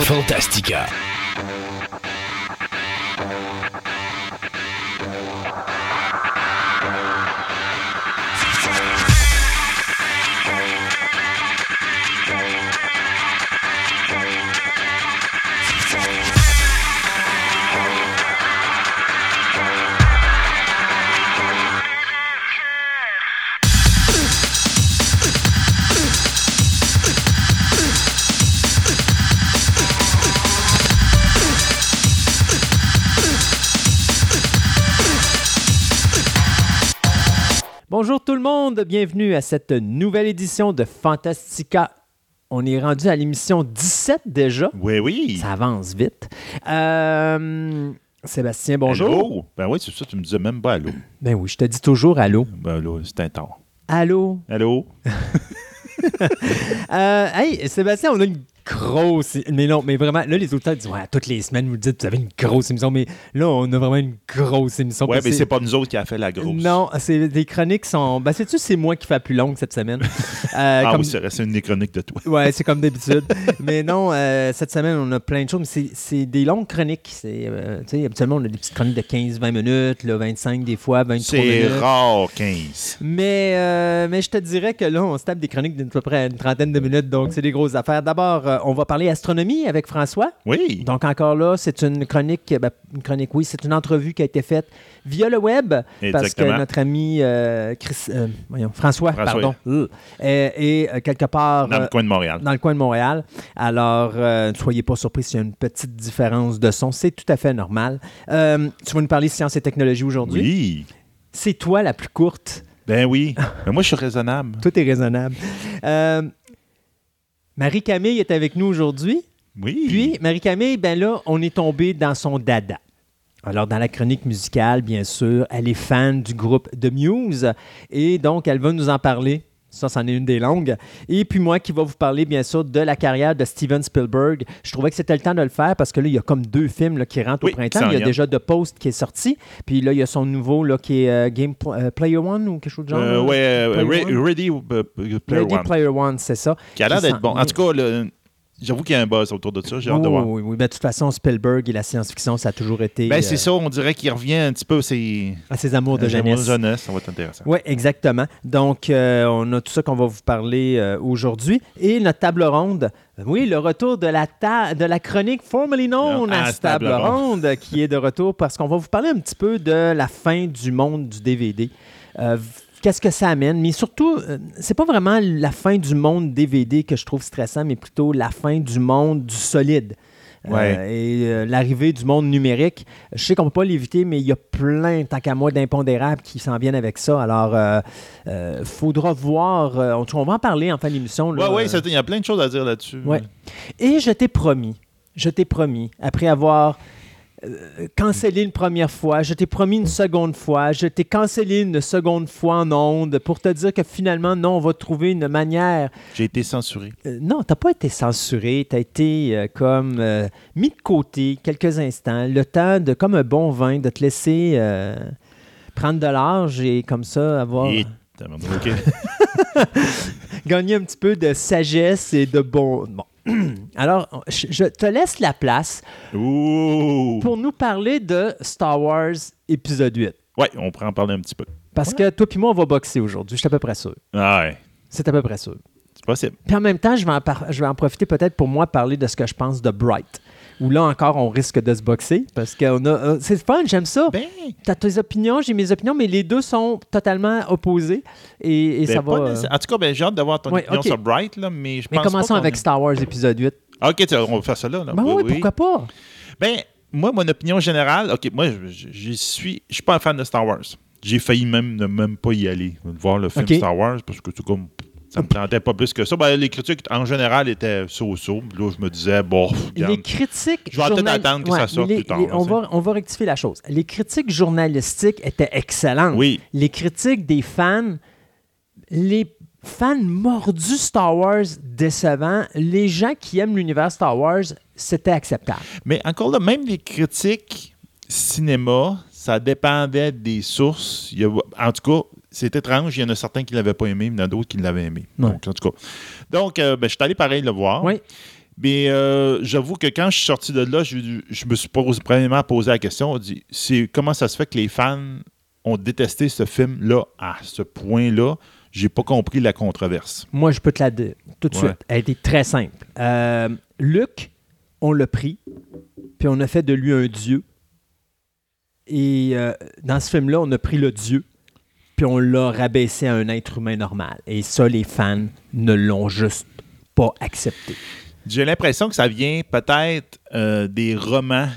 Fantastica. Bonjour tout le monde, bienvenue à cette nouvelle édition de Fantastica. On est rendu à l'émission 17 déjà. Oui, oui. Ça avance vite. Euh, Sébastien, bonjour. Allô? Ben oui, c'est ça, tu me disais même pas allô. Ben oui, je te dis toujours allô. Ben là, c'est un temps. Allô? Allô? Euh, hey, Sébastien, on a une grosse. Mais non, mais vraiment, là, les auteurs disent Ouais, toutes les semaines, vous dites, vous avez une grosse émission. Mais là, on a vraiment une grosse émission. Ouais, mais c'est pas nous autres qui a fait la grosse. Non, c'est des chroniques sont. Ben, sais-tu, c'est moi qui fais la plus longue cette semaine? Euh, Ah comme- oui, c'est c'est une des chroniques de toi. Ouais, c'est comme d'habitude. mais non, euh, cette semaine, on a plein de choses. Mais c'est- c'est des longues chroniques. C'est, euh, tu sais, habituellement, on a des petites chroniques de 15-20 minutes, là, 25 des fois, 23 C'est minutes. rare, 15. Mais, mais je te dirais que là, on se tape des chroniques d'à peu près une trentaine de minutes, donc c'est des grosses affaires. D'abord, euh, on va parler astronomie avec François. Oui. Donc encore là, c'est une chronique, ben, une chronique, oui, c'est une entrevue qui a été faite via le web parce que notre ami euh, Chris- euh, voyons, François, François. pardon, est, est, quelque part Dans le coin de Montréal. dans le coin de Montréal. Alors, ne soyez pas surpris s'il y a une petite différence de son. C'est tout à fait normal. Tu vas nous parler sciences et technologies aujourd'hui. Oui. C'est toi la plus courte. Ben oui. Mais moi, je suis raisonnable. Tout est raisonnable. Euh, Marie-Camille est avec nous aujourd'hui. Oui. Puis, Marie-Camille, ben là, on est tombé dans son dada. Alors, dans la chronique musicale, bien sûr, elle est fan du groupe The Muse. Et donc, elle va nous en parler. Ça, c'en est une des longues. Et puis moi qui va vous parler, bien sûr, de la carrière de Steven Spielberg. Je trouvais que c'était le temps de le faire parce que là, il y a comme deux films là, qui rentrent Oui, au printemps. Il y a déjà The Post qui est sorti. Puis là, il y a son nouveau là, qui est euh, Game Pl- euh, Player One ou quelque chose de genre. Euh, One? Ready Player Ready One. Player One, c'est ça. Qui a l'air d'être bon. En tout cas, le- j'avoue qu'il y a un buzz autour de ça. J'ai hâte de voir. oui, oui. Ben, de toute façon, Spielberg et la science-fiction, ça a toujours été Ben, euh, c'est ça, on dirait qu'il revient un petit peu. C'est. à ses amours de J'aime jeunesse. jeunesse, ça va être intéressant. Oui, exactement. Donc, euh, on a tout ça qu'on va vous parler euh, aujourd'hui. Et notre table ronde, euh, oui, le retour de la, ta- de la chronique formerly known Ah, as table table ronde, qui est de retour parce qu'on va vous parler un petit peu de la fin du monde du DVD. Qu'est-ce que ça amène? Mais surtout, euh, c'est pas vraiment la fin du monde DVD que je trouve stressant, mais plutôt la fin du monde du solide. Euh, et euh, l'arrivée du monde numérique. Je sais qu'on ne peut pas l'éviter, mais il y a plein, tant qu'à moi, d'impondérables qui s'en viennent avec ça. Alors, il faudra voir. on, on va en parler en fin d'émission. Ouais, c'est- il y a plein de choses à dire là-dessus. Ouais. Et je t'ai promis, je t'ai promis, après avoir euh, cancellé une première fois, je t'ai promis une seconde fois, je t'ai cancellé une seconde fois en onde pour te dire que finalement, non, on va trouver une manière. J'ai été censuré. Euh, non, t'as pas été censuré, t'as été euh, comme euh, mis de côté quelques instants, le temps de, comme un bon vin, de te laisser prendre de l'âge et comme ça avoir Et- gagner un petit peu de sagesse et de bon. Bon. Alors, je, je te laisse la place Ouh! pour nous parler de Star Wars épisode 8. Ouais, on pourrait en parler un petit peu. Parce que toi et moi, on va boxer aujourd'hui. Je suis à peu près sûr. Ah ouais, C'est à peu près sûr. c'est possible. Puis en même temps, je vais en, par- je vais en profiter peut-être pour moi parler de ce que je pense de Bright. Où là encore, on risque de se boxer. Parce que on a, euh, c'est fun, j'aime ça. Ben, T'as tes opinions, j'ai mes opinions, mais les deux sont totalement opposés. Et, et ben, ça va. nécessaire- En tout cas, ben, j'ai hâte d'avoir ton Ouais, opinion sur Bright, là, mais je Mais pense commençons pas qu'on- avec Star Wars épisode 8. Ah, OK, tu- on va faire ça là. là. Ben oui, pourquoi pas? Ben, moi, mon opinion générale, OK, moi, je, suis, je suis pas un fan de Star Wars. J'ai failli même ne même pas y aller, voir le film. Star Wars, parce que c'est comme ça me tentait pas plus que ça. Ben, les critiques, en général, étaient so-so. Là, je me disais, bon, regarde. Les critiques. Je vais peut-être attendre que ça sorte les- plus tard, les- on, va, on va rectifier la chose. Les critiques journalistiques étaient excellentes. Oui. Les critiques des fans, les fans mordus Star Wars décevants, les gens qui aiment l'univers Star Wars, c'était acceptable. Mais encore là, même les critiques cinéma, ça dépendait des sources. Il y a- en tout cas, c'est étrange. Il y en a certains qui ne l'avaient pas aimé, mais il y en a d'autres qui l'avaient aimé. Ouais. Donc, en tout cas. Donc, euh, ben, je suis allé pareil le voir. Oui. Mais euh, j'avoue que quand je suis sorti de là, je, je me suis posé, premièrement posé la question, on dit, c'est comment ça se fait que les fans ont détesté ce film-là à ce point-là? J'ai pas compris la controverse. Moi, je peux te la dire tout de Ouais. suite. Elle a été très simple. Euh, Luc, on l'a pris, puis on a fait de lui un dieu. Et dans ce film-là, on a pris le dieu, puis on l'a rabaissé à un être humain normal. Et ça, les fans ne l'ont juste pas accepté. J'ai l'impression que ça vient peut-être euh, des romans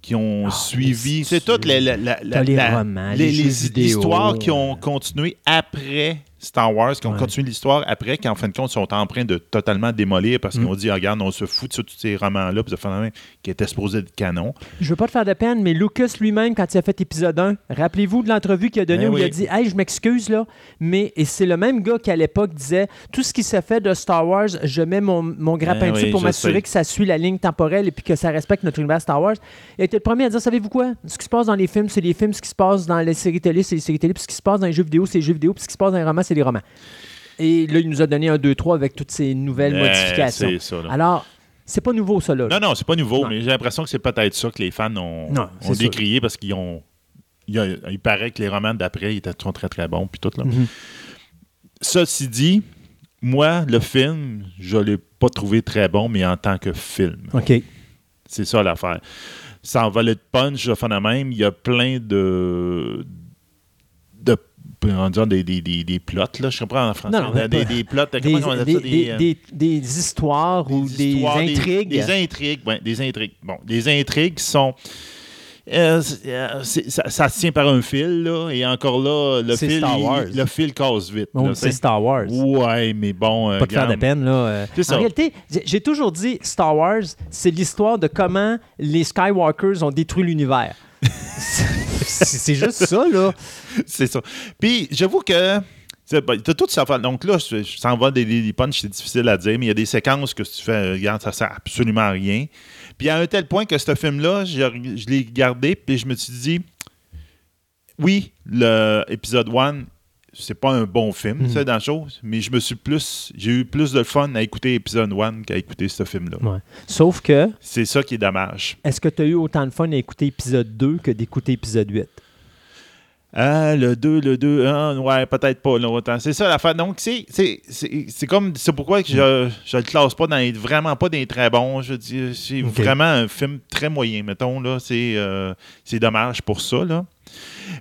qui ont Ah, suivi. C'est toutes les, la- la- la- T'as les la- romans, les, les histoires qui euh. ont continué après Star Wars, qui ont Ouais. continué l'histoire après, qui en fin de compte sont en train de totalement démolir parce qu'ils Mm. ont dit, Ah, regarde, on se fout de ça, tous ces romans-là, puis ça fait la même qui étaient supposés être canon. Je veux pas te faire de peine, mais Lucas lui-même, quand il a fait épisode 1, rappelez-vous de l'entrevue qu'il a donnée Ben où il a dit Hey, je m'excuse, là, mais et c'est le même gars qui à l'époque disait Tout ce qui s'est fait de Star Wars, je mets mon, mon grappin Ben dessus oui, pour m'assurer que ça suit la ligne temporelle et puis que ça respecte notre univers Star Wars. Il a été le premier à dire Savez-vous quoi? Ce qui se passe dans les films, c'est les films, ce qui se passe dans les séries télé, c'est les séries télé, puis ce qui se passe dans les jeux vidéo, c'est les jeux vidéo, puis ce qui se passe dans les romans, c'est les romans. Et là, il nous a donné un 2-3 avec toutes ces nouvelles Euh, modifications. c'est ça. Alors, c'est pas nouveau, ça, là. Non, non, c'est pas nouveau, Non. mais j'ai l'impression que c'est peut-être ça que les fans ont, Non, ont c'est sûr. décrié parce qu'ils ont. Il, y a- il paraît que les romans d'après ils étaient sont très très bons, puis tout là. Mhm. Ceci dit, moi, le film, je l'ai pas trouvé très bon, mais en tant que film. OK. C'est ça l'affaire. Sans voler de punch, fais la même. Il y a plein de. De on dirait des, des, des, des plots, là. Je comprends en français. Non, non, mais des, plots. des, comment on appelle des- ça? des- euh, des- des histoires ou des, histoires, intrigues? Des, intrigues, oui, des intrigues. Bon, des intrigues qui sont. euh, euh, ça, ça se tient par un fil, là, et encore là, le fil, Star il- Wars. le fil casse vite. C'est. Star Wars. Ouais, mais bon. euh, Pas te faire de peine, là. ça. En réalité, j'ai toujours dit Star Wars, c'est l'histoire de comment les Skywalkers ont détruit l'univers. C'est juste ça, là. c'est ça. Puis, j'avoue que. ben, T'as tout ça. Donc là, je, je s'en des, des punchs, c'est difficile à dire, mais il y a des séquences que tu fais, regarde, ça sert absolument à rien. Puis à un tel point que ce film-là, je, je l'ai gardé, puis je me suis dit, oui, l'épisode 1, c'est pas un bon film, tu sais, dans la chose, mais je me suis plus, j'ai eu plus de fun à écouter épisode 1 qu'à écouter ce film-là. Ouais. Sauf que, C'est ça qui est dommage. est-ce que tu as eu autant de fun à écouter épisode 2 que d'écouter épisode 8? Ah, le 2, le 2, ah, ouais, peut-être pas autant. C'est ça l'affaire. Donc, c'est, comme. C'est pourquoi que je, je le classe pas dans les- vraiment pas des très bons. Je dis, c'est vraiment un film très moyen, mettons. Là, c'est, euh, c'est dommage pour ça. Là.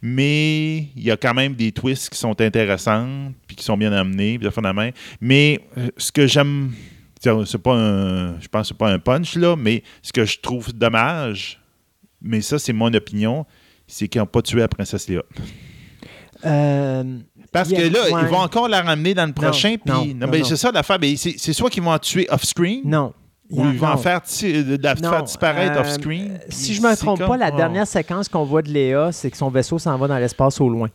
Mais il y a quand même des twists qui sont intéressants, puis qui sont bien amenés, puis de main. Mais euh, ce que j'aime. c'est c'est pas un. Je pense que c'est pas un punch, là, mais ce que je trouve dommage, mais ça, c'est mon opinion, c'est qu'ils n'ont pas tué la princesse Léa. Euh, Parce que là, ouais. ils vont encore la ramener dans le prochain. non, non, non, non. c'est ça l'affaire. C'est, c'est soit qu'ils vont en tuer off-screen non. ou ils vont en faire, la Non, faire disparaître euh, off-screen. Si je me c'est trompe comme- pas, la oh. dernière séquence qu'on voit de Léa, c'est que son vaisseau s'en va dans l'espace au loin.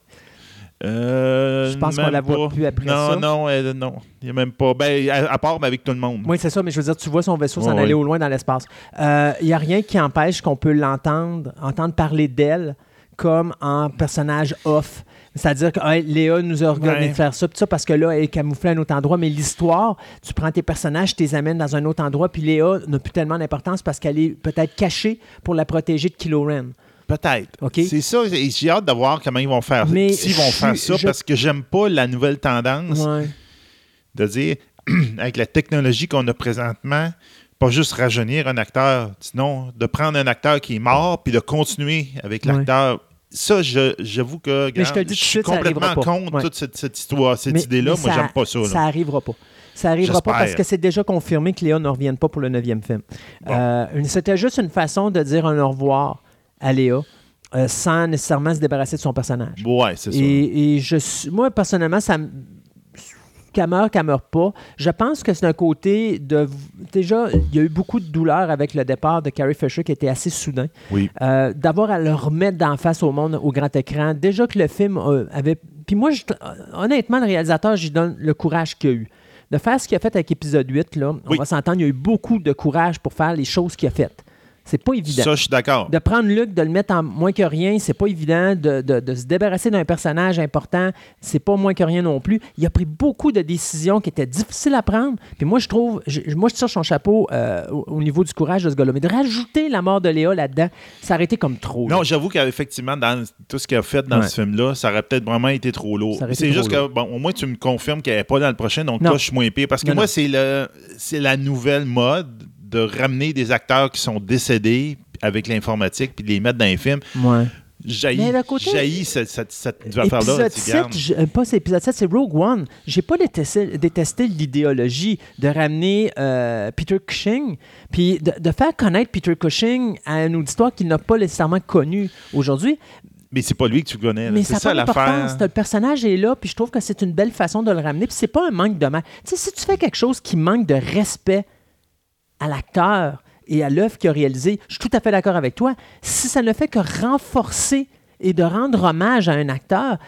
Euh, Je pense qu'on la voit pas. plus après non, ça. Non, euh, non. Il n'y a même pas. Ben, à, à part mais avec tout le monde. Oui, c'est ça, mais je veux dire, tu vois son vaisseau s'en Ouais, aller ouais. au loin dans l'espace. Euh, Il n'y a rien qui empêche qu'on peut l'entendre, entendre parler d'elle comme en personnage off. C'est-à-dire que hey, Léa nous a regardé Ouais. de faire ça, ça, parce que là, elle est camouflée à un autre endroit. Mais l'histoire, tu prends tes personnages, tu les amènes dans un autre endroit, puis Léa n'a plus tellement d'importance parce qu'elle est peut-être cachée pour la protéger de Kylo Ren. Peut-être. C'est ça. et J'ai hâte de voir comment ils vont faire. S'ils vont je faire ça, je- parce que j'aime pas la nouvelle tendance Ouais. de dire, avec la technologie qu'on a présentement, pas juste rajeunir un acteur, sinon de prendre un acteur qui est mort puis de continuer avec Ouais. l'acteur. Ça, je- j'avoue que Mais je te le regarde, dis tout de suis suite, complètement contre Ouais. toute cette, cette histoire, cette idée-là. Moi, j'aime pas ça. là. Ça arrivera pas. Ça arrivera pas parce que c'est déjà confirmé que Léa ne revienne pas pour le neuvième film. Bon. Euh, C'était juste une façon de dire un au revoir à Léa euh, sans nécessairement se débarrasser de son personnage. Ouais, c'est ça. Et, et je suis, moi, personnellement, ça me. Qu'elle meurt, qu'elle meurt pas. Je pense que c'est un côté de. Déjà, il y a eu beaucoup de douleur avec le départ de Carrie Fisher qui était assez soudain. Oui. Euh, D'avoir à le remettre d'en face au monde au grand écran. Déjà que le film euh, avait. Puis moi, je- honnêtement, le réalisateur, j'y donne le courage qu'il a eu. De faire ce qu'il a fait avec épisode 8, là, on va s'entendre, il y a eu beaucoup de courage pour faire les choses qu'il a faites. C'est pas évident. Ça, je suis d'accord. De prendre Luc, de le mettre en moins que rien, c'est pas évident. De, de- de se débarrasser d'un personnage important, c'est pas moins que rien non plus. Il a pris beaucoup de décisions qui étaient difficiles à prendre. Puis moi, je trouve, je- moi, je tire son chapeau euh, au, au niveau du courage de ce gars-là. Mais de rajouter la mort de Léa là-dedans, ça aurait été comme trop. Non, j'avoue qu'effectivement, dans tout ce qu'il a fait dans Ouais. ce film-là, ça aurait peut-être vraiment été trop lourd. C'est juste que, bon, au moins, tu me confirmes qu'elle n'est pas dans le prochain, donc Non. là, je suis moins pire. Parce que Non, moi, c'est la nouvelle mode de ramener des acteurs qui sont décédés avec l'informatique puis de les mettre dans les films. Ouais. Jaillit, cette, cette, cette affaire-là. Épisode tu 7, gardes. je- euh, pas c'est épisode 7, c'est Rogue One. J'ai pas détesté, détesté l'idéologie de ramener euh, Peter Cushing, puis de, de faire connaître Peter Cushing à un auditoire qu'il n'a pas nécessairement connu aujourd'hui. Mais c'est pas lui que tu connais. là. Mais C'est ça ça l'affaire. Le personnage est là, puis je trouve que c'est une belle façon de le ramener. Puis c'est pas un manque de mal. Tu sais, si tu fais quelque chose qui manque de respect à l'acteur et à l'œuvre qu'il a réalisée, je suis tout à fait d'accord avec toi. Si ça ne fait que renforcer et de rendre hommage à un acteur,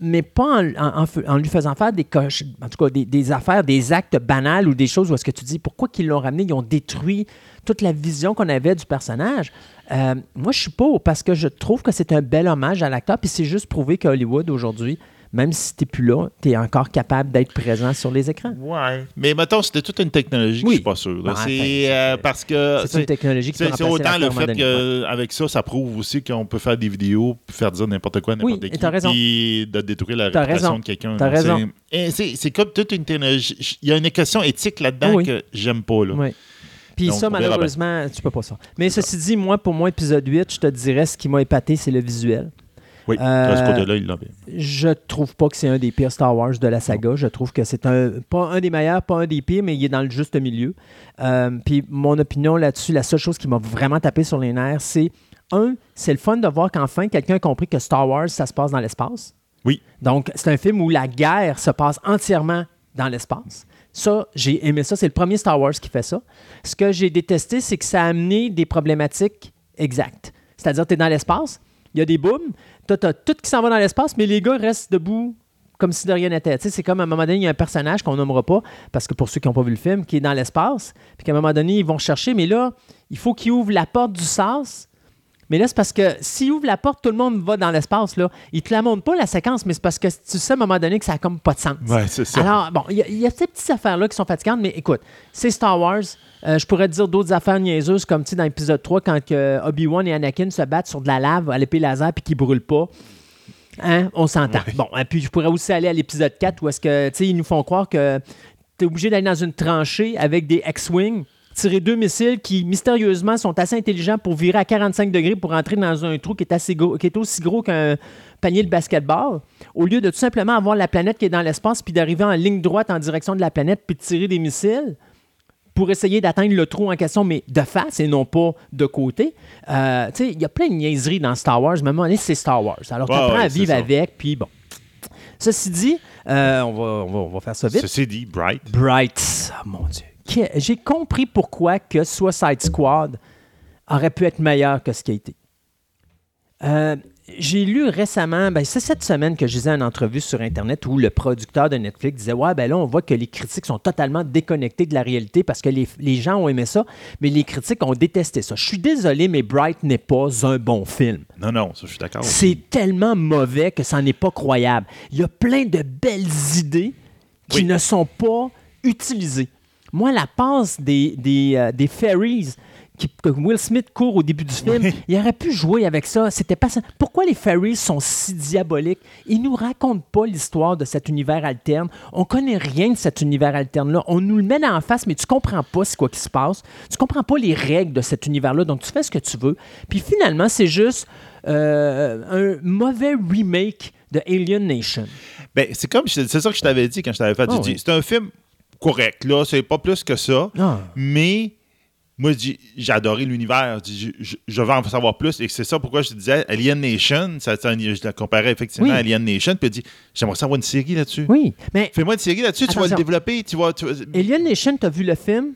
mais pas en, lui faisant faire des coches, en tout cas des, affaires, des actes banals ou des choses où est-ce que tu dis pourquoi qu'ils l'ont ramené, ils ont détruit toute la vision qu'on avait du personnage. Euh, moi, je suis pas parce que je trouve que c'est un bel hommage à l'acteur, puis c'est juste prouvé qu'à Hollywood aujourd'hui, même si t'es plus là, tu es encore capable d'être présent sur les écrans. Ouais. Mais mettons, c'était toute une technologie que Oui. je suis pas sûr. là. Ben, enfin, c'est euh, parce que. C'est une technologie qui peut C'est autant le fait qu'avec ça, ça prouve aussi qu'on peut faire des vidéos faire dire n'importe quoi à Oui, n'importe et qui. t'as raison. Puis de détruire la réputation raison. de quelqu'un. T'as raison. C'est- et C'est c'est comme toute une technologie. Il y a une question éthique là-dedans Oui. que j'aime pas. Là. Oui. Puis ça, malheureusement, tu peux pas ça. Mais ceci dit, moi, pour moi, épisode 8, je te dirais, ce qui m'a épaté, c'est le visuel. Oui, Euh, ce côté-là, il l'a bien. Je trouve pas que c'est un des pires Star Wars de la saga. Je trouve que c'est un pas un des meilleurs, pas un des pires, mais il est dans le juste milieu. Euh, puis mon opinion là-dessus, la seule chose qui m'a vraiment tapé sur les nerfs, c'est un, c'est le fun de voir qu'enfin quelqu'un a compris que Star Wars, ça se passe dans l'espace. Oui. Donc c'est un film où la guerre se passe entièrement dans l'espace. Ça, j'ai aimé ça. C'est le premier Star Wars qui fait ça. Ce que j'ai détesté, c'est que ça a amené des problématiques exactes. C'est-à-dire, tu es dans l'espace, il y a des booms, tu as, tout qui s'en va dans l'espace, mais les gars restent debout comme si de rien n'était. C'est comme à un moment donné, il y a un personnage qu'on nommera pas, parce que pour ceux qui n'ont pas vu le film, qui est dans l'espace, puis qu'à un moment donné, ils vont chercher, mais là, il faut qu'ils ouvrent la porte du sas. Mais là, c'est parce que s'ils ouvrent la porte, tout le monde va dans l'espace. Là. Ils te la montrent pas, la séquence, mais c'est parce que tu sais à un moment donné que ça n'a comme pas de sens. Ouais, c'est ça. Alors, bon, il y, a- il y a ces petites affaires-là qui sont fatigantes, mais écoute, c'est Star Wars. Euh, je pourrais te dire d'autres affaires niaiseuses, comme dans l'épisode 3, quand Obi-Wan et Anakin se battent sur de la lave à l'épée laser puis qu'ils brûlent pas. Hein? On s'entend. Bon, et puis je pourrais aussi aller à l'épisode 4 où est-ce que, tu sais, ils nous font croire que tu es obligé d'aller dans une tranchée avec des X-Wing, tirer deux missiles qui, mystérieusement, sont assez intelligents pour virer à 45 degrés pour entrer dans un trou qui est, assez gros, qui est aussi gros qu'un panier de basketball, au lieu de tout simplement avoir la planète qui est dans l'espace puis d'arriver en ligne droite en direction de la planète puis de tirer des missiles pour essayer d'atteindre le trou en question, mais de face et non pas de côté. Euh, tu sais, il y a plein de niaiseries dans Star Wars, mais à un moment c'est Star Wars. Alors, tu Ouais, apprends ouais, à vivre ça. avec, puis bon. Ceci dit, euh, on, va, on, va, on va faire ça vite. Ceci dit, Bright. Bright, oh mon Dieu. J'ai compris pourquoi que Suicide Squad aurait pu être meilleur que ce qui a été. Euh, j'ai lu récemment, ben, c'est cette semaine que je lisais une entrevue sur Internet où le producteur de Netflix disait Ouais, ben là, on voit que les critiques sont totalement déconnectées de la réalité parce que les, les gens ont aimé ça, mais les critiques ont détesté ça. Je suis désolé, mais Bright n'est pas un bon film. Non, non, ça, je suis d'accord. C'est tellement mauvais que ça n'est pas croyable. Il y a plein de belles idées qui Oui. ne sont pas utilisées. Moi, la passe des, des, euh, des fairies qui- que Will Smith court au début du film, il aurait pu jouer avec ça. C'était pas ça. Pourquoi les fairies sont si diaboliques? Ils nous racontent pas l'histoire de cet univers alterne. On connaît rien de cet univers alterne-là. On nous le met en face, mais tu comprends pas c'est quoi qui se passe. Tu comprends pas les règles de cet univers-là, donc tu fais ce que tu veux. Puis finalement, c'est juste euh, un mauvais remake de Alien Nation. Ben, c'est comme, c'est ça que je t'avais dit quand je t'avais fait. Ah oui. c'est un film correct, là, c'est pas plus que ça. Ah. Mais moi, je dis, j'ai adoré l'univers. Je, je- je veux en savoir plus. Et c'est ça pourquoi je te disais Alien Nation. Ça, ça, je la comparais effectivement Oui. à Alien Nation. Puis je dis, j'aimerais savoir une série là-dessus. Oui, mais Fais-moi une série là-dessus, tu vas le développer. Tu vas, tu vas- Alien Nation, t'as vu le film?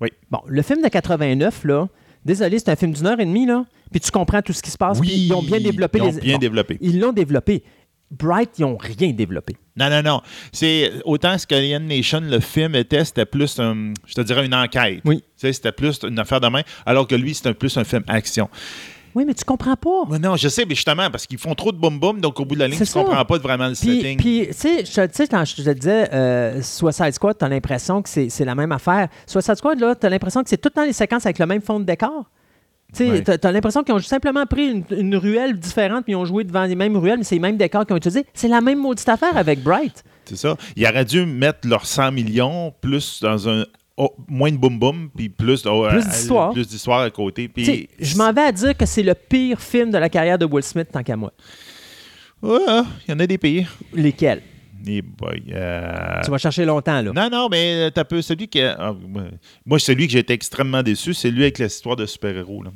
Oui. Bon, le film de 89, là, désolé, c'est un film d'une heure et demie, là, puis tu comprends tout ce qui se passe, Oui, puis ils ont bien développé ils ont les... bien bon, développé. Ils l'ont développé. Bright, ils n'ont rien développé. Non, non, non. C'est autant ce que Alien Nation, le film était, c'était plus, un- je te dirais, une enquête. Oui. Tu sais, C'était plus une affaire de main, alors que lui, c'était plus un film action. Oui, mais tu comprends pas. Mais non, je sais, mais justement, parce qu'ils font trop de boum-boum, donc au bout de la ligne, tu ça. comprends pas vraiment le Puis, setting. puis, tu sais, je- tu sais, quand je te disais euh, Suicide Squad, tu as l'impression que c'est c'est la même affaire. Suicide Squad, là, tu as l'impression que c'est tout le temps les séquences avec le même fond de décor. Tu t'as l'impression qu'ils ont simplement pris une, une ruelle différente puis ils ont joué devant les mêmes ruelles, mais c'est les mêmes décors qu'ils ont utilisés. C'est la même maudite affaire avec Bright. C'est ça. Ils auraient dû mettre leurs 100 millions plus dans un. oh, moins de boum-boum, puis plus, oh, Plus euh, d'histoire. Plus d'histoire à côté. Puis. je m'en vais à dire que c'est le pire film de la carrière de Will Smith, tant qu'à moi. Ouais, il y en a des pays. Lesquels? Eh boy, euh, Tu vas chercher longtemps, là. Non, non, mais t'as peu. Celui qui. a- ah, moi- moi, celui que j'ai été extrêmement déçu, c'est lui avec l'histoire de super-héros. là.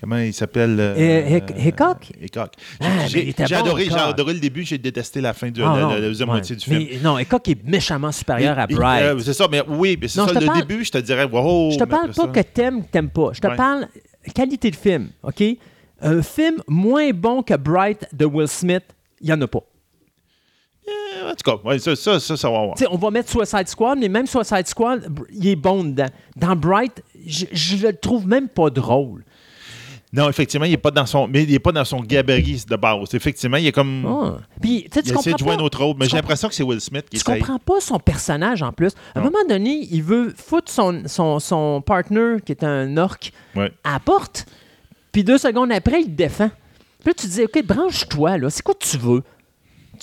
Comment il s'appelle euh, Euh, Hick- Hickok? Hickok. Ah, J'ai bon, adoré, le début, j'ai détesté la fin de Ah, la, deuxième Ouais. moitié du film. Mais non, Hickok est méchamment supérieur à Bright. euh, c'est ça, mais oui, mais c'est ça. Le parle- début, je te dirais, wow. Je te parle pas ça- que t'aimes ou que t'aimes pas. Je te Ouais. parle qualité de film, OK? Un film moins bon que Bright de Will Smith, il n'y en a pas. Euh, En tout cas, ouais, ça, ça, ça, ça va sais, on va mettre Suicide Squad, mais même Suicide Squad, il est bon dedans. Dans Bright, je, le trouve même pas drôle. Non, effectivement, il n'est pas dans son, mais il est pas dans son gabarit de base. Effectivement, il est comme. Ah. Puis, tu comprends de jouer pas- un autre rôle, mais j'ai l'impression que c'est Will Smith qui Tu comprends pas son personnage en plus. À un moment donné, il veut foutre son, son, son partner, qui est un orc, Ouais. à la porte. Puis deux secondes après, il le défend. Puis là, tu te dis, OK, branche-toi, là. C'est quoi que tu veux?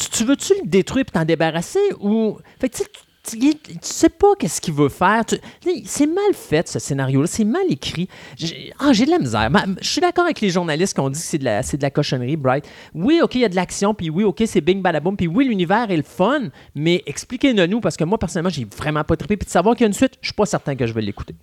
Tu, tu veux-tu le détruire et t'en débarrasser? Ou. Fait que tu tu, sais pas qu'est-ce qu'il veut faire. C'est mal fait, ce scénario-là. C'est mal écrit. J'ai ah, de la misère. Je suis d'accord avec les journalistes qui ont dit que c'est de, la- de la cochonnerie, Bright. Oui, OK, il y a de l'action, puis oui, OK, c'est bing badaboum, puis oui, l'univers est le fun, mais expliquez-le nous, parce que moi, personnellement, j'ai vraiment pas trippé. Puis de savoir qu'il y a une suite, je suis pas certain que je vais l'écouter.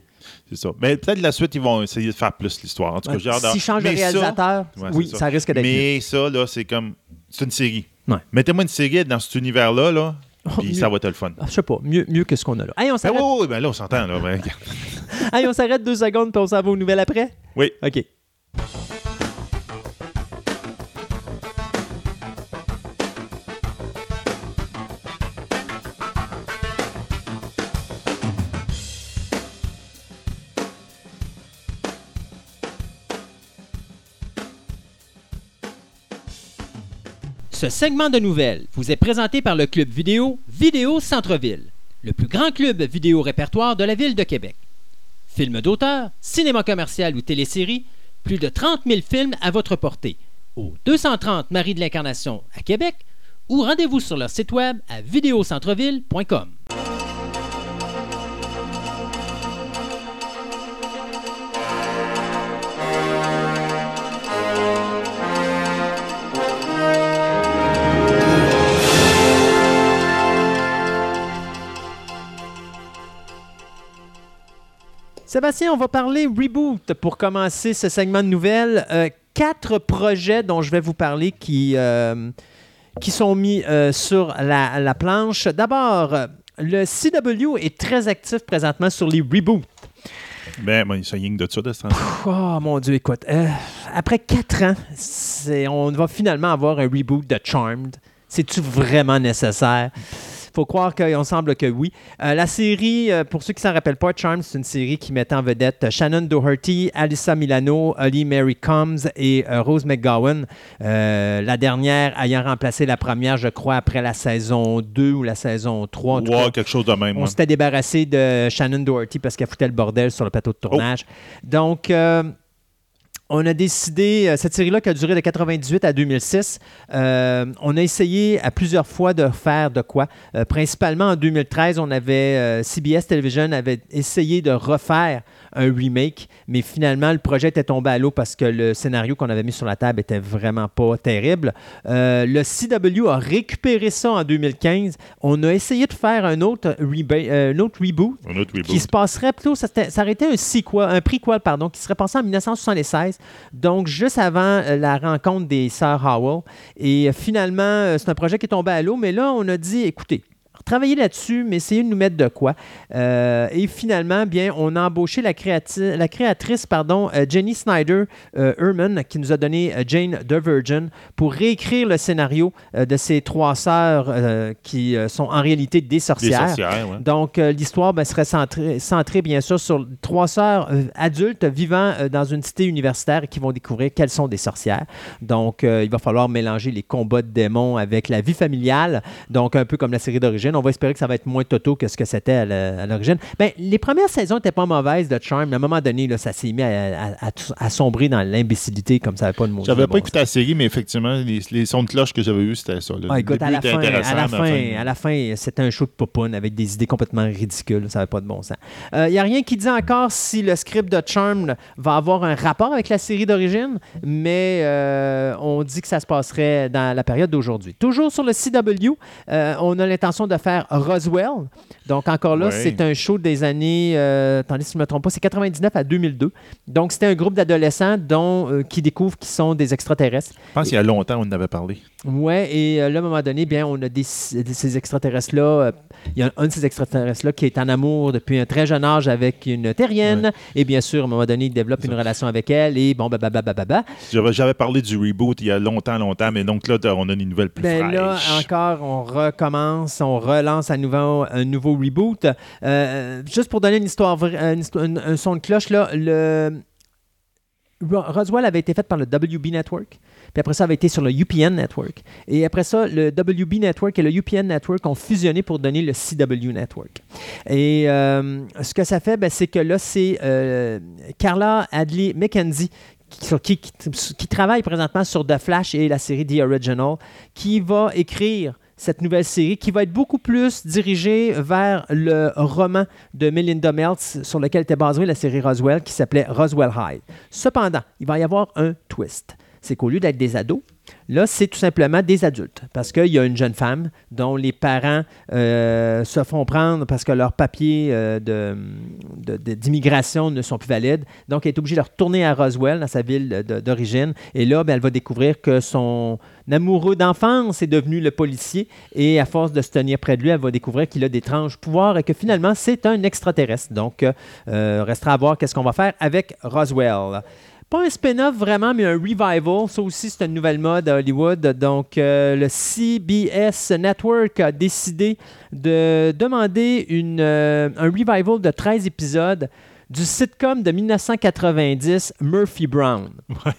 C'est ça. Mais peut-être la suite, ils vont essayer de faire plus l'histoire. En tout cas, de- S'ils changent de ça- réalisateur, Ouais, oui, ça. risque d'être mieux. Mais ça, là, c'est comme. C'est une série. Ouais. Mettez-moi une série dans cet univers-là, là, puis mieux. ça va être le fun. Ah, je sais pas, mieux, mieux que ce qu'on a là. Hey, on Ben s'arrête oui, ben là, on s'entend, là. ben, hey, on s'arrête deux secondes, puis on s'en va aux nouvelles après? oui. OK. Ce segment de nouvelles vous est présenté par le club vidéo Vidéo Centre-Ville, le plus grand club vidéo répertoire de la ville de Québec. Films d'auteur, cinéma commercial ou télésérie, plus de 30 000 films à votre portée au 230 Marie de l'Incarnation à Québec ou rendez-vous sur leur site web à vidéocentreville.com. Sébastien, on va parler reboot pour commencer ce segment de nouvelles. Euh, quatre projets dont je vais vous parler qui, euh, qui sont mis euh, sur la, la planche. D'abord, le CW est très actif présentement sur les reboots. Ben, ben, ça de ça, de Oh mon Dieu, écoute, après quatre ans, c'est- on va finalement avoir un reboot de Charmed. C'est-tu vraiment nécessaire? Faut croire qu'on semble que oui. Euh, la série, euh, pour ceux qui s'en rappellent pas, Charmed, c'est une série qui mettait en vedette Shannon Doherty, Alyssa Milano, Holly Mary Combs et euh, Rose McGowan. Euh, la dernière ayant remplacé la première, je crois, après la saison 2 ou la saison 3. en tout cas. Ouais, quelque chose de même. On ouais. s'était débarrassé de Shannon Doherty parce qu'elle foutait le bordel sur le plateau de tournage. Donc, euh, on a décidé, euh, cette série-là qui a duré de 98 à 2006, euh, on a essayé à plusieurs fois de faire de quoi. Euh, principalement en 2013, on avait, CBS Television avait essayé de refaire un remake, mais finalement, le projet était tombé à l'eau parce que le scénario qu'on avait mis sur la table était vraiment pas terrible. Euh, le CW a récupéré ça en 2015. On a essayé de faire un autre, reba- euh, un autre reboot Un autre reboot. qui se passerait plutôt, ça, aurait été un sequel, un prequel, pardon, qui serait passé en 1976, donc juste avant euh, la rencontre des sœurs Howell. Et finalement, c'est un projet qui est tombé à l'eau, mais là, on a dit, écoutez, travaillé là-dessus, mais essayé de nous mettre de quoi. Euh, et finalement, bien, on a embauché la, créati- la créatrice, pardon, euh, Jenny Snyder euh, Herman, qui nous a donné euh, Jane the Virgin, pour réécrire le scénario euh, de ces trois sœurs euh, qui euh, sont en réalité des Des sorcières. ouais. Donc, euh, l'histoire ben, serait centrée, centrée, bien sûr, sur trois sœurs euh, adultes vivant euh, dans une cité universitaire et qui vont découvrir qu'elles sont des sorcières. Donc, euh, il va falloir mélanger les combats de démons avec la vie familiale. Donc, un peu comme la série d'origine. On va espérer que ça va être moins toto que ce que c'était à l'origine. Ben, les premières saisons n'étaient pas mauvaises de Charm, mais à un moment donné, là, ça s'est mis à, à- à- à sombrer dans l'imbécilité comme ça n'avait pas de mots. J'avais pas écouté la série, mais effectivement, les, les sons de cloche que j'avais eus, c'était ça. Ah, écoute, à la, fin, à, la fin, à la fin, c'était un show de popoune avec des idées complètement ridicules. Ça n'avait pas de bon sens. Il n'y a rien qui dit encore si le script de Charm va avoir un rapport avec la série d'origine, mais euh, on dit que ça se passerait dans la période d'aujourd'hui. Toujours sur le CW, euh, on a l'intention de faire Roswell. Donc, encore là, c'est un show des années, euh, attendez si je ne me trompe pas, c'est 99 à 2002. Donc, c'était un groupe d'adolescents dont, euh, qui découvrent qu'ils sont des extraterrestres. Je pense qu'il y a longtemps, on en avait parlé. Ouais, et euh, là, à un moment donné, bien, on a des, des- ces extraterrestres-là. euh, Il y a un de ces extraterrestres-là qui est en amour depuis un très jeune âge avec une terrienne. Et bien sûr, à un moment donné, il développe une relation avec elle. Et bon, bah, bah, bah, bah, bah, bah. J'avais j'avais parlé du reboot il y a longtemps, longtemps, mais donc là, on a une nouvelle plus Ben là, encore, on recommence, on relance à nouveau un nouveau reboot. Euh, juste pour donner une histoire, une un, son de cloche, là, le Ro- Roswell avait été fait par le WB Network. Puis après ça, avait été sur le UPN Network. Et après ça, le WB Network et le UPN Network ont fusionné pour donner le CW Network. Et euh, ce que ça fait, ben, c'est que là, c'est euh, Carla Adley McKenzie qui travaille présentement sur The Flash et la série The Original, qui va écrire cette nouvelle série qui va être beaucoup plus dirigée vers le roman de Melinda Meltz sur lequel était basée la série Roswell qui s'appelait Roswell High. Cependant, il va y avoir un twist. C'est qu'au lieu d'être des ados, là, c'est tout simplement des adultes. Parce qu'il y a une jeune femme dont les parents euh, se font prendre parce que leurs papiers euh, d'immigration ne sont plus valides. Donc, elle est obligée de retourner à Roswell, dans sa ville d'origine. Et là, ben, elle va découvrir que son amoureux d'enfance est devenu le policier. Et à force de se tenir près de lui, elle va découvrir qu'il a d'étranges pouvoirs et que finalement, c'est un extraterrestre. Donc, euh, restera à voir qu'est-ce qu'on va faire avec Roswell. Pas un spin-off vraiment, mais un revival. Ça aussi, c'est une nouvelle mode à Hollywood. Donc, euh, le CBS Network a décidé de demander une, euh, un revival de 13 épisodes du sitcom de 1990, Murphy Brown.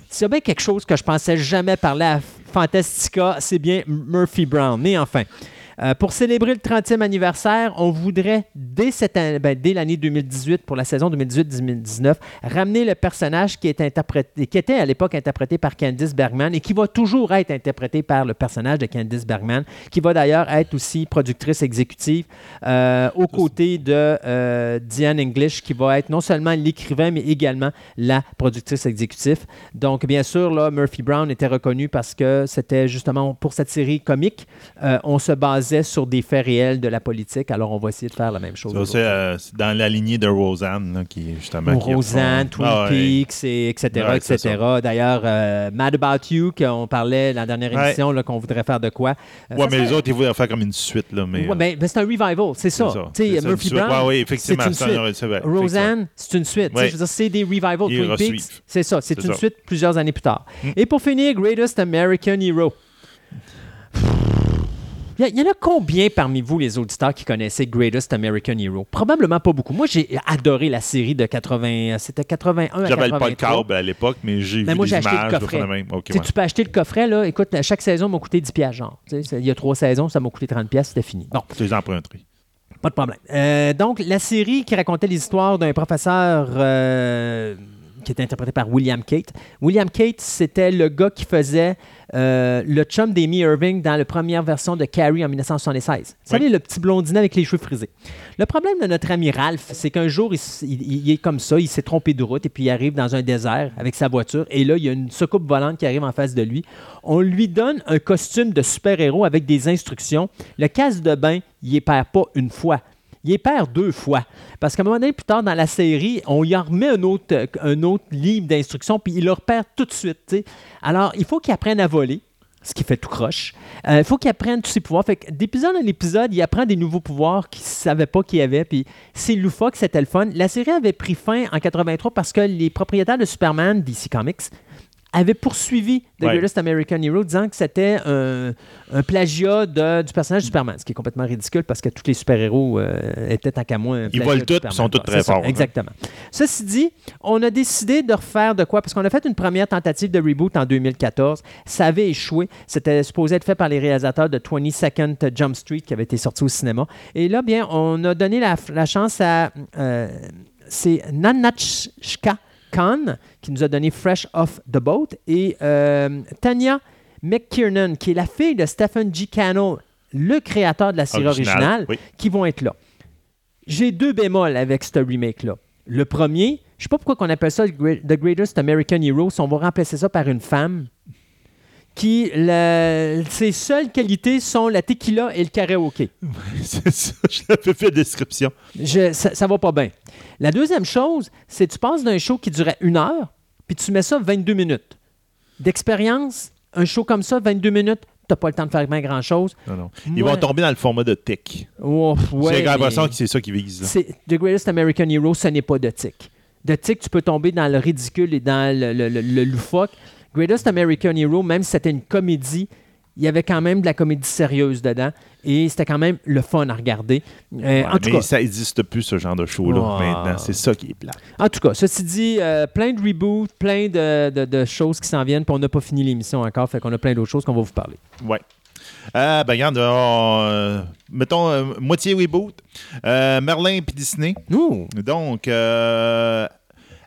S'il y a bien quelque chose que je pensais jamais parler à Fantastica, c'est bien Murphy Brown. Mais enfin, euh, pour célébrer le 30e anniversaire, on voudrait, dès, cette an- ben, dès l'année 2018, pour la saison 2018-2019, ramener le personnage qui, est interprété, qui était à l'époque interprété par Candice Bergman et qui va toujours être interprété par le personnage de Candice Bergman, qui va d'ailleurs être aussi productrice exécutive euh, aux côtés de euh, Diane English, qui va être non seulement l'écrivain, mais également la productrice exécutive. Donc, bien sûr, là, Murphy Brown était reconnu parce que c'était justement pour cette série comique, euh, on se basait sur des faits réels de la politique. Alors, on va essayer de faire la même chose. Ça, c'est euh, c'est dans la lignée de Roseanne, là, qui est justement. Qui Roseanne, refont- Twin Ah. Peaks, et etc., Ouais, etc. D'ailleurs, euh, Mad About You, qu'on parlait dans la dernière Ouais. émission, là, qu'on voudrait faire de quoi. Euh, Ouais, ça mais serait- les autres, ils voulaient faire comme une suite. Là, mais, Ouais, ben, ben, c'est un revival, c'est ça. c'est ça. Murphy. Brown, oui, effectivement, c'est une suite. vrai, Roseanne, c'est une suite. Je veux dire, c'est des revivals. Twin Peaks, c'est ça. C'est une suite plusieurs années plus tard. Mm. Et pour finir, Greatest American Hero. Il y, en a combien parmi vous, les auditeurs, qui connaissaient Greatest American Hero? Probablement pas beaucoup. Moi, j'ai adoré la série de 80... C'était 81 à J'avais 83. pas le câble à l'époque, mais j'ai Ben, vu moi, des j'ai acheté le images de coffret. faire la même. Ok, Tu sais, ouais. Tu peux acheter le coffret, là. Écoute, à chaque saison m'a coûté 10 piastres, genre. Il y a trois saisons, ça m'a coûté 30 piastres, c'était fini. Bon. Tu les emprunterais. Pas de problème. Euh, donc, la série qui racontait les histoires d'un professeur euh, qui était interprété par William Kate. William Kate, c'était le gars qui faisait euh, le chum d'Amy Irving dans la première version de Carrie en 1976. Vous savez, le petit blondinet avec les cheveux frisés. Le problème de notre ami Ralph, c'est qu'un jour, il, s- il- il est comme ça, il s'est trompé de route et puis il arrive dans un désert avec sa voiture et là, il y a une soucoupe volante qui arrive en face de lui. On lui donne un costume de super-héros avec des instructions. Le casse de bain, il y perd pas une fois. Il y perd deux fois. Parce qu'à un moment donné, plus tard dans la série, on y en remet un autre, euh, un autre livre d'instructions, puis il le repère tout de suite. Alors, il faut qu'il apprenne à voler. ce qui fait tout croche. Il faut qu'il apprenne tous ses pouvoirs. Fait d'épisode en épisode, il apprend des nouveaux pouvoirs qu'il ne savait pas qu'il avait. Puis c'est loufoque, c'était le fun. La série avait pris fin en 83 parce que les propriétaires de Superman, DC Comics, avait poursuivi The Ouais. Greatest American Hero disant que c'était un, un plagiat de- du personnage de Superman, ce qui est complètement ridicule parce que tous les super-héros euh, étaient tant qu'à moi un Ils volent Superman. ils sont tous très forts, hein. Exactement. Ceci dit, on a décidé de refaire de quoi? Parce qu'on a fait une première tentative de reboot en 2014. Ça avait échoué. C'était supposé être fait par les réalisateurs de 22nd Jump Street qui avait été sorti au cinéma. Et là, bien, on a donné la, la chance à... euh, c'est Nanachka Khan qui nous a donné Fresh Off the Boat et euh, Tanya McKiernan qui est la fille de Stephen G. Cannell, le créateur de la série Original, originale, oui. qui vont être là. J'ai deux bémols avec ce remake-là. Le premier, je sais pas pourquoi on appelle ça The Greatest American Hero, si on va remplacer ça par une femme qui, la- ses seules qualités sont la tequila et le karaoké. c'est ça, je l'avais fait description. Je- ça, ça va pas bien. La deuxième chose, c'est que tu passes d'un show qui durait une heure, puis tu mets ça 22 minutes. D'expérience, un show comme ça, 22 minutes, t'as pas le temps de faire bien grand-chose. Non, non. Ils vont tomber dans le format de tic. Oh, ouais, J'ai l'impression que c'est ça là. c'est- The Greatest American Hero, ce n'est pas de tic. De tic, tu peux tomber dans le ridicule et dans le, le- le- le loufoque. Greatest American Hero, même si c'était une comédie, il y avait quand même de la comédie sérieuse dedans. Et c'était quand même le fun à regarder. Euh, Ouais, en, tout mais cas, ça n'existe plus, ce genre de show-là, Oh. maintenant. C'est ça qui est plat. En tout cas, ceci dit, euh, plein de reboots, plein de, de- de choses qui s'en viennent, puis on n'a pas fini l'émission encore, fait qu'on a plein d'autres choses qu'on va vous parler. Ouais. Euh, ben, regarde, euh, mettons euh, moitié reboot. Merlin puis Disney. Ouh! Donc,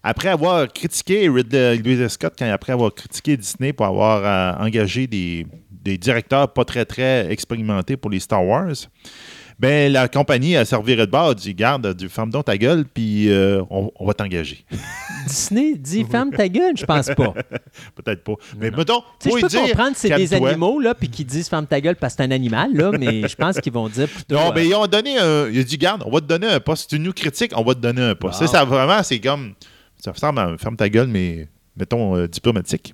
après avoir critiqué Ridley Ridley Scott, quand après avoir critiqué Disney pour avoir euh, engagé des, des directeurs pas très, très expérimentés pour les Star Wars, ben, la compagnie a servi de bord, a dit Garde, du ferme donc ta gueule, puis euh, on, on va t'engager. Disney dit ferme ta gueule, je pense pas. Peut-être pas. Mais non. mettons, Tu sais, je peux dire, comprendre que c'est des animaux, là, puis qu'ils disent ferme ta gueule parce que c'est un animal, là, mais je pense qu'ils vont dire plutôt. Non, euh, mais ils ont donné un. Il a dit, garde, on va te donner un poste. Si tu nous critiques, on va te donner un poste. Wow. Ça, ça, vraiment, c'est comme. Ça ressemble à ferme ta gueule, mais mettons euh, diplomatique.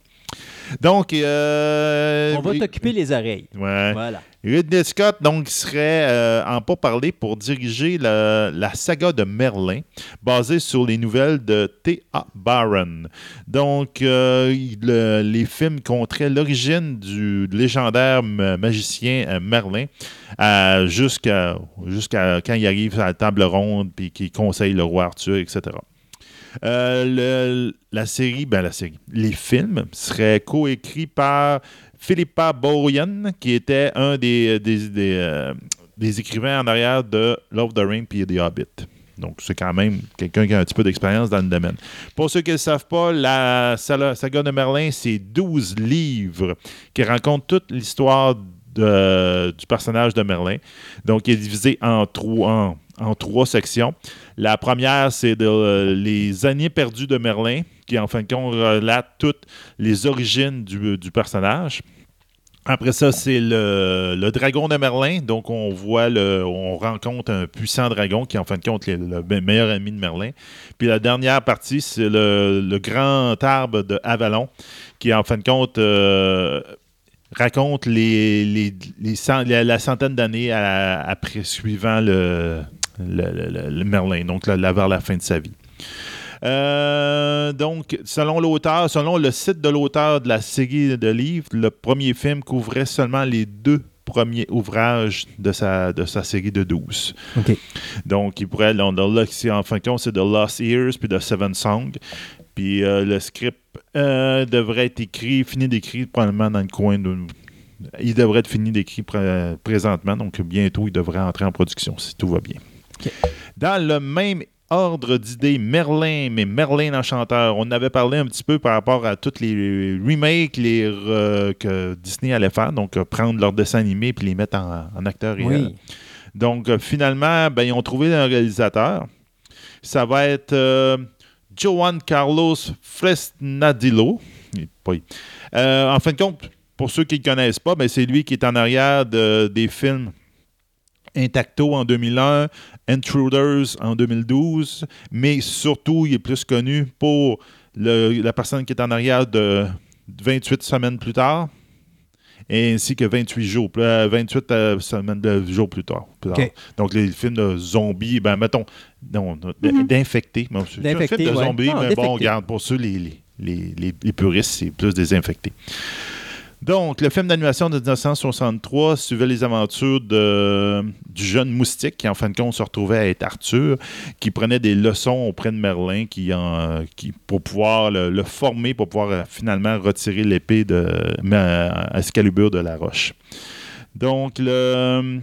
Donc, euh, on va t'occuper les oreilles. Ouais. Voilà. Ridley Scott, donc, serait euh, en pourparlers pour diriger la, la saga de Merlin, basée sur les nouvelles de T.A. Barron. Donc, euh, le- les films compteraient l'origine du légendaire ma- magicien Merlin jusqu'à jusqu'à quand il arrive à la table ronde puis qu'il conseille le roi Arthur, etc. Euh, le- la série, ben la série, les films seraient coécrits par Philippa Boyan, qui était un euh, des écrivains en arrière de Love the Ring puis The Hobbit. Donc, c'est quand même quelqu'un qui a un petit peu d'expérience dans le domaine. Pour ceux qui ne le savent pas, la saga de Merlin, c'est 12 livres qui racontent toute l'histoire du personnage de Merlin. Donc, il est divisé en trois, en, en trois sections. La première, c'est euh, les années perdues de Merlin, qui en fin de compte relate toutes les origines du, du personnage. Après ça, c'est le, dragon de Merlin. Donc, on voit, le, on rencontre un puissant dragon qui, en fin de compte, est le me- meilleur ami de Merlin. Puis la dernière partie, c'est le, grand arbre de Avalon, qui, en fin de compte, euh, raconte les, les, les cent- la, la centaine d'années après suivant le, le, le- le- le Merlin, donc là, là, vers la fin de sa vie. Euh, donc, selon l'auteur, selon le site de l'auteur de la série de livres, le premier film couvrait seulement les deux premiers ouvrages de sa, de sa série de 12. OK. Donc, il pourrait, là, c'est- en fin de compte, c'est The Lost Years puis The Seven Song. Puis euh, le script euh, devrait être écrit, fini d'écrire probablement dans le coin de. Il devrait être fini d'écrire pré- présentement, donc bientôt il devrait entrer en production si tout va bien. Dans le même ordre d'idées, Merlin, mais Merlin l'Enchanteur, on avait parlé un petit peu par rapport à tous les remakes les, euh, que Disney allait faire, donc euh, prendre leurs dessins animés puis les mettre en, en acteurs réels. Donc, euh, finalement, ben, ils ont trouvé un réalisateur. Ça va être euh, Joan Carlos Fresnadillo. Euh, en fin de compte, pour ceux qui ne le connaissent pas, ben, c'est lui qui est en arrière de- des films Intacto en 2001, Intruders en 2012, mais surtout, il est plus connu pour le- la personne qui est en arrière de 28 semaines plus tard ainsi que 28 jours, plus- euh, 28 euh, semaines de jours plus tard. plus tard. OK. Donc, les films de zombies, ben, mettons, non, d- d'infectés. Bon, film de ouais. zombies, mais bon, regarde, pour ceux, les, les, les, les- les puristes, c'est plus des infectés. Donc, le film d'animation de 1963 suivait les aventures du jeune moustique qui, en fin de compte, se retrouvait à être Arthur, qui prenait des leçons auprès de Merlin pour pouvoir le, former, pour pouvoir euh, finalement retirer l'épée de de la roche. Donc, le,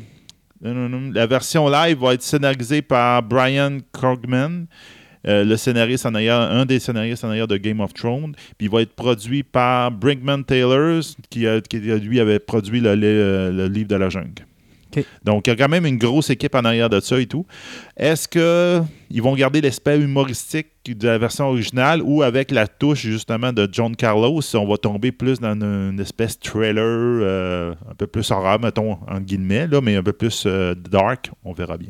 la version live va être scénarisée par Brian Krogman. Euh, le scénariste en arrière, un des scénaristes en arrière de Game of Thrones. Puis il va être produit par Brinkman Taylor, qui, a- qui, lui avait produit le, le- le livre de la jungle. Donc il y a quand même une grosse équipe en arrière de ça et tout. Est-ce qu'ils vont garder l'aspect humoristique de la version originale ou avec la touche justement de John Carlos, on va tomber plus dans une, une espèce de trailer euh, un peu plus horreur, mettons, en guillemets, là, mais un peu plus euh, dark, on verra bien.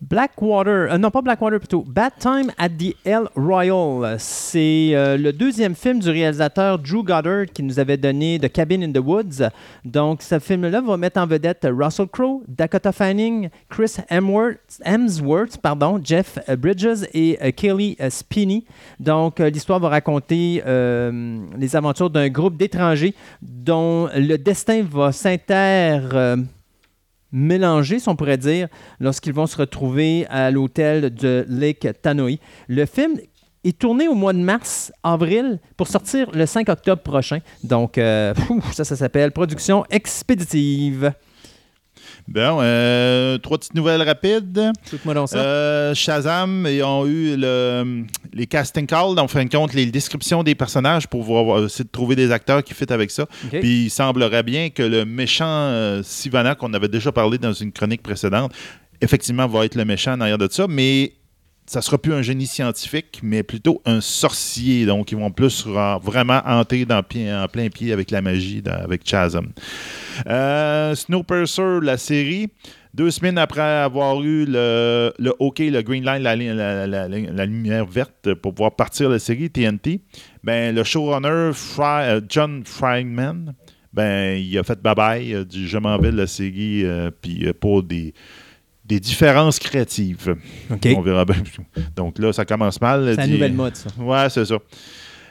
Blackwater, euh, non pas Blackwater plutôt, Bad Time at the El Royal. C'est euh, le deuxième film du réalisateur Drew Goddard qui nous avait donné The Cabin in the Woods. Donc ce film-là va mettre en vedette Russell Crowe, Dakota Fanning, Chris Hemsworth, pardon, Jeff euh, Bridges et euh, Kelly Spinney. Donc l'histoire va raconter les aventures d'un groupe d'étrangers dont le destin va s'inter... mélanger, si on pourrait dire, lorsqu'ils vont se retrouver à l'hôtel de Lake Tanoi. Le film est tourné au mois de mars, avril, pour sortir le 5 octobre prochain. Donc, euh, ça, ça s'appelle Production expéditive. Bon, euh, trois petites nouvelles rapides. Écoute-moi donc ça. Euh, Shazam, ils ont eu le- les casting calls, en fin de compte, les descriptions des personnages pour voir, essayer de trouver des acteurs qui fit avec ça. Puis il semblerait bien que le méchant euh, Sivana, qu'on avait déjà parlé dans une chronique précédente, effectivement va être le méchant en arrière de ça, mais ça sera plus un génie scientifique, mais plutôt un sorcier. Donc, ils vont plus ra- vraiment pi- en plein pied avec la magie, avec Chasm. Euh, Snowpiercer, la série, deux semaines après avoir eu le, le OK, le green line, la, lumière verte pour pouvoir partir la série TNT, ben, le showrunner euh, John Friedman, ben, il a fait bye-bye, a dit je m'en vais de la série, euh, puis euh, pour des, des différences créatives. On verra bien. Donc là, ça commence mal. C'est la nouvelle mode, ça. Ouais, c'est ça.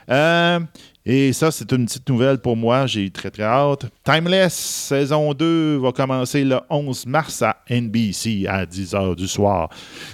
Euh, et ça, c'est une petite nouvelle pour moi. J'ai très, très hâte. Timeless, saison 2, va commencer le 11 mars à NBC à 10h du soir.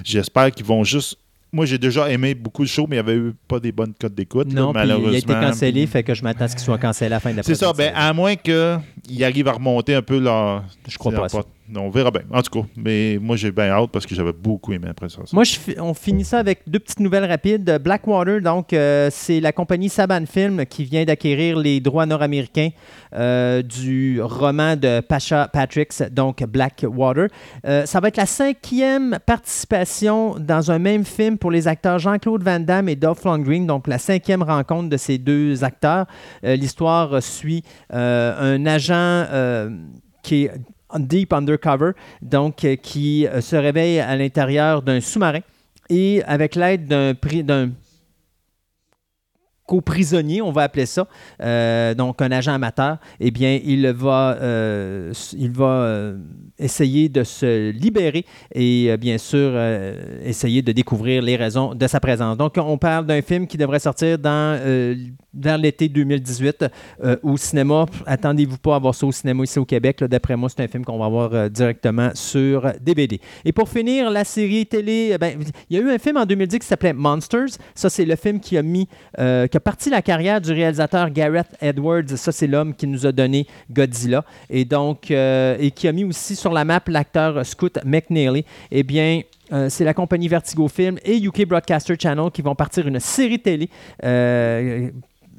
J'espère qu'ils vont juste. Moi, j'ai déjà aimé beaucoup de shows, mais il n'y avait eu pas des bonnes cotes d'écoute. Non, malheureusement. il a été cancellé, fait que je m'attends à ce qu'il soit cancellé à la fin de la C'est ça, ben, à moins qu'ils arrivent à remonter un peu leur. Je crois pas. On verra bien. En tout cas, mais moi, j'ai bien hâte parce que j'avais beaucoup aimé après ça. Moi, on finit ça avec deux petites nouvelles rapides. Blackwater, donc, euh, c'est la compagnie Saban Film qui vient d'acquérir les droits nord-américains euh, du roman de Pasha Patricks, donc Blackwater. Euh, ça va être la cinquième participation dans un même film pour les acteurs Jean-Claude Van Damme et Dolph Lundgren, donc la cinquième rencontre de ces deux acteurs. L'histoire suit un agent qui est deep undercover, donc euh, qui euh, se réveille à l'intérieur d'un sous-marin et avec l'aide d'un co-prisonnier, on va appeler ça, euh, donc un agent amateur, eh bien, il va, euh, euh, essayer de se libérer et bien sûr essayer de découvrir les raisons de sa présence. Donc, on parle d'un film qui devrait sortir dans, vers l'été 2018 euh, au cinéma. Attendez-vous pas à voir ça au cinéma ici au Québec. D'après moi, c'est un film qu'on va voir directement sur DVD. Et pour finir, la série télé, euh, ben, il y a eu un film en 2010 qui s'appelait Monsters. Ça, c'est le film qui a mis, qui a parti la carrière du réalisateur Gareth Edwards. Ça, c'est l'homme qui nous a donné Godzilla. Et donc, euh, qui a mis aussi sur la map l'acteur Scoot McNeely. Eh bien, euh, c'est la compagnie Vertigo Film et UK Broadcaster Channel qui vont partir une série télé euh,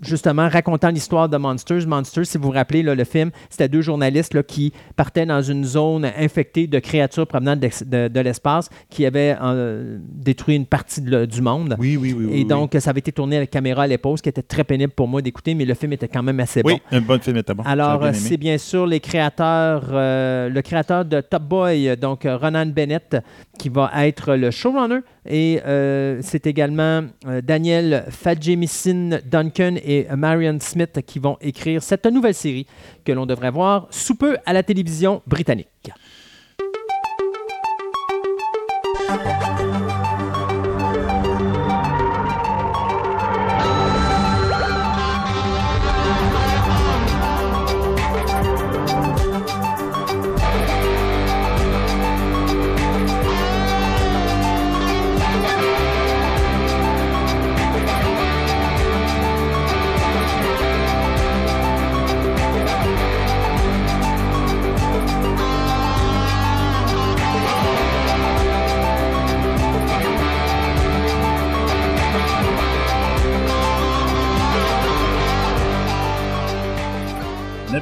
justement racontant l'histoire de Monsters. Monsters, si vous vous rappelez, là, le film, c'était deux journalistes là, qui partaient dans une zone infectée de créatures provenant de, de- de l'espace qui avaient euh, détruit une partie de du monde. Oui, oui, oui. oui, Et oui. donc, ça avait été tourné à la caméra à l'épaule, ce qui était très pénible pour moi d'écouter, mais le film était quand même assez Oui, bon. un bon film était bon. Alors, c'est bien sûr les créateurs, euh, le créateur de Top Boy, donc euh, Ronan Bennett, qui va être le showrunner. Et euh, c'est également Daniel Fadjemissine Duncan et Marion Smith qui vont écrire cette nouvelle série que l'on devrait voir sous peu à la télévision britannique.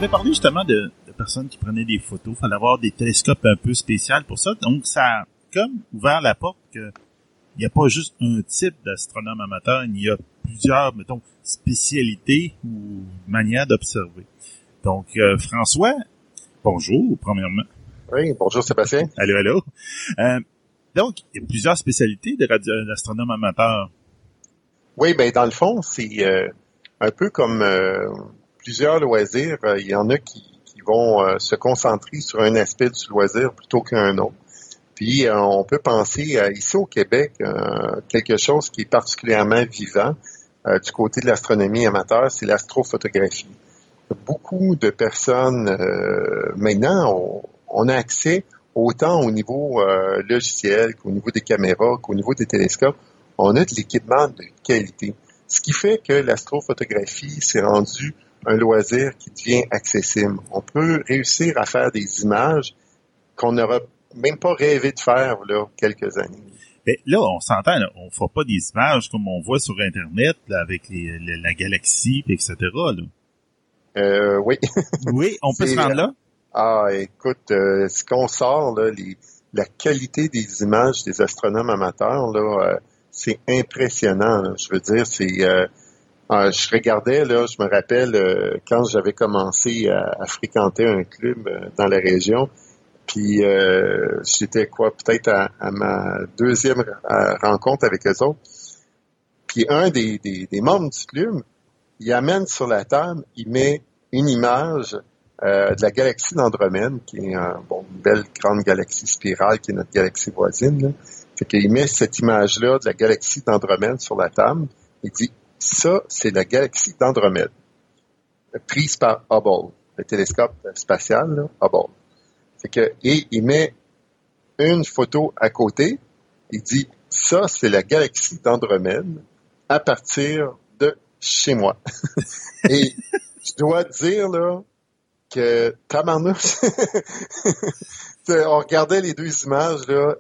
Avait parlé justement de, personnes qui prenaient des photos. Il fallait avoir des télescopes un peu spéciaux pour ça. Donc, ça a comme ouvert la porte que il n'y a pas juste un type d'astronome amateur, il y a plusieurs, mettons, spécialités ou manières d'observer. Donc, euh, François, bonjour, premièrement. Oui, bonjour Sébastien. Allô, allô. Euh, donc, il y a plusieurs spécialités d'astronome amateur. Oui, ben dans le fond, c'est euh, un peu comme plusieurs loisirs. Euh, il y en a qui, vont euh, se concentrer sur un aspect du loisir plutôt qu'un autre. Puis euh, on peut penser ici au Québec quelque chose qui est particulièrement vivant du côté de l'astronomie amateur, c'est l'astrophotographie. Beaucoup de personnes maintenant on, a accès autant au niveau logiciel qu'au niveau des caméras, qu'au niveau des télescopes. On a de l'équipement de qualité. Ce qui fait que l'astrophotographie s'est rendue un loisir qui devient accessible. On peut réussir à faire des images qu'on n'aurait même pas rêvé de faire là quelques années. Mais là, on s'entend, on ne fera pas des images comme on voit sur Internet avec la galaxie, etc. Là. Euh, oui. oui, on peut se rendre là? Ah, écoute, euh, ce qu'on sort, là, la qualité des images des astronomes amateurs, là, euh, c'est impressionnant. Je veux dire, c'est ah, je regardais, là, je me rappelle euh, quand j'avais commencé à, fréquenter un club euh, dans la région, puis euh, j'étais quoi, peut-être à, ma deuxième rencontre avec eux autres. Puis un des, membres du club, il amène sur la table, il met une image de la galaxie d'Andromède, qui est bon, une belle grande galaxie spirale qui est notre galaxie voisine. Là. Fait qu'il met cette image-là de la galaxie d'Andromède sur la table. Il dit ça, c'est la galaxie d'Andromède, prise par Hubble, le télescope spatial, Hubble. que, et il met une photo à côté, il dit, ça, c'est la galaxie d'Andromède à partir de chez moi. et je dois dire, là, que tabarnouche, on regardait les deux images, là,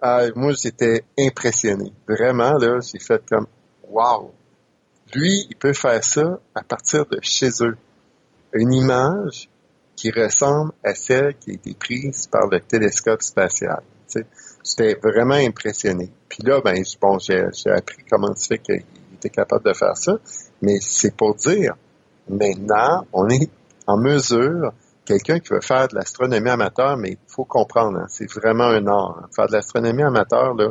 ah, moi, j'étais impressionné. Vraiment, là, j'ai fait comme, wow, lui, il peut faire ça à partir de chez eux. Une image qui ressemble à celle qui a été prise par le télescope spatial. J'étais vraiment impressionné. Puis là, ben, bon, j'ai appris comment se fait qu'il était capable de faire ça. Mais c'est pour dire, maintenant, on est en mesure, quelqu'un qui veut faire de l'astronomie amateur, mais il faut comprendre, hein, c'est vraiment un art. Faire de l'astronomie amateur, là,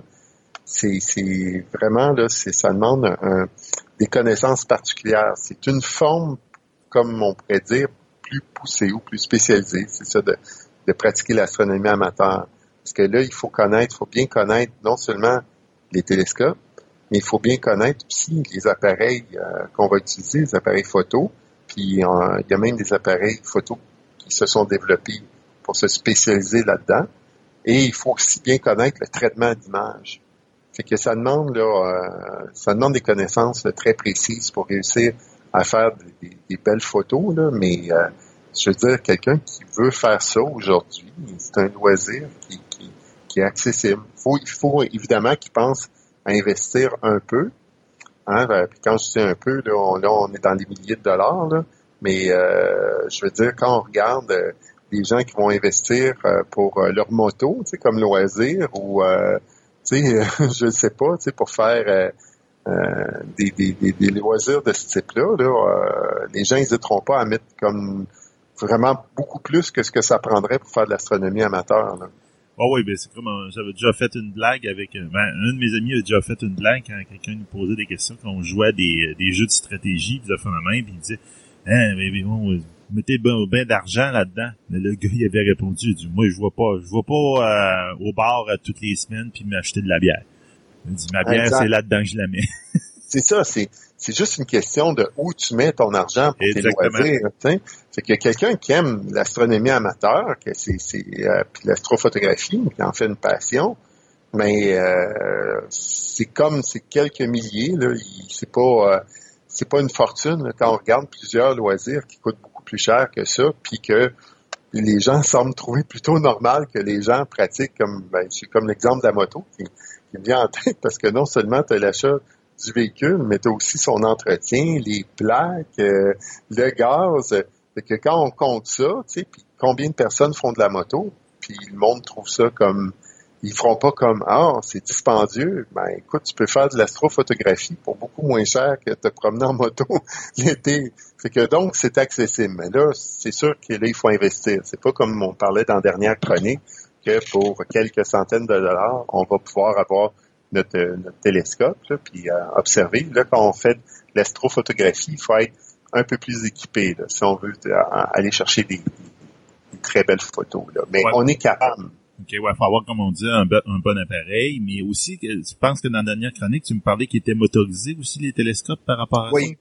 c'est vraiment, là, ça demande un, des connaissances particulières. C'est une forme, comme on pourrait dire, plus poussée ou plus spécialisée. C'est ça de, pratiquer l'astronomie amateur. Parce que là, il faut connaître, il faut bien connaître non seulement les télescopes, mais il faut bien connaître aussi les appareils euh, qu'on va utiliser, les appareils photo. Puis il y a même des appareils photo qui se sont développés pour se spécialiser là-dedans. Et il faut aussi bien connaître le traitement d'image. Fait que ça demande là, euh, ça demande des connaissances très précises pour réussir à faire des, belles photos, là, mais euh, je veux dire, quelqu'un qui veut faire ça aujourd'hui, c'est un loisir qui, qui, est accessible. Faut, il faut évidemment qu'il pense à investir un peu. Hein, euh, puis quand je dis un peu, là on, là, on est dans les milliers de dollars, là, mais je veux dire, quand on regarde des gens qui vont investir pour leur moto, comme loisir, ou tu sais, je ne sais pas, tu sais, pour faire euh, euh, des, des, des, loisirs de ce type-là, là, euh, les gens n'hésiteront pas à mettre comme vraiment beaucoup plus que ce que ça prendrait pour faire de l'astronomie amateur. Là. Ah oui, ben c'est comme j'avais déjà fait une blague avec ben, un de mes amis a déjà fait une blague quand quelqu'un nous posait des questions quand on jouait des, des jeux de stratégie, puis la main, puis il disait Hein, mais, bon, mettez bien ben d'argent là-dedans. Mais le gars il avait répondu, il dit Moi je vois pas, je vois pas euh, au bar euh, toutes les semaines puis m'acheter de la bière. Il dit Ma bière, c'est là-dedans que je la mets. c'est ça, c'est c'est juste une question de où tu mets ton argent pour Exactement. tes loisirs. C'est que quelqu'un qui aime l'astronomie amateur, que c'est, c'est euh, puis l'astrophotographie, qui en fait une passion, mais euh, c'est comme c'est quelques milliers là, c'est pas euh, c'est pas une fortune quand on regarde plusieurs loisirs qui coûtent beaucoup plus cher que ça, puis que les gens semblent trouver plutôt normal que les gens pratiquent comme ben, c'est comme l'exemple de la moto qui, qui me vient en tête parce que non seulement tu as l'achat du véhicule, mais tu as aussi son entretien, les plaques, euh, le gaz. Fait que quand on compte ça, tu sais, puis combien de personnes font de la moto, puis le monde trouve ça comme ils feront pas comme ah c'est dispendieux. Ben écoute, tu peux faire de l'astrophotographie pour beaucoup moins cher que te promener en moto l'été. Fait que donc c'est accessible. Mais là, c'est sûr que là il faut investir. C'est pas comme on parlait dans la dernière chronique que pour quelques centaines de dollars, on va pouvoir avoir notre, télescope, puis euh, observer. Là, quand on fait de l'astrophotographie, il faut être un peu plus équipé si on veut euh, aller chercher des, très belles photos. Là. Mais on est capable. OK, ouais, faut avoir, comme on dit, un, bon appareil, mais aussi, je pense que dans la dernière chronique, tu me parlais qu'ils étaient motorisés aussi, les télescopes, par rapport à oui. ça?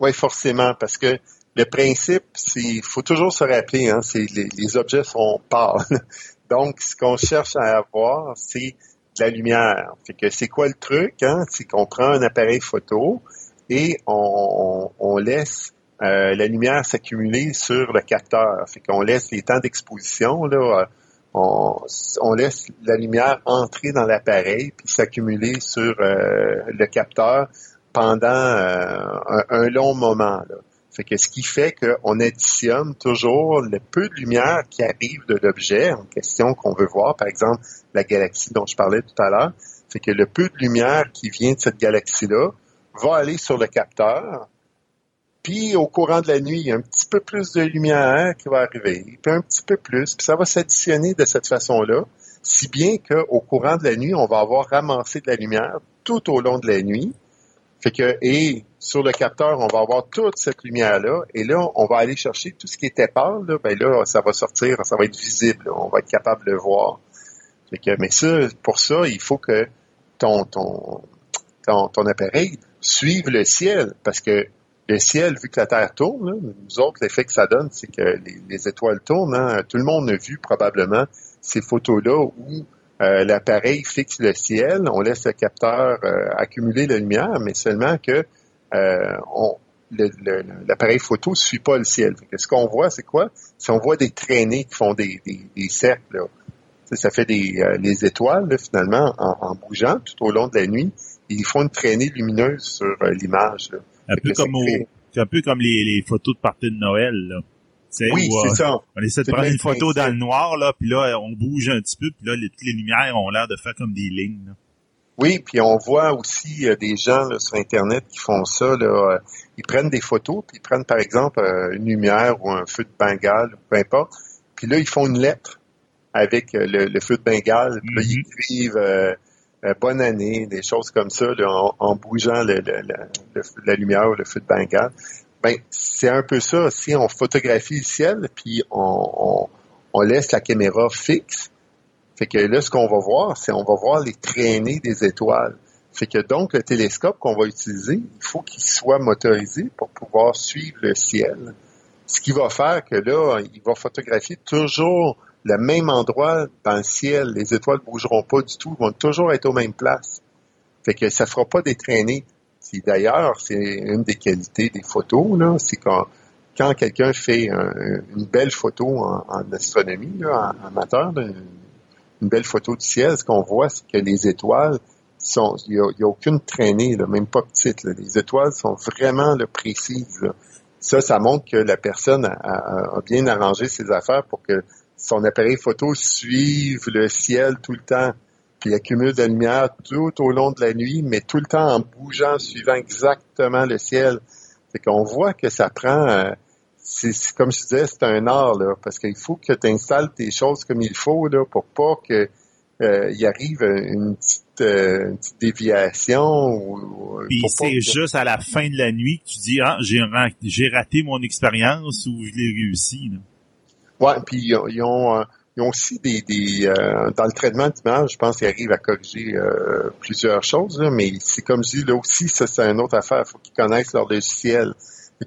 Oui, forcément, parce que le principe, c'est, faut toujours se rappeler, hein, c'est les, les objets sont pâles. Donc, ce qu'on cherche à avoir, c'est de la lumière. Fait que c'est quoi le truc? Hein? C'est qu'on prend un appareil photo et on, on laisse euh, la lumière s'accumuler sur le capteur. Fait qu'on laisse les temps d'exposition, là, on, laisse la lumière entrer dans l'appareil puis s'accumuler sur euh, le capteur pendant euh, un, long moment. Là. Que ce qui fait qu'on additionne toujours le peu de lumière qui arrive de l'objet en question qu'on veut voir, par exemple la galaxie dont je parlais tout à l'heure. Fait que le peu de lumière qui vient de cette galaxie-là va aller sur le capteur, puis au courant de la nuit, il y a un petit peu plus de lumière qui va arriver, puis un petit peu plus, puis ça va s'additionner de cette façon-là, si bien qu'au courant de la nuit, on va avoir ramassé de la lumière tout au long de la nuit, fait que, et sur le capteur, on va avoir toute cette lumière-là, et là, on va aller chercher tout ce qui était pâle, là, ben là, ça va sortir, ça va être visible, on va être capable de le voir. Fait que, mais ça, pour ça, il faut que ton, ton, ton, appareil suive le ciel, parce que le ciel, vu que la Terre tourne, nous autres, l'effet que ça donne, c'est que les, étoiles tournent. Hein. Tout le monde a vu probablement ces photos-là où euh, l'appareil fixe le ciel, on laisse le capteur euh, accumuler la lumière, mais seulement que euh, l'appareil photo ne suit pas le ciel. ce qu'on voit, c'est quoi? Si on voit des traînées qui font des, cercles, ça fait des les étoiles, finalement, en, bougeant tout au long de la nuit, ils font une traînée lumineuse sur l'image. Un, peu comme un peu comme les, photos de partie de Noël. Là oui, c'est euh, ça. On essaie de prendre une photo dans le noir, là, puis là, on bouge un petit peu, puis là, les, toutes les lumières ont l'air de faire comme des lignes. Oui, puis on voit aussi euh, des gens sur Internet qui font ça. Là, euh, ils prennent des photos, puis ils prennent par exemple une lumière ou un feu de Bengale, peu importe. Puis là, ils font une lettre avec le, feu de Bengale. Puis là, ils mm-hmm. Écrivent bonne année, des choses comme ça, en, bougeant la lumière ou le feu de Bengale. Ben, c'est un peu ça. Si on photographie le ciel, puis on, laisse la caméra fixe, fait que là, ce qu'on va voir, c'est on va voir les traînées des étoiles. Fait que donc, le télescope qu'on va utiliser, il faut qu'il soit motorisé pour pouvoir suivre le ciel. Ce qui va faire que là, il va photographier toujours le même endroit dans le ciel. Les étoiles ne bougeront pas du tout, vont toujours être aux mêmes places. Fait que ça fera pas des traînées d'ailleurs, c'est une des qualités des photos, là, c'est quand, quand quelqu'un fait une belle photo en, astronomie, là, en, amateur, une, belle photo du ciel, ce qu'on voit, c'est que les étoiles sont, il n'y a, aucune traînée, même pas petite. Les étoiles sont vraiment précises. Ça, ça montre que la personne a, bien arrangé ses affaires pour que son appareil photo suive le ciel tout le temps puis accumule de la lumière tout au long de la nuit, mais tout le temps en bougeant, suivant exactement le ciel. Fait qu'on voit que ça prend, euh, c'est comme je disais, c'est un art, là, parce qu'il faut que tu installes tes choses comme il faut, là, pour pas que euh, il arrive une petite, euh, une petite déviation. Ou, Puis c'est juste à la fin de la nuit que tu dis ah j'ai j'ai raté mon expérience ou je l'ai réussi. Là. Ouais, puis ils ont, euh, ils ont aussi des, des euh, dans le traitement d'image, je pense qu'ils arrivent à corriger euh, plusieurs choses, là, mais c'est comme je dis là aussi, ça c'est une autre affaire. Il faut qu'ils connaissent leur logiciel.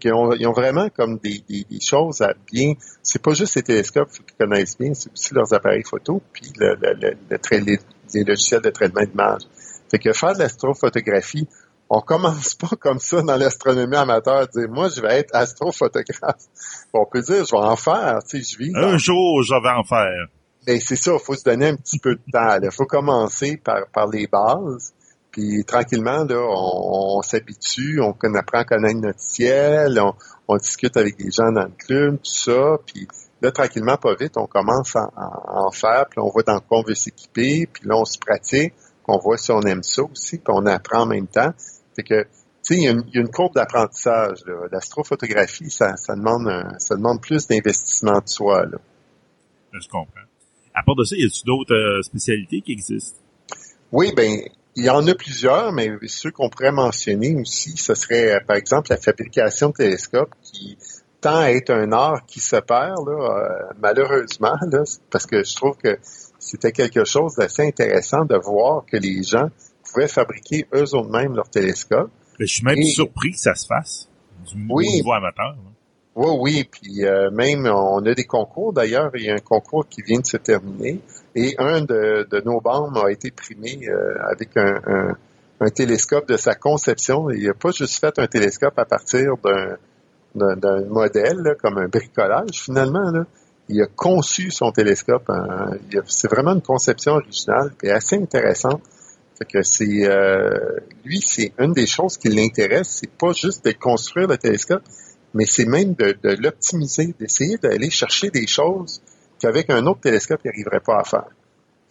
Ils ont, ils ont, vraiment comme des, des, des, choses à bien. C'est pas juste les télescopes qu'ils connaissent bien, c'est aussi leurs appareils photo puis le, le, le, le les, logiciels de traitement d'image. Fait que faire de l'astrophotographie, on commence pas comme ça dans l'astronomie amateur, dire moi je vais être astrophotographe. On peut dire je vais en faire, tu sais, je vis. Un jour je vais en faire. Ben c'est ça, il faut se donner un petit peu de temps. Il faut commencer par, par les bases. Puis tranquillement, là, on, on s'habitue, on, apprend à connaître notre ciel, on, on, discute avec des gens dans le club, tout ça. Puis là, tranquillement, pas vite, on commence à, en faire, puis on voit dans quoi on veut s'équiper, puis là, on se pratique, on voit si on aime ça aussi, puis on apprend en même temps. Fait que, tu sais, il y, a une courbe d'apprentissage. L'astrophotographie, ça, ça, demande ça demande plus d'investissement de soi. Là. Je comprends. À part de ça, y a-t-il d'autres euh, spécialités qui existent? Oui, ben il y en a plusieurs, mais ceux qu'on pourrait mentionner aussi, ce serait, par exemple, la fabrication de télescopes qui tend à être un art qui se perd, là, euh, malheureusement, là, parce que je trouve que c'était quelque chose d'assez intéressant de voir que les gens pouvaient fabriquer eux-mêmes leurs télescopes. je suis même surpris que ça se fasse du oui, niveau amateur. Oui, oui, puis euh, même on a des concours d'ailleurs, il y a un concours qui vient de se terminer et un de, de nos bandes a été primé euh, avec un, un, un, télescope de sa conception. Il n'a pas juste fait un télescope à partir d'un, d'un, modèle, là, comme un bricolage finalement. Là. Il a conçu son télescope. Hein. c'est vraiment une conception originale et assez intéressante. Fait que c'est euh, lui, c'est une des choses qui l'intéresse, c'est pas juste de construire le télescope, mais c'est même de, l'optimiser, d'essayer d'aller chercher des choses qu'avec un autre télescope, il n'arriverait pas à faire.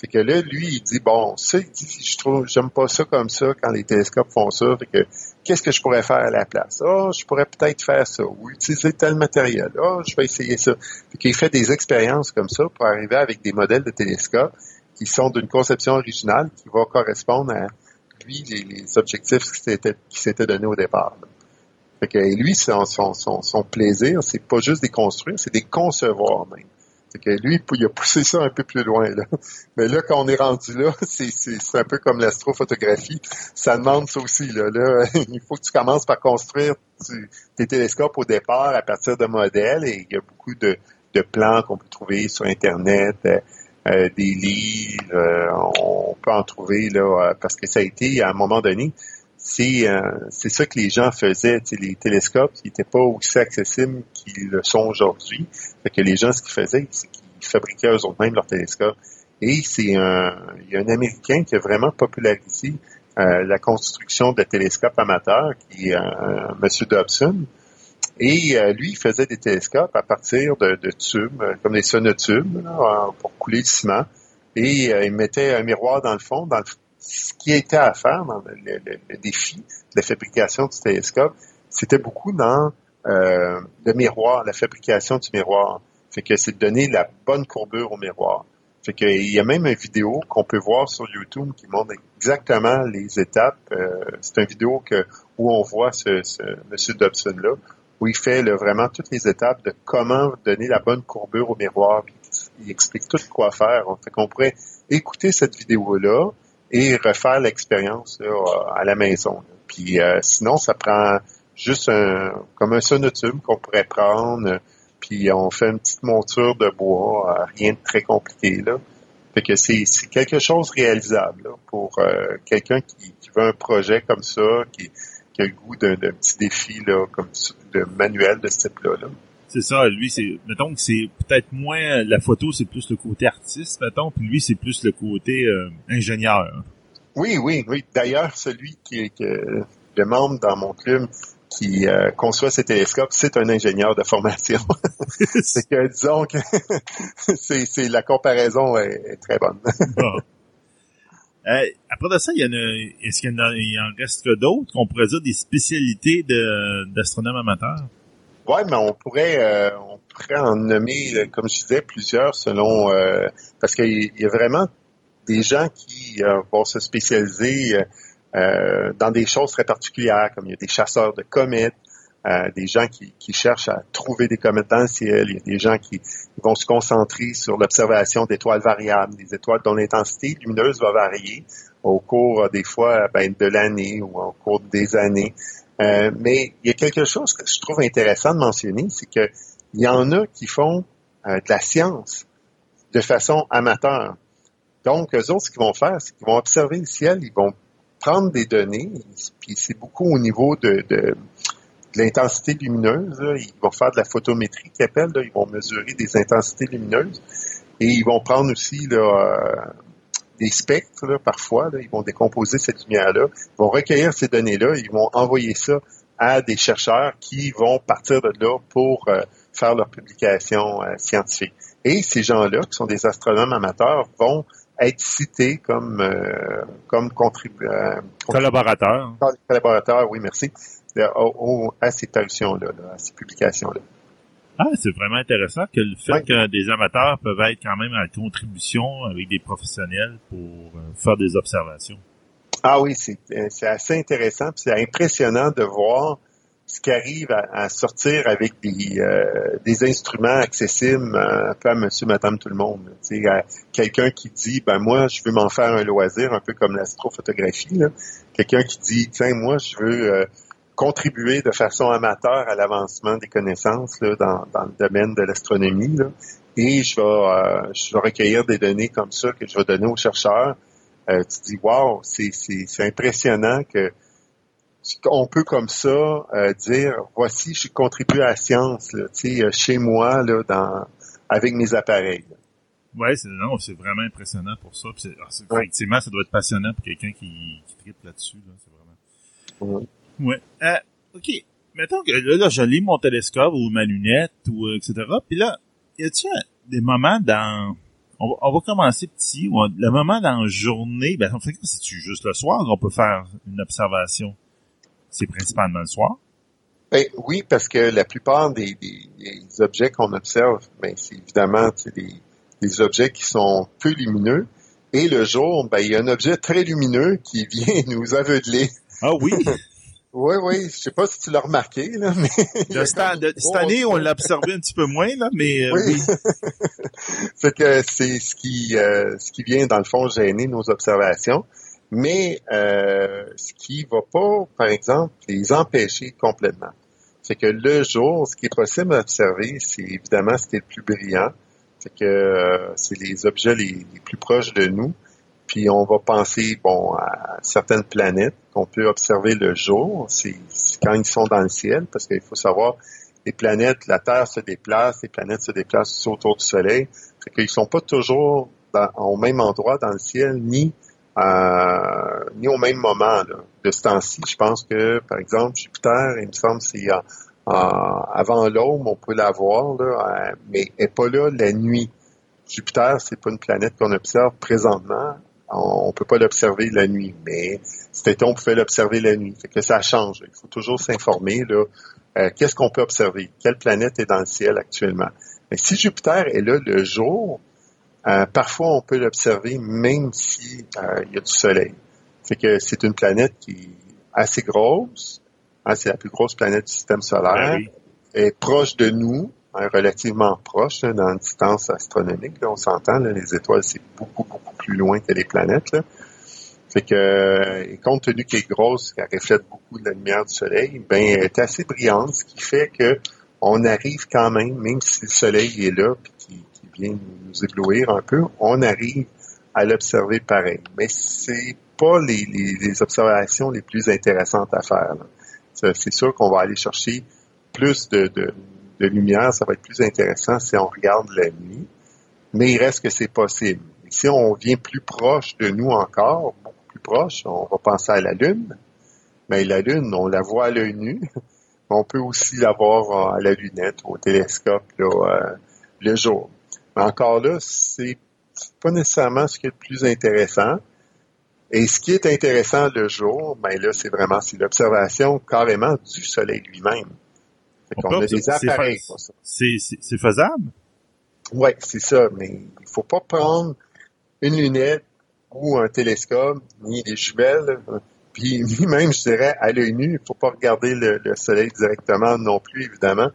Fait que là, lui, il dit, bon, ça, il dit, je trouve, j'aime pas ça comme ça quand les télescopes font ça. Fait que, qu'est-ce que je pourrais faire à la place? Oh, je pourrais peut-être faire ça, ou utiliser tel matériel. Oh, je vais essayer ça. Fait qu'il fait des expériences comme ça pour arriver avec des modèles de télescopes qui sont d'une conception originale qui va correspondre à, lui, les, objectifs qui s'étaient donnés au départ. Fait que lui, son, son, son, plaisir, c'est pas juste des construire, c'est des concevoir même. C'est que lui, il a poussé ça un peu plus loin. Là. Mais là, quand on est rendu là, c'est, un peu comme l'astrophotographie. Ça demande ça aussi. Là. là. il faut que tu commences par construire tes télescopes au départ à partir de modèles. Et il y a beaucoup de, de plans qu'on peut trouver sur Internet, euh des livres. Euh, on peut en trouver là euh, parce que ça a été, à un moment donné, c'est c'est ça que les gens faisaient. Les télescopes n'étaient pas aussi accessibles qu'ils le sont aujourd'hui. Fait que les gens, ce qu'ils faisaient, c'est qu'ils fabriquaient eux-mêmes leurs télescopes. Et c'est un, il y a un Américain qui a vraiment popularisé euh, la construction de télescopes amateurs, qui est euh, M. Dobson. Et euh, lui, il faisait des télescopes à partir de, tubes, euh, comme des sonotubes, pour couler le ciment. Et il mettait un miroir dans le fond. Dans le, ce qui était à faire dans le, le défi de la fabrication du télescope, c'était beaucoup dans euh, le miroir, la fabrication du miroir. Fait que c'est de donner la bonne courbure au miroir. Fait que il y a même une vidéo qu'on peut voir sur YouTube qui montre exactement les étapes. Euh, c'est une vidéo que où on voit ce, ce Monsieur Dobson là, il fait vraiment toutes les étapes de comment donner la bonne courbure au miroir. il explique tout quoi faire. Fait qu'on pourrait écouter cette vidéo là et refaire l'expérience à la maison. Puis euh, sinon, ça prend juste un, comme un sonotube qu'on pourrait prendre, puis on fait une petite monture de bois, euh, rien de très compliqué là. Fait que c'est, quelque chose réalisable pour euh, quelqu'un qui, veut un projet comme ça, qui, a le goût d'un, petit défi là, comme de manuel de ce type-là. C'est ça, lui, c'est, mettons que c'est peut-être moins, la photo, c'est plus le côté artiste, mettons, puis lui, c'est plus le côté euh, ingénieur. Oui, oui, oui. D'ailleurs, celui qui est le membre dans mon club, qui euh, conçoit ces télescopes, c'est un ingénieur de formation. c'est que disons que c'est, la comparaison est, très bonne. Euh, après de ça, il y en a, est-ce qu'il y en, reste d'autres qu'on pourrait dire des spécialités d'astronomes amateurs? Oui, mais on pourrait, euh, on pourrait en nommer, euh, comme je disais, plusieurs selon, euh, parce qu'il y a vraiment des gens qui vont se spécialiser dans des choses très particulières, comme il y a des chasseurs de comètes, des gens qui, cherchent à trouver des comètes dans le ciel, il y a des gens qui vont se concentrer sur l'observation d'étoiles variables, des étoiles dont l'intensité lumineuse va varier au cours des fois ben, de l'année ou au cours des années. Euh, mais il y a quelque chose que je trouve intéressant de mentionner, c'est que il y en a qui font euh, de la science de façon amateur. Donc, eux autres, ce qu'ils vont faire, c'est qu'ils vont observer le ciel, ils vont prendre des données, puis c'est beaucoup au niveau de, l'intensité lumineuse. Ils vont faire de la photométrie qu'ils appellent, ils vont mesurer des intensités lumineuses. Et ils vont prendre aussi là, euh, des spectres, parfois. ils vont décomposer cette lumière-là. Ils vont recueillir ces données-là. Ils vont envoyer ça à des chercheurs qui vont partir de là pour euh, faire leur publication euh, scientifique. Et ces gens-là, qui sont des astronomes amateurs, vont être cités comme euh, comme contributeurs. collaborateurs. Collaborateurs, oui, merci, à ces parutions-là, à ces publications-là. Ah, c'est vraiment intéressant que le fait que des amateurs peuvent être quand même à contribution avec des professionnels pour euh, faire des observations. Ah oui, c'est euh, assez intéressant, c'est impressionnant de voir ce qui arrive à, sortir avec des, euh, des instruments accessibles un peu à monsieur, madame, tout le monde. Quelqu'un qui dit, ben moi, je veux m'en faire un loisir, un peu comme l'astrophotographie. Quelqu'un qui dit, tiens, moi, je veux contribuer de façon amateur à l'avancement des connaissances dans, le domaine de l'astronomie. Et je vais, euh, je vais recueillir des données comme ça que je vais donner aux chercheurs. Euh, tu dis, wow, c'est, impressionnant que on peut comme ça euh, dire, voici, je contribue à la science, là, chez moi, là, dans, avec mes appareils. Oui, c'est, non, c'est vraiment impressionnant pour ça. Ah, effectivement, ça doit être passionnant pour quelqu'un qui, qui tripe là-dessus. Là, c'est vraiment... Ouais. Euh, OK. Mettons que là, là, je lis mon télescope ou ma lunette ou euh, etc. Puis là, y a-t-il des moments dans on va, on va commencer petit. Le moment dans la journée, ben en fait, c'est juste le soir qu'on peut faire une observation. C'est principalement le soir. Ben, oui, parce que la plupart des, des, des objets qu'on observe, ben, c'est évidemment des, des objets qui sont peu lumineux. Et le jour, ben, il y a un objet très lumineux qui vient nous aveugler. Ah oui? Oui, oui, je sais pas si tu l'as remarqué, là, mais... cette, année, on l'a observé un petit peu moins, là, mais euh, oui. c'est que c'est ce qui euh, ce qui vient, dans le fond, gêner nos observations, mais euh, ce qui va pas, par exemple, les empêcher complètement. C'est que le jour, ce qui est possible d'observer, c'est évidemment ce qui est le plus brillant, c'est que c'est les objets les plus proches de nous, puis on va penser bon à certaines planètes qu'on peut observer le jour, c'est quand ils sont dans le ciel, parce qu'il faut savoir les planètes, la Terre se déplace, les planètes se déplacent autour du Soleil, fait qu'ils sont pas toujours au même endroit dans le ciel, ni euh, ni au même moment. De ce temps-ci, je pense que, par exemple, Jupiter, il me semble, c'est avant l'aube, on peut la voir, là, euh, mais elle n'est pas là la nuit. Jupiter, c'est pas une planète qu'on observe présentement on, ne peut pas l'observer la nuit, mais c'était on pouvait l'observer la nuit. Fait que ça change. Il faut toujours s'informer là. Euh, qu'est-ce qu'on peut observer? Quelle planète est dans le ciel actuellement? Mais si Jupiter est là le jour, euh, parfois on peut l'observer même si euh, il y a du soleil. Fait que c'est une planète qui est assez grosse. Hein, c'est la plus grosse planète du système solaire. Ben elle est proche de nous. Relativement proche dans une distance astronomique. on s'entend, les étoiles, c'est beaucoup, beaucoup plus loin que les planètes. Là. Fait que, et compte tenu qu'elle est grosse, qu'elle reflète beaucoup de la lumière du Soleil, ben, elle est assez brillante, ce qui fait que on arrive quand même, même si le Soleil est là, puis qui, vient nous éblouir un peu, on arrive à l'observer pareil. Mais c'est pas les, les, observations les plus intéressantes à faire. C'est sûr qu'on va aller chercher plus de, de, de lumière, ça va être plus intéressant si on regarde la nuit, mais il reste que c'est possible. si on vient plus proche de nous encore, beaucoup plus proche, on va penser à la Lune, mais la Lune, on la voit à l'œil nu, on peut aussi la voir à la lunette, au télescope, euh, le jour. Mais encore là, c'est pas nécessairement ce qui est le plus intéressant. Et ce qui est intéressant le jour, ben là, c'est vraiment c'est l'observation carrément du Soleil lui-même. On, a des appareils pour ça. C'est faisable? Oui, c'est ça, mais il faut pas prendre une lunette ou un télescope, ni des jumelles, puis ni même, je dirais, à l'œil nu, il faut pas regarder le, soleil directement non plus, évidemment.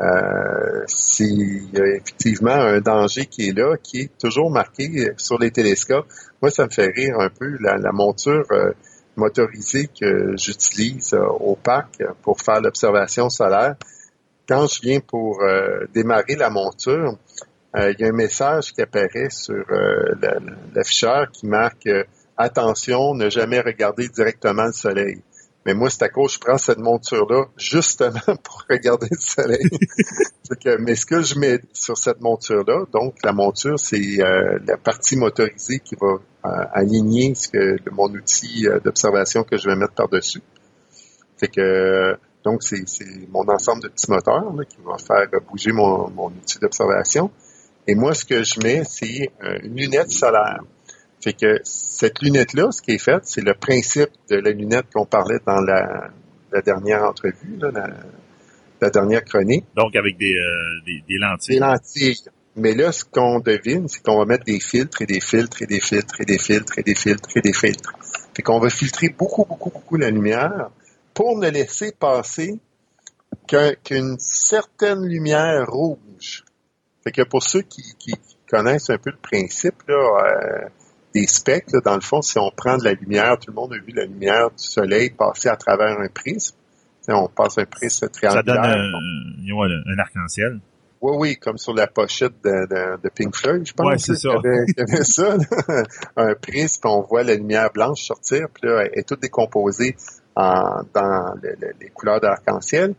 Euh, c'est effectivement un danger qui est là, qui est toujours marqué sur les télescopes. Moi, ça me fait rire un peu la, monture euh, motorisée que j'utilise euh, au parc pour faire l'observation solaire. Quand je viens pour euh, démarrer la monture, il y a un message qui apparaît sur l'afficheur qui marque attention, ne jamais regarder directement le soleil. Mais moi, c'est à cause je prends cette monture-là justement pour regarder le soleil. que, mais ce que je mets sur cette monture-là, donc la monture, c'est euh, la partie motorisée qui va euh, aligner ce que mon outil euh, d'observation que je vais mettre par-dessus. Fait que donc c'est mon ensemble de petits moteurs qui va faire bouger mon, mon outil d'observation. Et moi, ce que je mets, c'est une lunette solaire. Fait que cette lunette-là, ce qui est fait, c'est le principe de la lunette qu'on parlait dans la, dernière entrevue, la, dernière chronique. Donc avec des, euh, des, lentilles. Des lentilles. Mais là, ce qu'on devine, c'est qu'on va mettre des filtres et des filtres et des filtres et des filtres et des filtres et des filtres. Fait qu'on va filtrer beaucoup, beaucoup, beaucoup la lumière pour ne laisser passer qu'une certaine lumière rouge. Fait que pour ceux qui, connaissent un peu le principe, là, euh, des spectres. dans le fond, si on prend de la lumière, tout le monde a vu la lumière du soleil passer à travers un prisme. on passe un prisme triangulaire. Ça donne un, arc-en-ciel. Oui, oui, comme sur la pochette de, Pink Floyd, je pense. Oui, c'est ça. ça un prisme, on voit la lumière blanche sortir, puis là, elle est toute décomposée en, dans les couleurs d'arc-en-ciel.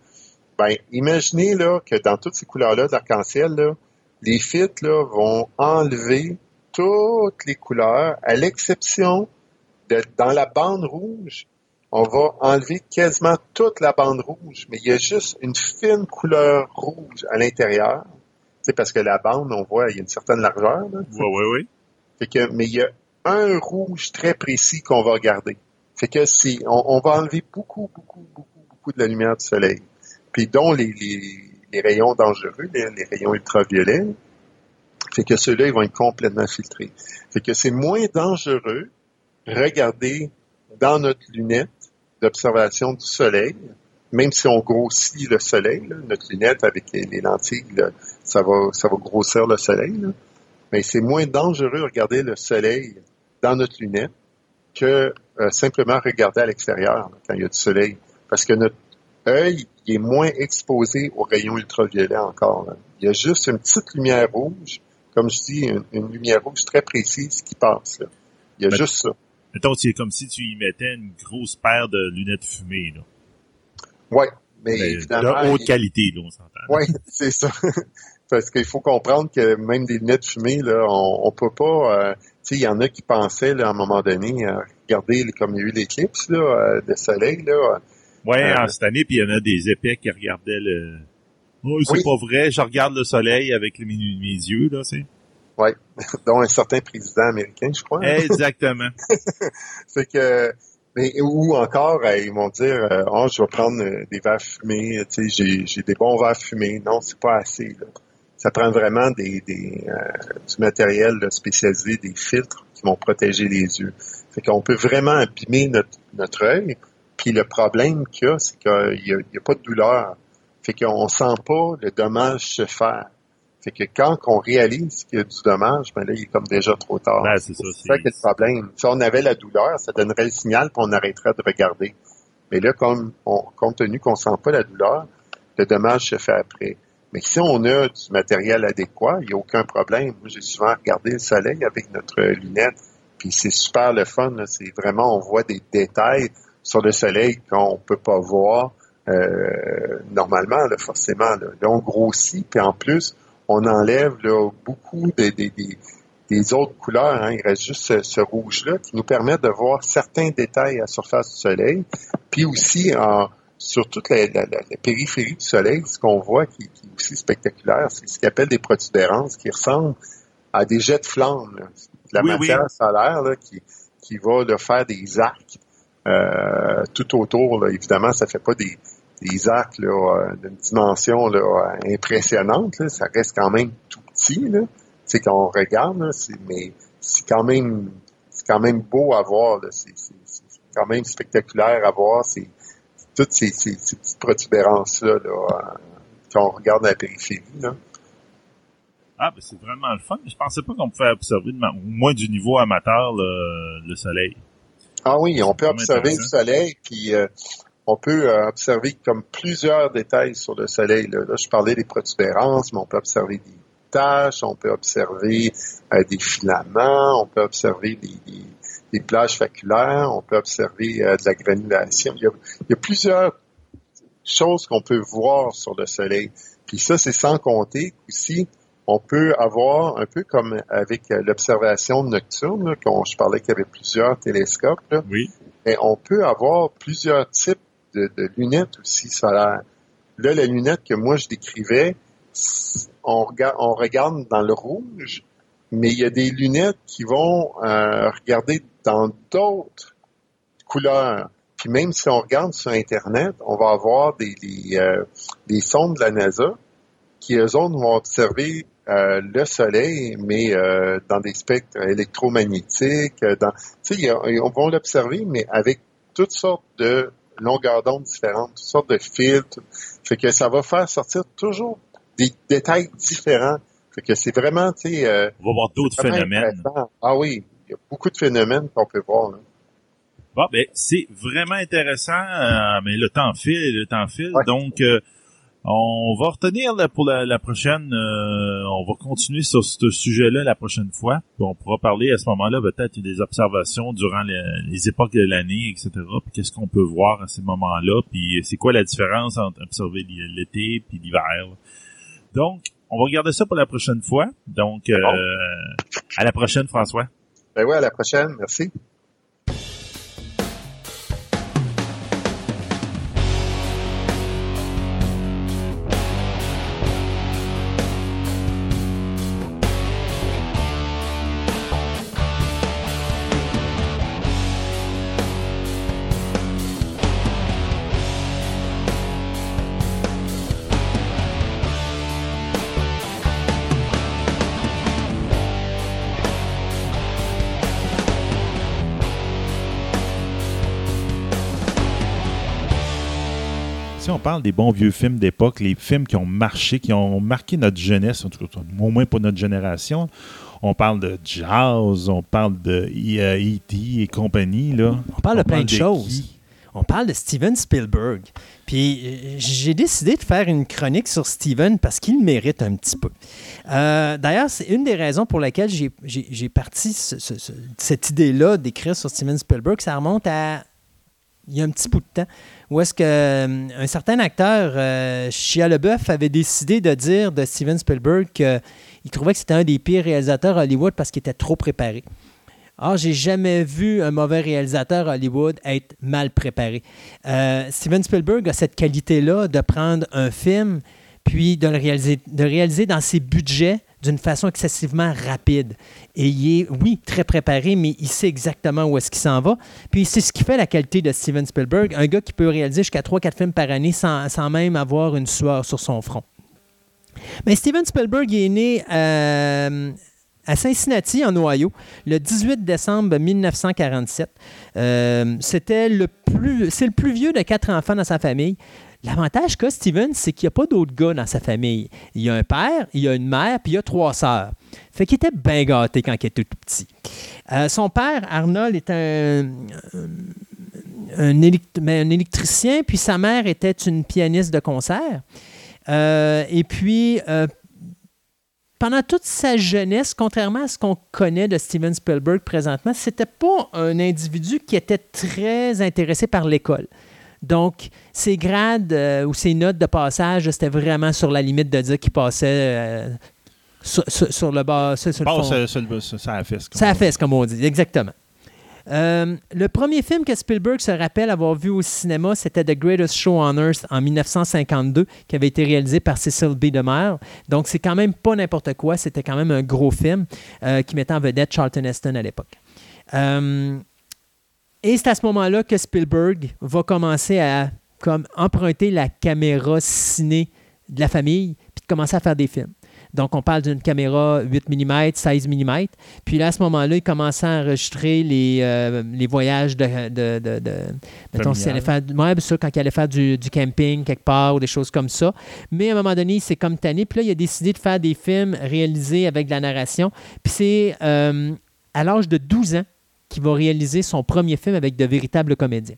Ben, imaginez là que dans toutes ces couleurs-là d'arc-en-ciel, les filtres là, vont enlever toutes les couleurs, à l'exception de dans la bande rouge, on va enlever quasiment toute la bande rouge, mais il y a juste une fine couleur rouge à l'intérieur. C'est parce que la bande, on voit, il y a une certaine largeur. oui, oui, oui. Fait que, mais il y a un rouge très précis qu'on va regarder. Fait que si on, va enlever beaucoup, beaucoup, beaucoup, beaucoup de la lumière du soleil. Puis dont les, les, rayons dangereux, les, les rayons ultraviolets, fait que ceux-là, ils vont être complètement filtrés. Fait que c'est moins dangereux regarder dans notre lunette d'observation du soleil, même si on grossit le soleil, notre lunette avec les, lentilles, ça va ça va grossir le soleil. Mais c'est moins dangereux de regarder le soleil dans notre lunette que euh, simplement regarder à l'extérieur quand il y a du soleil. Parce que notre œil est moins exposé aux rayons ultraviolets encore. Il y a juste une petite lumière rouge comme je dis, une, lumière rouge très précise qui passe. Il y a juste ça. Mettons, c'est comme si tu y mettais une grosse paire de lunettes fumées. Là. Oui, mais, évidemment... De haute qualité, là, on s'entend. Oui, c'est ça. Parce qu'il faut comprendre que même des lunettes fumées, là, on, on peut pas... Euh, tu sais, il y en a qui pensaient, là, à un moment donné, à regarder comme il y a eu l'éclipse là, euh, de soleil. Là, oui, euh, cette année, puis il y en a des épais qui regardaient le Oh, c'est pas vrai, je regarde le soleil avec mes, yeux, là, c'est. Oui, dont un certain président américain, je crois. Exactement. c'est que, mais, ou encore, euh, ils vont dire, euh, oh, je vais prendre euh, des verres fumés, tu sais, j'ai des bons verres fumés. Non, c'est pas assez. Là. Ça prend vraiment des, des du matériel spécialisé, des filtres qui vont protéger les yeux. Fait qu'on peut vraiment abîmer notre, notre œil. Puis le problème qu'il y a, c'est qu'il n'y a, pas de douleur fait qu'on sent pas le dommage se faire. Fait que quand on réalise qu'il y a du dommage, ben là, il est comme déjà trop tard. Ben, c'est ça. C'est ça qui est le problème. Si on avait la douleur, ça donnerait le signal qu'on arrêterait de regarder. Mais là, comme on, compte tenu qu'on sent pas la douleur, le dommage se fait après. Mais si on a du matériel adéquat, il n'y a aucun problème. Moi, j'ai souvent regardé le soleil avec notre lunette, puis c'est super le fun. C'est vraiment, on voit des détails sur le soleil qu'on peut pas voir euh, normalement, là, forcément. Là. on grossit, puis en plus, on enlève là, beaucoup des, des, des, autres couleurs. Hein. Il reste juste ce, rouge-là qui nous permet de voir certains détails à la surface du Soleil. Puis aussi, en, sur toute la, la, périphérie du Soleil, ce qu'on voit qui, qui, est aussi spectaculaire, c'est ce qu'on appelle des protubérances qui ressemblent à des jets de flammes. La matière solaire là, qui, qui va faire des arcs euh, tout autour. Là. Évidemment, ça fait pas des, des arcs d'une dimension là, impressionnante. Ça reste quand même tout petit. Là. C'est quand on regarde, mais c'est quand même c'est quand même beau à voir. C'est quand même spectaculaire à voir. C'est toutes ces, petites protubérances-là là, quand on regarde la périphérie. Là. Ah, ben c'est vraiment le fun. Je pensais pas qu'on pouvait observer, au moins du niveau amateur, le, soleil. Ah oui, on peut observer le soleil, puis euh, on peut euh, observer comme plusieurs détails sur le soleil. Là. je parlais des protubérances, mais on peut observer des taches, on peut observer euh, des filaments, on peut observer des, plages faculaires, on peut observer de la granulation. Il y, a, il y a plusieurs choses qu'on peut voir sur le soleil. Puis ça, c'est sans compter aussi on peut avoir, un peu comme avec l'observation nocturne, quand je parlais qu'il y avait plusieurs télescopes, oui. et on peut avoir plusieurs types de, lunettes aussi solaires. Là, la lunette que moi je décrivais, on regarde, on regarde dans le rouge, mais il y a des lunettes qui vont euh, regarder dans d'autres couleurs. Puis même si on regarde sur Internet, on va avoir des, des, euh, des sondes de la NASA qui, eux autres, vont observer euh, le Soleil, mais euh, dans des spectres électromagnétiques. Euh, dans, on va l'observer, mais avec toutes sortes de longueurs d'onde différentes, toutes sortes de filtres. Fait que ça va faire sortir toujours des détails différents. Fait que c'est vraiment, tu sais... on va voir d'autres phénomènes. Ah oui, il y a beaucoup de phénomènes qu'on peut voir. Là. Bon, ben, c'est vraiment intéressant, mais le temps file, le temps file. Donc, on va retenir pour la, prochaine, euh, on va continuer sur ce sujet-là la prochaine fois. on pourra parler à ce moment-là peut-être des observations durant les, époques de l'année, etc. Puis qu'est-ce qu'on peut voir à ces moments-là, puis c'est quoi la différence entre observer l'été puis l'hiver? Donc, on va regarder ça pour la prochaine fois. Donc, euh, à la prochaine, François. Ben ouais, à la prochaine. Merci. Parle des bons vieux films d'époque, les films qui ont marché, qui ont marqué notre jeunesse, en tout cas, au moins pour notre génération. On parle de jazz, on parle de E.T. E et compagnie. Là. On parle de plein de, choses. On parle de Steven Spielberg. Puis euh, j'ai décidé de faire une chronique sur Steven parce qu'il mérite un petit peu. Euh, d'ailleurs, c'est une des raisons pour laquelle j'ai parti cette idée-là d'écrire sur Steven Spielberg. Ça remonte à il y a un petit bout de temps où est-ce qu'un euh, certain acteur, euh, Shia LeBeouf, avait décidé de dire de Steven Spielberg qu'il trouvait que c'était un des pires réalisateurs Hollywood parce qu'il était trop préparé. Or, j'ai jamais vu un mauvais réalisateur Hollywood être mal préparé. Euh, Steven Spielberg a cette qualité-là de prendre un film puis de le réaliser, de réaliser dans ses budgets d'une façon excessivement rapide. Et il est, oui, très préparé, mais il sait exactement où est-ce qu'il s'en va. Puis c'est ce qui fait la qualité de Steven Spielberg, un gars qui peut réaliser jusqu'à 3-4 films par année sans, même avoir une sueur sur son front. Mais Steven Spielberg est né euh, à Cincinnati, en Ohio, le 18 décembre 1947. Euh, c'était le plus, c'est le plus vieux de quatre enfants dans sa famille. L'avantage qu'a Steven, c'est qu'il n'y a pas d'autres gars dans sa famille. Il y a un père, il y a une mère, puis il y a trois sœurs. Fait qu'il était bien gâté quand il était tout petit. Euh, son père, Arnold, était un, ben, un, électricien, puis sa mère était une pianiste de concert. Euh, et puis, euh, pendant toute sa jeunesse, contrairement à ce qu'on connaît de Steven Spielberg présentement, c'était pas un individu qui était très intéressé par l'école. Donc, ses grades euh, ou ses notes de passage, c'était vraiment sur la limite de dire qu'il passait euh, sur, le bas. Sur, le fond. Ça, a fait, Ça a fait, comme on dit, exactement. Euh, le premier film que Spielberg se rappelle avoir vu au cinéma, c'était The Greatest Show on Earth en 1952, qui avait été réalisé par Cecil B. DeMille. Donc, c'est quand même pas n'importe quoi. C'était quand même un gros film qui mettait en vedette Charlton Heston à l'époque. Et c'est à ce moment-là que Spielberg va commencer à comme emprunter la caméra ciné de la famille, puis de commencer à faire des films. Donc, on parle d'une caméra 8 mm, 16 mm. Puis là, à ce moment-là, il commençait à enregistrer les, euh, les voyages de. de, de, mettons, s'il allait faire, ouais, sûr, quand il allait faire du, du, camping quelque part ou des choses comme ça. Mais à un moment donné, c'est comme tanné. Puis là, il a décidé de faire des films réalisés avec de la narration. Puis c'est euh, à l'âge de 12 ans qu'il va réaliser son premier film avec de véritables comédiens.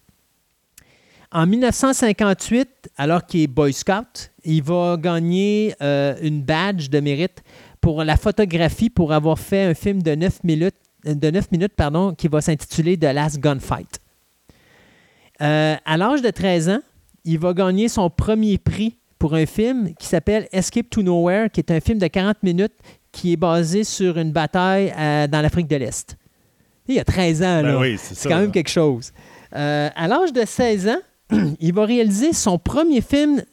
En 1958, alors qu'il est Boy Scout, il va gagner euh, une badge de mérite pour la photographie pour avoir fait un film de 9 minutes, de 9 minutes pardon, qui va s'intituler The Last Gunfight. Euh, à l'âge de 13 ans, il va gagner son premier prix pour un film qui s'appelle Escape to Nowhere, qui est un film de 40 minutes qui est basé sur une bataille euh, dans l'Afrique de l'Est. Il y a 13 ans, ben là. c'est quand même quelque chose. à l'âge de 16 ans, il va réaliser son premier film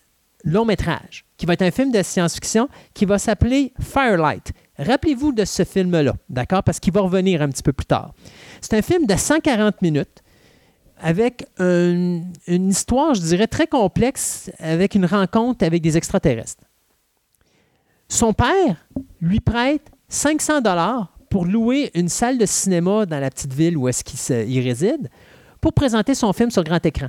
long métrage, qui va être un film de science-fiction qui va s'appeler Firelight. Rappelez-vous de ce film-là, d'accord? Parce qu'il va revenir un petit peu plus tard. C'est un film de 140 minutes avec une, histoire, je dirais, très complexe, avec une rencontre avec des extraterrestres. Son père lui prête 500 dollars pour louer une salle de cinéma dans la petite ville où est-ce qu'il réside pour présenter son film sur grand écran.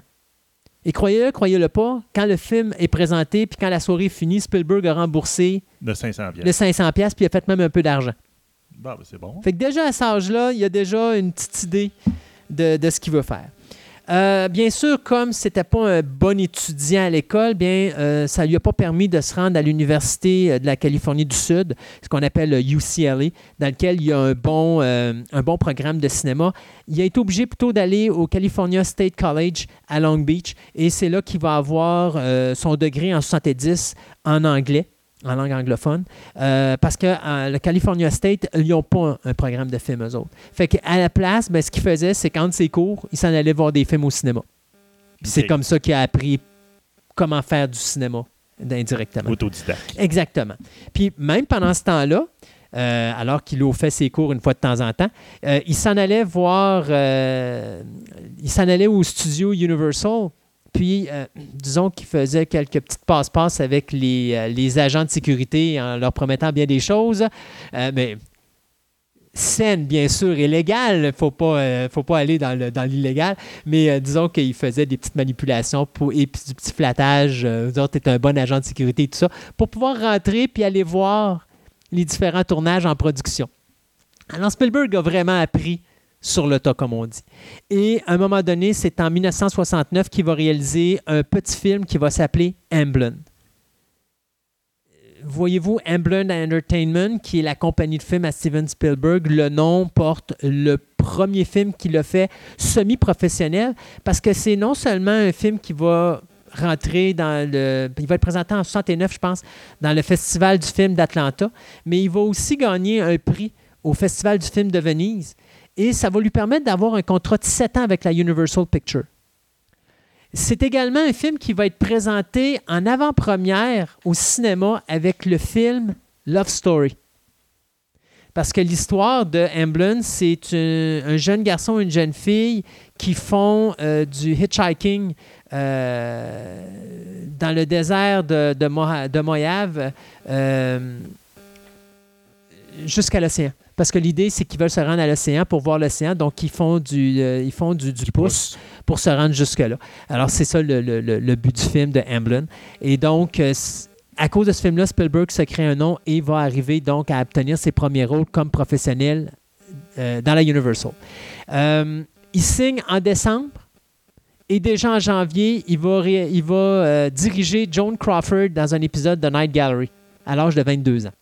Et croyez-le, croyez-le pas, quand le film est présenté, puis quand la soirée est finie, Spielberg a remboursé de 500 Le 500 puis il a fait même un peu d'argent. Bah, ben, c'est bon. Fait que déjà à cet âge-là, il y a déjà une petite idée de, de ce qu'il veut faire. Euh, bien sûr, comme ce n'était pas un bon étudiant à l'école, bien, euh, ça ne lui a pas permis de se rendre à l'Université euh, de la Californie du Sud, ce qu'on appelle le UCLA, dans lequel il y a un bon, un bon programme de cinéma. Il a été obligé plutôt d'aller au California State College à Long Beach, et c'est là qu'il va avoir son degré en 70 en anglais en langue anglophone, euh, parce que euh, le California State, ils n'ont pas un, programme de films, eux autres. Fait qu'à la place, ben, ce qu'ils faisaient, c'est qu'entre ses cours, il s'en allait voir des films au cinéma. c'est comme ça qu'il a appris comment faire du cinéma indirectement. Autodidacte. Exactement. Puis même pendant ce temps-là, euh, alors qu'il a fait ses cours une fois de temps en temps, il s'en allait voir, il s'en allait au studio Universal puis, euh, disons qu'il faisait quelques petites passe-passe avec euh, les, agents de sécurité en leur promettant bien des choses. Euh, mais saine, bien sûr, et légale. Il ne faut pas, faut pas aller dans, l'illégal. Mais disons qu'il faisait des petites manipulations pour, et du petit flattage. vous autres, un bon agent de sécurité et tout ça. Pour pouvoir rentrer puis aller voir les différents tournages en production. Alors, Spielberg a vraiment appris sur le tas, comme on dit. Et à un moment donné, c'est en 1969 qu'il va réaliser un petit film qui va s'appeler Amblin. Voyez-vous, Amblin Entertainment, qui est la compagnie de films à Steven Spielberg, le nom porte le premier film qu'il a fait semi-professionnel, parce que c'est non seulement un film qui va rentrer dans le... Il va être présenté en 69, je pense, dans le Festival du film d'Atlanta, mais il va aussi gagner un prix au Festival du film de Venise et ça va lui permettre d'avoir un contrat de 7 ans avec la Universal Pictures. C'est également un film qui va être présenté en avant-première au cinéma avec le film Love Story. Parce que l'histoire de Amblin, c'est un, jeune garçon et une jeune fille qui font euh, du hitchhiking euh, dans le désert de, de, Moyave euh, jusqu'à l'océan. Parce que l'idée, c'est qu'ils veulent se rendre à l'océan pour voir l'océan. Donc, ils font du, euh, ils font du, pouce, pour se rendre jusque-là. Alors, c'est ça le, but du film de Amblin. Et donc, euh, à cause de ce film-là, Spielberg se crée un nom et va arriver donc à obtenir ses premiers rôles comme professionnel euh, dans la Universal. il signe en décembre. Et déjà en janvier, il va, il va diriger Joan Crawford dans un épisode de Night Gallery à l'âge de 22 ans.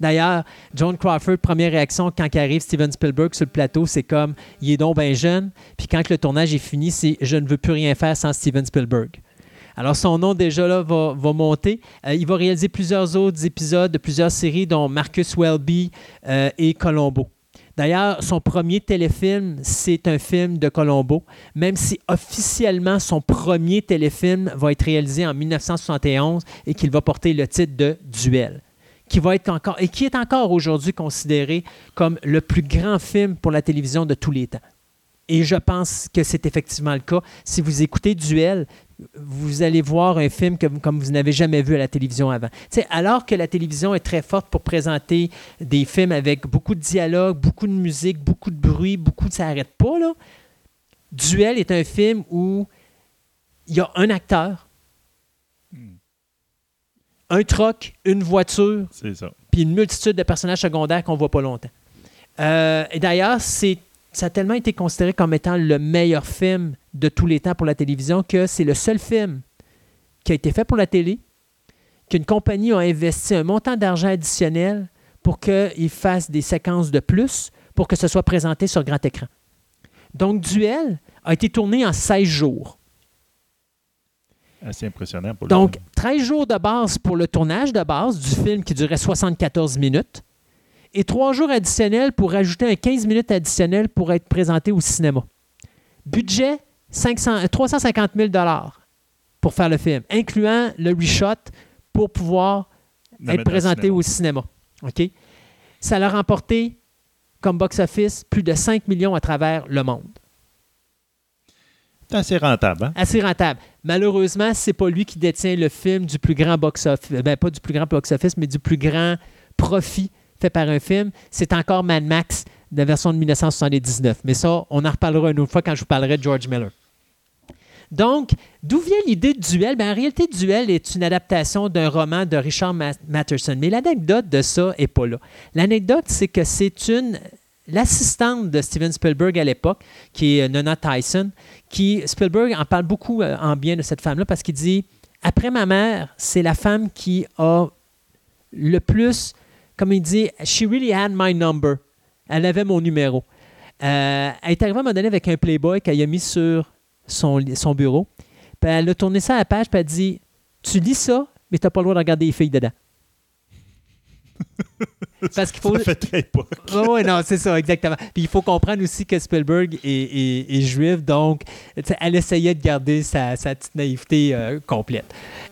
D'ailleurs, John Crawford, première réaction quand arrive Steven Spielberg sur le plateau, c'est comme il est donc bien jeune. Puis quand le tournage est fini, c'est je ne veux plus rien faire sans Steven Spielberg. Alors, son nom déjà là va, monter. Euh, il va réaliser plusieurs autres épisodes de plusieurs séries, dont Marcus Welby euh, et Colombo. D'ailleurs, son premier téléfilm, c'est un film de Colombo, même si officiellement son premier téléfilm va être réalisé en 1971 et qu'il va porter le titre de Duel qui va être encore et qui est encore aujourd'hui considéré comme le plus grand film pour la télévision de tous les temps. Et je pense que c'est effectivement le cas. Si vous écoutez Duel, vous allez voir un film que, comme vous n'avez jamais vu à la télévision avant. alors que la télévision est très forte pour présenter des films avec beaucoup de dialogue, beaucoup de musique, beaucoup de bruit, beaucoup de ça n'arrête pas, là. Duel est un film où il y a un acteur, un troc, une voiture, puis une multitude de personnages secondaires qu'on voit pas longtemps. Euh, et d'ailleurs, c'est ça a tellement été considéré comme étant le meilleur film de tous les temps pour la télévision que c'est le seul film qui a été fait pour la télé, qu'une compagnie a investi un montant d'argent additionnel pour qu'il fasse des séquences de plus pour que ce soit présenté sur grand écran. Donc, Duel a été tourné en 16 jours. Assez impressionnant pour le Donc, 13 jours de base pour le tournage de base du film qui durait 74 minutes et trois jours additionnels pour ajouter un 15 minutes additionnel pour être présenté au cinéma. Budget 500, 350 000 pour faire le film, incluant le reshot pour pouvoir être présenté au cinéma. OK? Ça l'a remporté comme box-office plus de 5 millions à travers le monde. Assez rentable. Hein? Assez rentable. Malheureusement, c'est pas lui qui détient le film du plus grand box-office. Ben, pas du plus grand box-office, mais du plus grand profit fait par un film, c'est encore Mad Max la version de 1979. Mais ça, on en reparlera une autre fois quand je vous parlerai de George Miller. Donc, d'où vient l'idée de Duel? Ben, en réalité, Duel est une adaptation d'un roman de Richard Matterson. Mais l'anecdote de ça n'est pas là. L'anecdote, c'est que c'est une l'assistante de Steven Spielberg à l'époque, qui est Nona Tyson, qui, Spielberg en parle beaucoup euh, en bien de cette femme-là parce qu'il dit, après ma mère, c'est la femme qui a le plus comme il dit, she really had my number. Elle avait mon numéro. Euh, elle est arrivée à un moment donné avec un Playboy qu'elle a mis sur son, bureau. Elle a tourné ça à la page, puis elle a dit Tu lis ça, mais tu n'as pas le droit de regarder les filles dedans. Parce qu'il faut. Ça fait oui, non, c'est ça, exactement. Puis il faut comprendre aussi que Spielberg est, juif, donc elle essayait de garder sa, petite naïveté euh, complète.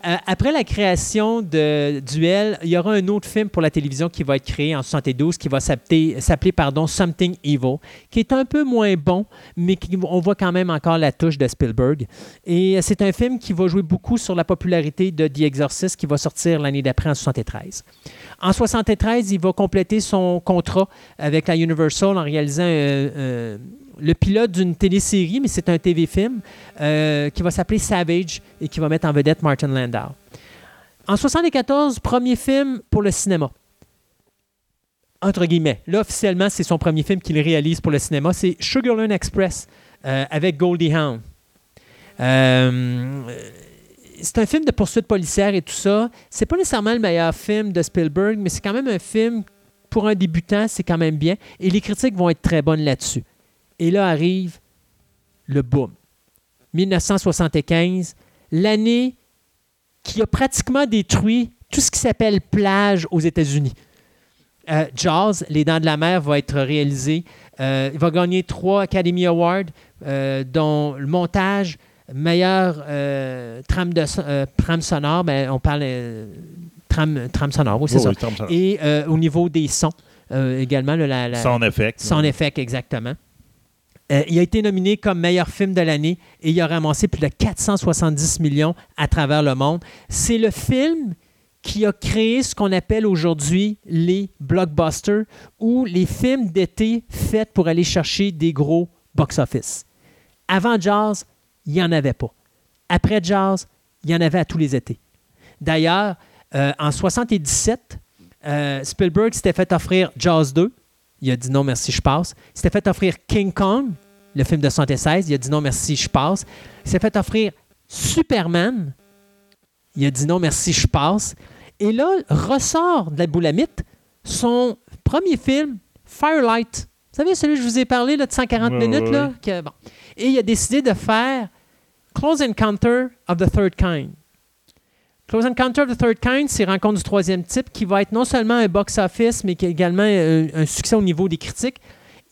Euh, après la création de Duel, il y aura un autre film pour la télévision qui va être créé en 72 qui va s'appeler, pardon, Something Evil, qui est un peu moins bon, mais qui, on voit quand même encore la touche de Spielberg. Et c'est un film qui va jouer beaucoup sur la popularité de The Exorcist qui va sortir l'année d'après en 73. En 73, il va compléter son contrat avec la Universal en réalisant euh, euh, le pilote d'une télésérie, mais c'est un TV-film euh, qui va s'appeler Savage et qui va mettre en vedette Martin Landau. En 74, premier film pour le cinéma. Entre guillemets. Là, officiellement, c'est son premier film qu'il réalise pour le cinéma. C'est Sugarland Express avec Goldie Hawn c'est un film de poursuite policière et tout ça. C'est pas nécessairement le meilleur film de Spielberg, mais c'est quand même un film, pour un débutant, c'est quand même bien. Et les critiques vont être très bonnes là-dessus. Et là arrive le boom. 1975, l'année qui a pratiquement détruit tout ce qui s'appelle plage aux États-Unis. Euh, Jaws, Les Dents de la Mer, va être réalisé. Euh, il va gagner trois Academy Awards, euh, dont le montage, meilleure euh, trame, de, euh, trame sonore, ben, on parle euh, trame, trame sonore, oui, c'est ça. Et au niveau des sons également. la, la, son effet. Son effet, exactement. il a été nominé comme meilleur film de l'année et il a ramassé plus de 470 millions à travers le monde. C'est le film qui a créé ce qu'on appelle aujourd'hui les blockbusters ou les films d'été faits pour aller chercher des gros box-office. Avant Jazz, il n'y en avait pas. Après Jazz, il y en avait à tous les étés. D'ailleurs, euh, en 77, euh, Spielberg s'était fait offrir Jazz 2. Il a dit non, merci, je passe. Il s'était fait offrir King Kong, le film de 76. Il a dit non, merci, je passe. Il s'est fait offrir Superman. Il a dit non, merci, je passe. Et là, ressort de la boulamite son premier film, Firelight. Vous savez, celui que je vous ai parlé là, de 140 minutes. Là, bon. Et il a décidé de faire Close Encounter of the Third Kind. Close Encounter of the Third Kind, c'est Rencontre du troisième type qui va être non seulement un box-office, mais qui également un, un, succès au niveau des critiques.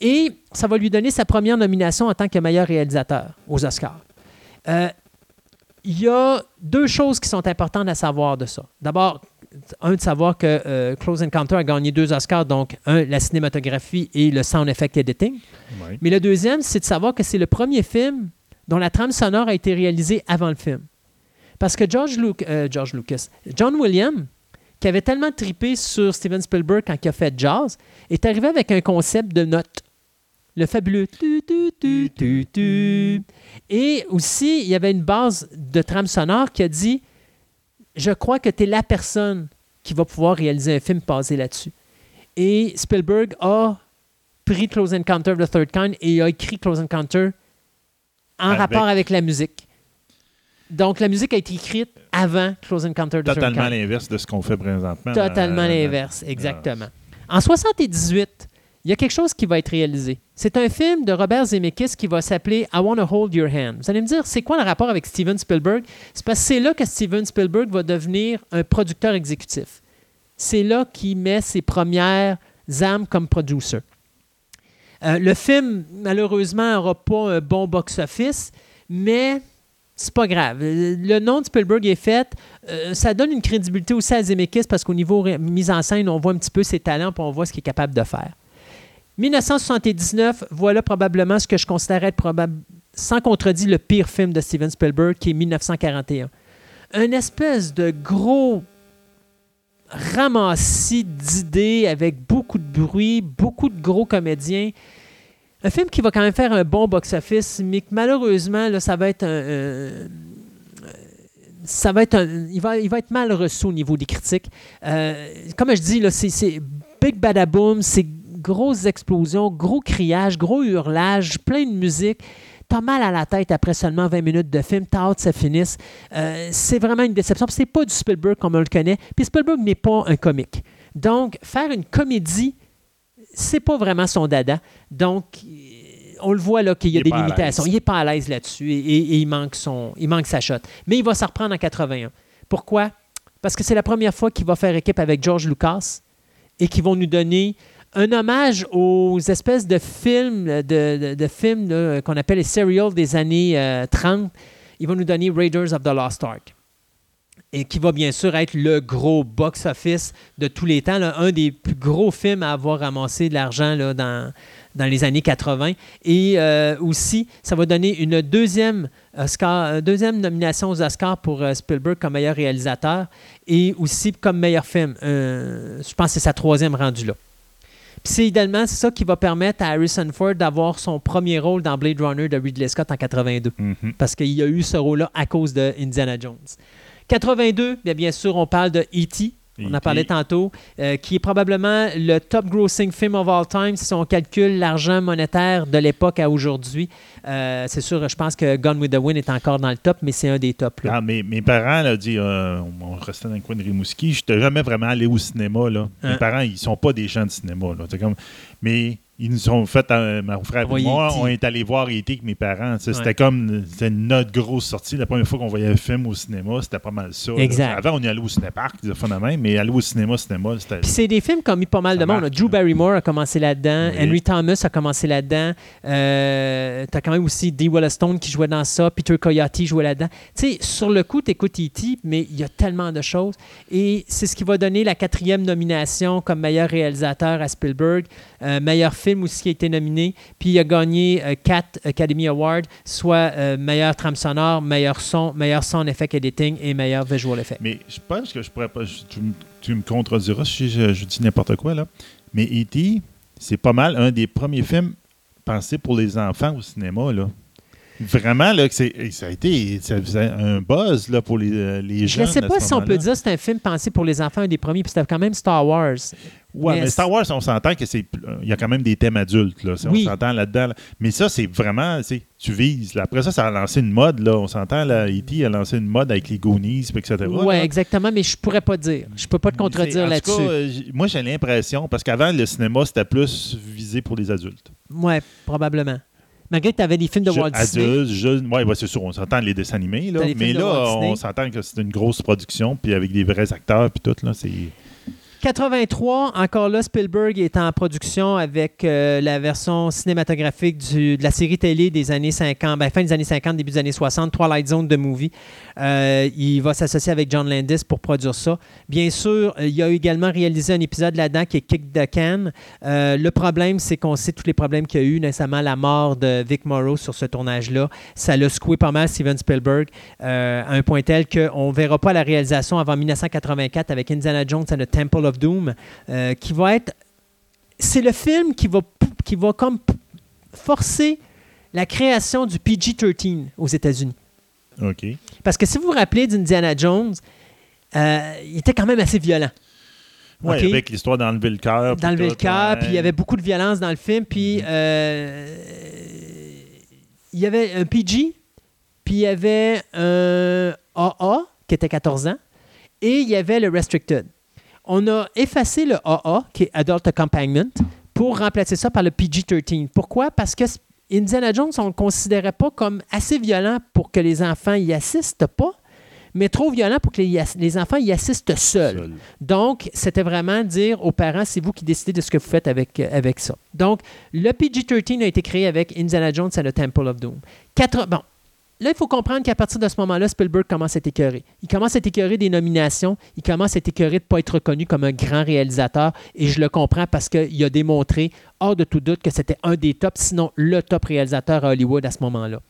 Et ça va lui donner sa première nomination en tant que meilleur réalisateur aux Oscars. Euh, il y a deux choses qui sont importantes à savoir de ça. D'abord, un, de savoir que euh, Close Encounter a gagné deux Oscars, donc un, la cinématographie et le sound effect editing. Mais le deuxième, c'est de savoir que c'est le premier film dont la trame sonore a été réalisée avant le film. Parce que George, euh, George Lucas, John Williams, qui avait tellement tripé sur Steven Spielberg quand il a fait Jazz, est arrivé avec un concept de notes. Le fabuleux tu, tu, tu, tu, Et aussi, il y avait une base de trame sonore qui a dit Je crois que tu es la personne qui va pouvoir réaliser un film basé là-dessus. Et Spielberg a pris Close Encounter of the Third Kind et a écrit Close Encounter en rapport avec la musique. Donc, la musique a été écrite avant Close Encounter of the Third Kind. Totalement l'inverse de ce qu'on fait présentement. Totalement l'inverse, exactement. En 78, il y a quelque chose qui va être réalisé. C'est un film de Robert Zemeckis qui va s'appeler I Want to Hold Your Hand. Vous allez me dire, c'est quoi le rapport avec Steven Spielberg? C'est parce que c'est là que Steven Spielberg va devenir un producteur exécutif. C'est là qu'il met ses premières âmes comme producer. Euh, le film, malheureusement, n'aura pas un bon box-office, mais c'est pas grave. Le nom de Spielberg est fait. Euh, ça donne une crédibilité aussi à Zemeckis parce qu'au niveau mise en scène, on voit un petit peu ses talents et on voit ce qu'il est capable de faire. 1979, voilà probablement ce que je considère être sans contredit le pire film de Steven Spielberg, qui est 1941. Un espèce de gros ramassis d'idées avec beaucoup de bruit, beaucoup de gros comédiens. Un film qui va quand même faire un bon box-office, mais que malheureusement, ça va être un, ça va être il, va, il va être mal reçu au niveau des critiques. Euh, comme je dis, c'est Big Badaboom, c'est grosses explosions, gros criages, gros hurlages, plein de musique. T'as mal à la tête après seulement 20 minutes de film, t'as hâte que ça finisse. Euh, c'est vraiment une déception. C'est pas du Spielberg comme on le connaît. Puis Spielberg n'est pas un comique. Donc, faire une comédie, c'est pas vraiment son dada. Donc, on le voit là qu'il y a des limitations. Il n'est pas à l'aise là-dessus et, il, manque son, il manque sa shot. Mais il va s'en reprendre en 81. Pourquoi? Parce que c'est la première fois qu'il va faire équipe avec George Lucas et qu'ils vont nous donner un hommage aux espèces de films, de, films qu'on appelle les serials des années 30. Euh, Ils vont nous donner Raiders of the Lost Ark. Et qui va bien sûr être le gros box-office de tous les temps, un des plus gros films à avoir ramassé de l'argent dans, dans les années 80. Et euh, aussi, ça va donner une deuxième, Oscar, deuxième nomination aux Oscars pour euh, Spielberg comme meilleur réalisateur et aussi comme meilleur film. je pense que c'est sa troisième rendue là. Puis c'est idéalement ça qui va permettre à Harrison Ford d'avoir son premier rôle dans Blade Runner de Ridley Scott en 82. Mhm. Parce qu'il a eu ce rôle-là à cause de Indiana Jones. 82, bien, bien sûr, on parle de E.T., on en parlé tantôt, euh, qui est probablement le top grossing film of all time si on calcule l'argent monétaire de l'époque à aujourd'hui. Euh, c'est sûr, je pense que Gone with the Wind est encore dans le top, mais c'est un des tops. Ah, mes, parents, là, dit, euh, on restait dans le coin de Rimouski, je n'étais jamais vraiment allé au cinéma. Là. Mes hein? parents, ils sont pas des gens de cinéma. Là. Comme... Mais ils nous ont fait, euh, mon frère et moi, on est allé voir E.T. avec mes parents. C'était comme notre grosse sortie. La première fois qu'on voyait un film au cinéma, c'était pas mal ça. Avant, on y allait au cinépark, mais aller au cinéma, cinéma, c'était. Puis c'est des films qui ont mis pas mal de monde. Drew Barrymore a commencé là-dedans. Henry Thomas a commencé là-dedans. Euh, T'as quand même aussi Dee Stone qui jouait dans ça. Peter Coyote jouait là-dedans. Tu sais, sur le coup, t'écoutes E.T., mais il y a tellement de choses. Et c'est ce qui va donner la quatrième nomination comme meilleur réalisateur à Spielberg. Euh, meilleur film aussi qui a été nominé. Puis il a gagné euh, quatre Academy Awards, soit euh, meilleur trame sonore, meilleur son, meilleur son effect editing et meilleur visual effect. Mais je pense que je pourrais pas. tu, me contrediras si je, dis n'importe quoi, là. Mais E.T., c'est pas mal un des premiers films pensés pour les enfants au cinéma, là. Vraiment, là, ça a été un buzz là, pour les, les jeunes. Je ne sais pas si on peut dire que c'est un film pensé pour les enfants, un des premiers, puis c'était quand même Star Wars. Oui, mais, Star Wars, on s'entend que c'est. Il y a quand même des thèmes adultes, là. On s'entend là-dedans. Mais ça, c'est vraiment. Tu vises. Après ça, ça a lancé une mode, là. On s'entend, là. E.T. a lancé une mode avec les Goonies, etc. Oui, exactement, mais je pourrais pas dire. Je peux pas te contredire là-dessus. Euh, moi, j'ai l'impression, parce qu'avant, le cinéma, c'était plus visé pour les adultes. Oui, probablement. Malgré que tu avais des films de Walt Disney. Oui, ouais, c'est sûr, on s'entend les dessins animés. Là. Mais là, on s'entend que c'est une grosse production, puis avec des vrais acteurs, puis tout. Là, c'est... 83, encore là, Spielberg est en production avec euh, la version cinématographique de la série télé des années 50, ben, fin des années 50, début des années 60, Twilight Zone de movie. Euh, il va s'associer avec John Landis pour produire ça. Bien sûr, euh, il a également réalisé un épisode là-dedans qui est Kick the Can. Euh, le problème, c'est qu'on sait tous les problèmes qu'il y a eu, notamment la mort de Vic Morrow sur ce tournage-là. Ça l'a secoué pas mal Steven Spielberg à un point tel qu'on ne verra pas la réalisation avant 1984 avec Indiana Jones and the Temple of Doom, euh, qui va être... C'est le film qui va, qui va comme forcer la création du PG-13 aux États-Unis. OK. Parce que si vous vous rappelez d'Indiana Jones, euh, il était quand même assez violent. Oui, avec l'histoire d'enlever le cœur. D'enlever le cœur, puis il y avait beaucoup de violence dans le film, puis euh, il y avait un PG, puis il y avait un AA qui était 14 ans, et il y avait le Restricted. On a effacé le AA, qui est Adult Accompaniment, pour remplacer ça par le PG-13. Pourquoi? Parce que Indiana Jones, on ne le considérait pas comme assez violent pour que les enfants y assistent pas, mais trop violent pour que les, les enfants y assistent seuls. Seul. Donc, c'était vraiment dire aux parents, c'est vous qui décidez de ce que vous faites avec, euh, avec ça. Donc, le PG-13 a été créé avec Indiana Jones et le Temple of Doom. Quatre, bon, là, il faut comprendre qu'à partir de ce moment-là, Spielberg commence à être écœuré. Il commence à être écœuré des nominations. Il commence à être écœuré de ne pas être reconnu comme un grand réalisateur. Et je le comprends parce qu'il a démontré, hors de tout doute, que c'était un des tops, sinon le top réalisateur à Hollywood à ce moment-là.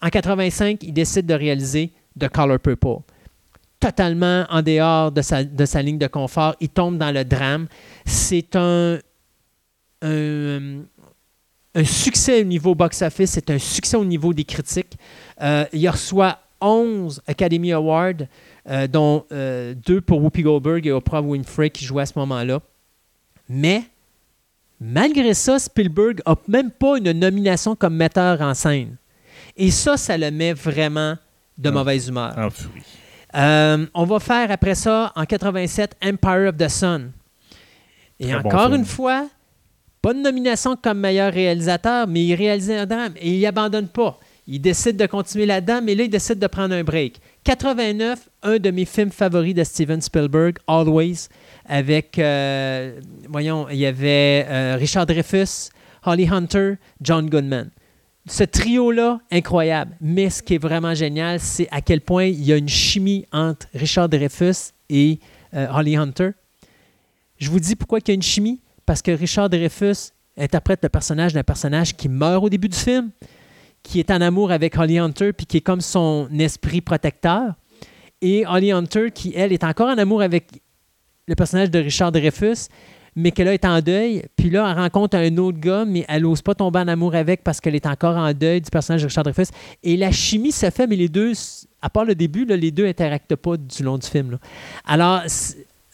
En 85, il décide de réaliser The Color Purple totalement en dehors de sa, ligne de confort. Il tombe dans le drame. C'est un, un succès au niveau box-office, c'est un succès au niveau des critiques. Euh, il reçoit 11 Academy Awards, euh, dont euh, deux pour Whoopi Goldberg et Oprah Winfrey qui jouaient à ce moment-là. Mais, malgré ça, Spielberg n'a même pas une nomination comme metteur en scène. Et ça, ça le met vraiment de Ah. mauvaise humeur. Euh, on va faire après ça, en 87, Empire of the Sun. Et Très encore une fois, de nomination comme meilleur réalisateur, mais il réalise un drame et il abandonne pas. Il décide de continuer là-dedans, mais là, il décide de prendre un break. 89, un de mes films favoris de Steven Spielberg, Always, avec, euh, voyons, il y avait euh, Richard Dreyfuss, Holly Hunter, John Goodman ce trio-là, incroyable. Mais ce qui est vraiment génial, c'est à quel point il y a une chimie entre Richard Dreyfuss et euh, Holly Hunter. Je vous dis pourquoi il y a une chimie. Parce que Richard Dreyfuss interprète le personnage d'un personnage qui meurt au début du film, qui est en amour avec Holly Hunter, puis qui est comme son esprit protecteur. Et Holly Hunter, qui, elle, est encore en amour avec le personnage de Richard Dreyfuss, mais qu'elle est en deuil. Puis là, elle rencontre un autre gars, mais elle n'ose pas tomber en amour avec parce qu'elle est encore en deuil du personnage de Richard Dreyfuss. Et la chimie se fait, mais les deux, à part le début, les deux n'interactent pas du long du film. Alors,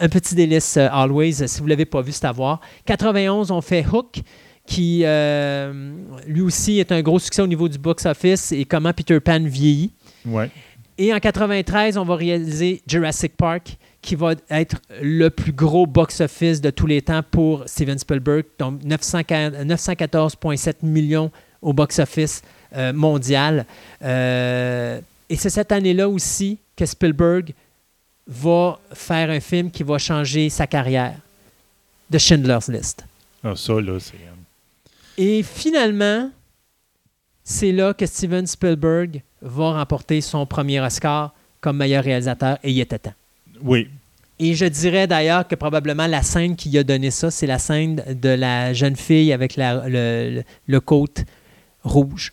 un petit délice, euh, Always. Si vous ne l'avez pas vu, c'est à voir. 91, on fait Hook qui euh, lui aussi est un gros succès au niveau du box-office et comment Peter Pan vieillit. Ouais. Et en 93, on va réaliser Jurassic Park, qui va être le plus gros box-office de tous les temps pour Steven Spielberg, donc 940 914,7 millions au box-office euh, mondial. Euh, et c'est cette année-là aussi que Spielberg va faire un film qui va changer sa carrière, The Schindler's List. Ah, ça, là, c'est. euh, Et finalement, c'est là que Steven Spielberg va remporter son premier Oscar comme meilleur réalisateur et il était temps. Oui. Et je dirais d'ailleurs que probablement la scène qui a donné ça, c'est la scène de la jeune fille avec la- le, le, le côte rouge.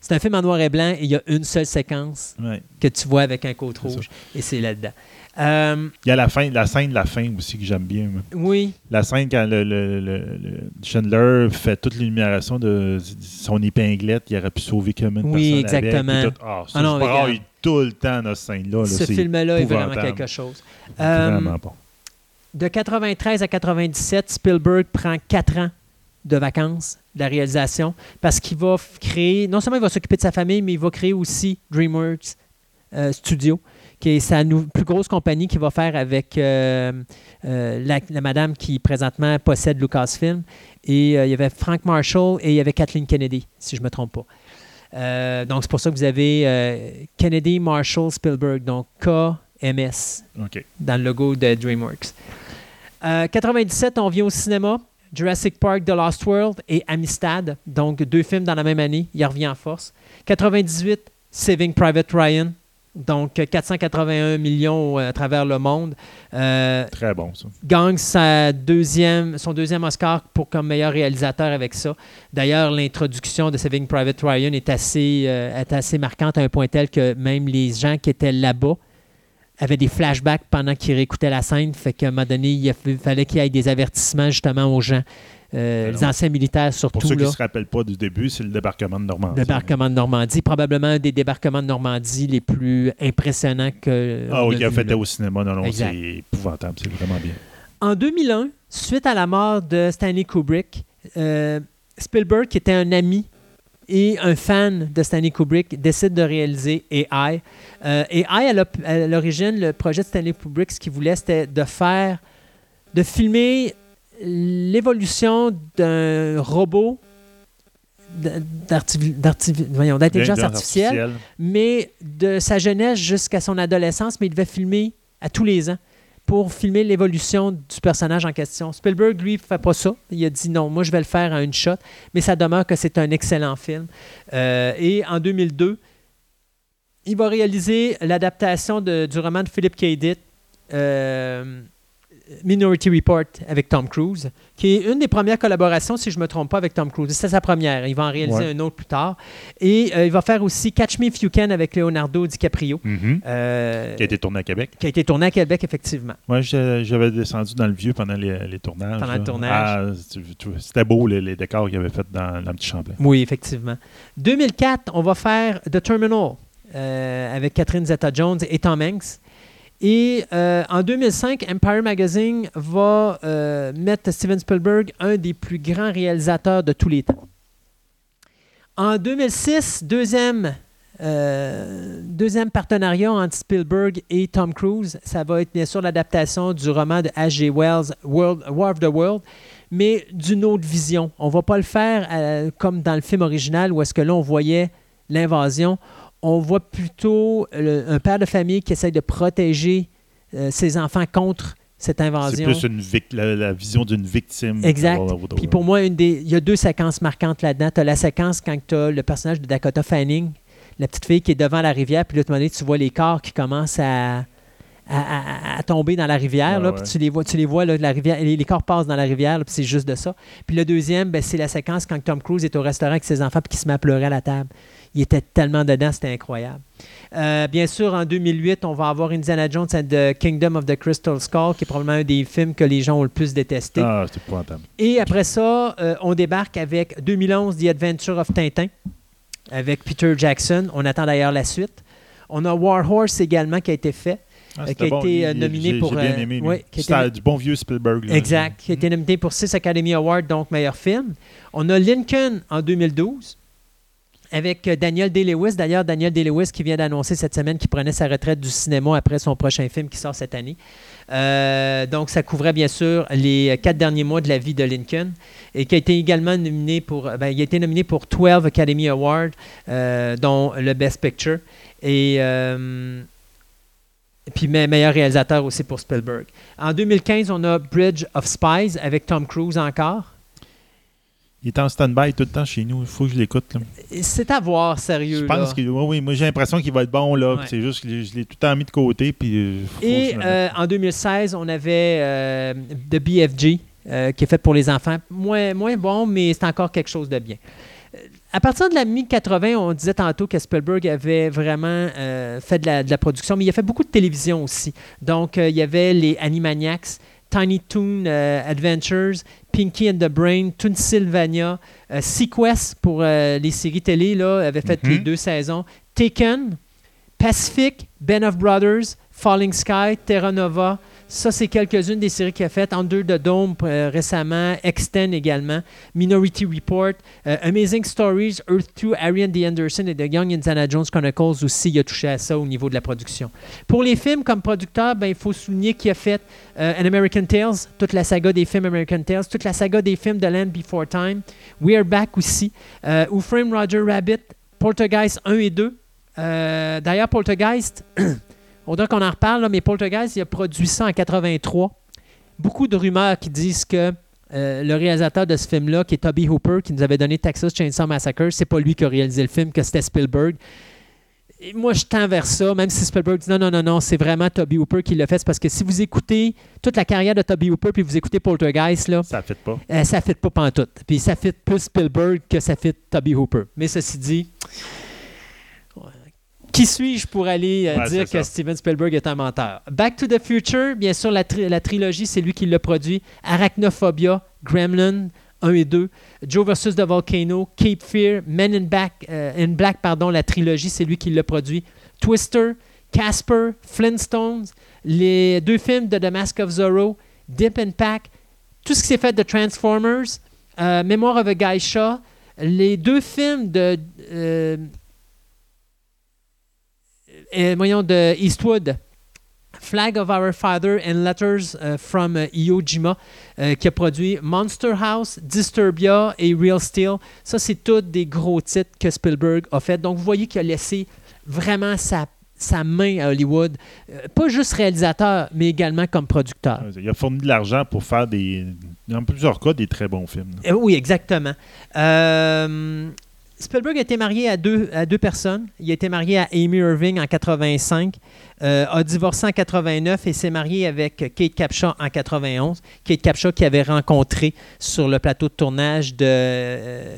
C'est un film en noir et blanc et il y a une seule séquence ouais. que tu vois avec un côte rouge et c'est là-dedans. Euh, Il y a la, fin, la scène de la fin aussi que j'aime bien. oui, La scène quand le, le- le- le Chandler fait toute l'énumération de son épinglette, il aurait pu sauver comme une Oui, personne avec, exactement. puis tout. Ah, ça, Ah non, regarde. tout le temps dans cette scène-là. là, ce film-là est vraiment quelque chose. Euh, Vraiment pas. De 93 à 97, Spielberg prend quatre ans de vacances de la réalisation parce qu'il va créer, non seulement il va s'occuper de sa famille, mais il va créer aussi DreamWorks euh, Studio, qui est sa plus grosse compagnie qu'il va faire avec euh, euh, la, la madame qui présentement possède Lucasfilm. Et il y avait Frank Marshall et il y avait Kathleen Kennedy, si je ne me trompe pas. Euh, donc c'est pour ça que vous avez euh, Kennedy, Marshall, Spielberg, donc KMS dans le logo de DreamWorks. 97, on vient au cinéma. Jurassic Park, The Lost World et Amistad. Donc, deux films dans la même année. Il revient en force. 98, Saving Private Ryan. Donc, 481 millions à travers le monde. Euh, Très bon, ça. Gagne sa deuxième, son deuxième Oscar pour comme meilleur réalisateur avec ça. D'ailleurs, l'introduction de Saving Private Ryan est assez, euh, est assez marquante à un point tel que même les gens qui étaient là-bas avaient des flashbacks pendant qu'ils réécoutaient la scène. Fait qu'à un moment donné, il fallait qu'il y ait des avertissements justement aux gens. Euh, les anciens militaires surtout. Pour ceux qui ne se rappellent pas du début, c'est le débarquement de Normandie. Le débarquement de Normandie, probablement un des débarquements de Normandie les plus impressionnants que. Ah oui, qui a fait au cinéma. Non, non, c'est épouvantable, c'est vraiment bien. En 2001, suite à la mort de Stanley Kubrick, euh, Spielberg, qui était un ami et un fan de Stanley Kubrick, décide de réaliser AI. Euh, AI, à l'origine, le projet de Stanley Kubrick, ce qu'il voulait, c'était de faire, de filmer l'évolution d'un robot d'intelligence artificielle, mais de sa jeunesse jusqu'à son adolescence, mais il devait filmer à tous les ans pour filmer l'évolution du personnage en question. Spielberg, lui, ne fait pas ça. Il a dit non, moi je vais le faire à une shot, mais ça demeure que c'est un excellent film. Euh, et en 2002, il va réaliser l'adaptation du roman de Philip K. Dick, euh, Minority Report avec Tom Cruise, qui est une des premières collaborations, si je ne me trompe pas, avec Tom Cruise. C'est sa première. Il va en réaliser un autre plus tard. Et euh, il va faire aussi Catch Me If You Can avec Leonardo DiCaprio. Mm-hmm. Euh, qui a été tourné à Québec. Qui a été tourné à Québec, effectivement. Moi, j'avais descendu dans le vieux pendant les, tournages. Pendant le tournage. Ah, c'était beau, les, décors qu'il avait fait dans, dans Petit Champlain. Oui, effectivement. 2004, on va faire The Terminal euh, avec Catherine Zeta-Jones et Tom Hanks. Et euh, en 2005, Empire Magazine va euh, mettre Steven Spielberg un des plus grands réalisateurs de tous les temps. En 2006, deuxième, euh, deuxième partenariat entre Spielberg et Tom Cruise, ça va être bien sûr l'adaptation du roman de H.G. Wells, War of the World, mais d'une autre vision. On ne va pas le faire comme dans le film original où est-ce que là on voyait l'invasion on voit plutôt un père de famille qui essaie de protéger euh, ses enfants contre cette invasion. C'est plus la, vision d'une victime. Exact. Puis pour moi, une des, il y a deux séquences marquantes là-dedans. Tu as la séquence quand tu as le personnage de Dakota Fanning, la petite fille qui est devant la rivière, puis là, tu vois les corps qui commencent à, à, tomber dans la rivière. là, Puis tu les vois, tu les vois là, la rivière, les, corps passent dans la rivière, puis c'est juste de ça. Puis le deuxième, ben, c'est la séquence quand Tom Cruise est au restaurant avec ses enfants puis qu'il se met à pleurer à la table. Il était tellement dedans, c'était incroyable. Euh, bien sûr, en 2008, on va avoir Indiana Jones and the Kingdom of the Crystal Skull, qui est probablement un des films que les gens ont le plus détesté. Ah, c'est pointable. Et après ça, euh, on débarque avec 2011, The Adventure of Tintin, avec Peter Jackson. On attend d'ailleurs la suite. On a War Horse également qui a été fait. Ah, qui a été nominé pour. Bien aimé, C'était du bon vieux Spielberg. exact. Qui a été nominé pour six Academy Awards, donc meilleur film. On a Lincoln en 2012 avec euh, Daniel Day-Lewis. D'ailleurs, Daniel Day-Lewis qui vient d'annoncer cette semaine qu'il prenait sa retraite du cinéma après son prochain film qui sort cette année. Euh, donc, ça couvrait bien sûr les quatre derniers mois de la vie de Lincoln et qui a été également nominé pour, ben, il a été nominé pour 12 Academy Awards, euh, dont le Best Picture et puis meilleur réalisateur aussi pour Spielberg. En 2015, on a Bridge of Spies avec Tom Cruise encore. Il est en stand-by tout le temps chez nous. Il faut que je l'écoute. C'est à voir, sérieux. Je pense que oui, moi j'ai l'impression qu'il va être bon là. C'est juste que je l'ai tout le temps mis de côté. Puis, euh, Et euh, en 2016, on avait euh, The BFG qui est fait pour les enfants. Moins, moins bon, mais c'est encore quelque chose de bien. À partir de la mi-80, on disait tantôt que Spielberg avait vraiment fait de la, de la, production, mais il a fait beaucoup de télévision aussi. Donc, il y avait les Animaniacs, Tiny Toon Adventures, Pinky and the Brain, Toon Sylvania, euh, Sequest pour euh, les séries télé, là, avait fait les mhm. deux saisons. Taken, Pacific, Ben of Brothers, Falling Sky, Terra Nova, ça, c'est quelques-unes des séries qu'il a faites. Under the Dome euh, récemment, Extend également, Minority Report, euh, Amazing Stories, Earth 2, Ariane D. Anderson et The Young Indiana Jones Chronicles aussi, il a touché à ça au niveau de la production. Pour les films, comme producteur, ben, il faut souligner qu'il a fait euh, An American Tales, toute la saga des films American Tales, toute la saga des films de Land Before Time, We Are Back aussi, Who Frame Roger Rabbit, Poltergeist 1 et 2. D'ailleurs, Poltergeist... On dirait qu'on en reparle, mais Poltergeist, il a produit ça en 83. beaucoup de rumeurs qui disent que euh, le réalisateur de ce film-là, qui est Toby Hooper, qui nous avait donné Texas Chainsaw Massacre, c'est pas lui qui a réalisé le film, que c'était Spielberg. Et moi, je tends vers ça, même si Spielberg dit non, non, non, non, c'est vraiment Toby Hooper qui l'a fait. C'est parce que si vous écoutez toute la carrière de Toby Hooper, puis vous écoutez Poltergeist, là, Ça ne fait pas. euh, ça fit pas pantoute. Puis ça fit plus Spielberg que ça fit Toby Hooper. Mais ceci dit. Qui suis-je pour aller euh, Ouais, dire que. Steven Spielberg est un menteur? Back to the Future, bien sûr, la, tri- la trilogie, c'est lui qui l'a produit. Arachnophobia, Gremlin 1 et 2, Joe vs. The Volcano, Cape Fear, Men in, Back, euh, in Black, pardon, la trilogie, c'est lui qui l'a produit. Twister, Casper, Flintstones, les deux films de The Mask of Zorro, Dip and Pack, tout ce qui s'est fait de Transformers, euh, Memoir of a Guy Shaw, les deux films de, euh, voyons, de Eastwood, Flag of Our Father and Letters euh, from euh, Iwo Jima, euh, qui a produit Monster House, Disturbia et Real Steel. Ça, c'est tous des gros titres que Spielberg a fait. Donc, vous voyez qu'il a laissé vraiment sa, sa main à Hollywood, Euh, pas juste réalisateur, mais également comme producteur. Il a fourni de l'argent pour faire des, dans plusieurs cas, des très bons films. Euh, oui, exactement. Euh, Spielberg a été marié à deux, à deux personnes. Il a été marié à Amy Irving en 85, euh, a divorcé en 89 et s'est marié avec Kate Capshaw en 91. Kate Capshaw qui avait rencontré sur le plateau de tournage de euh,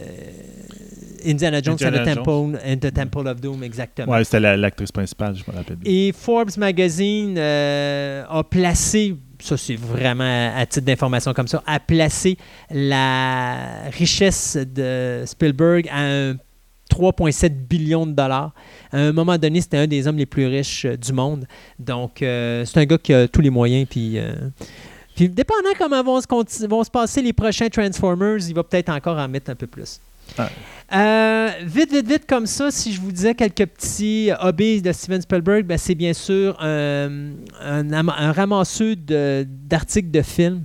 Indiana Jones Indiana and, the Jones. Temple, and the Temple of Doom, exactement. Ouais, c'était la- l'actrice principale, je me rappelle. bien. Et Forbes Magazine euh, a placé, ça c'est vraiment à titre d'information comme ça, a placé la richesse de Spielberg à un 3,7 billions de dollars. À un moment donné, c'était un des hommes les plus riches euh, du monde. Donc, euh, c'est un gars qui a tous les moyens. Puis, euh, puis dépendant comment vont se, vont se passer les prochains Transformers, il va peut-être encore en mettre un peu plus. Euh, vite, vite, vite, comme ça, si je vous disais quelques petits hobbies de Steven Spielberg, ben, c'est bien sûr un, un, am- un ramasseux de- d'articles de, films.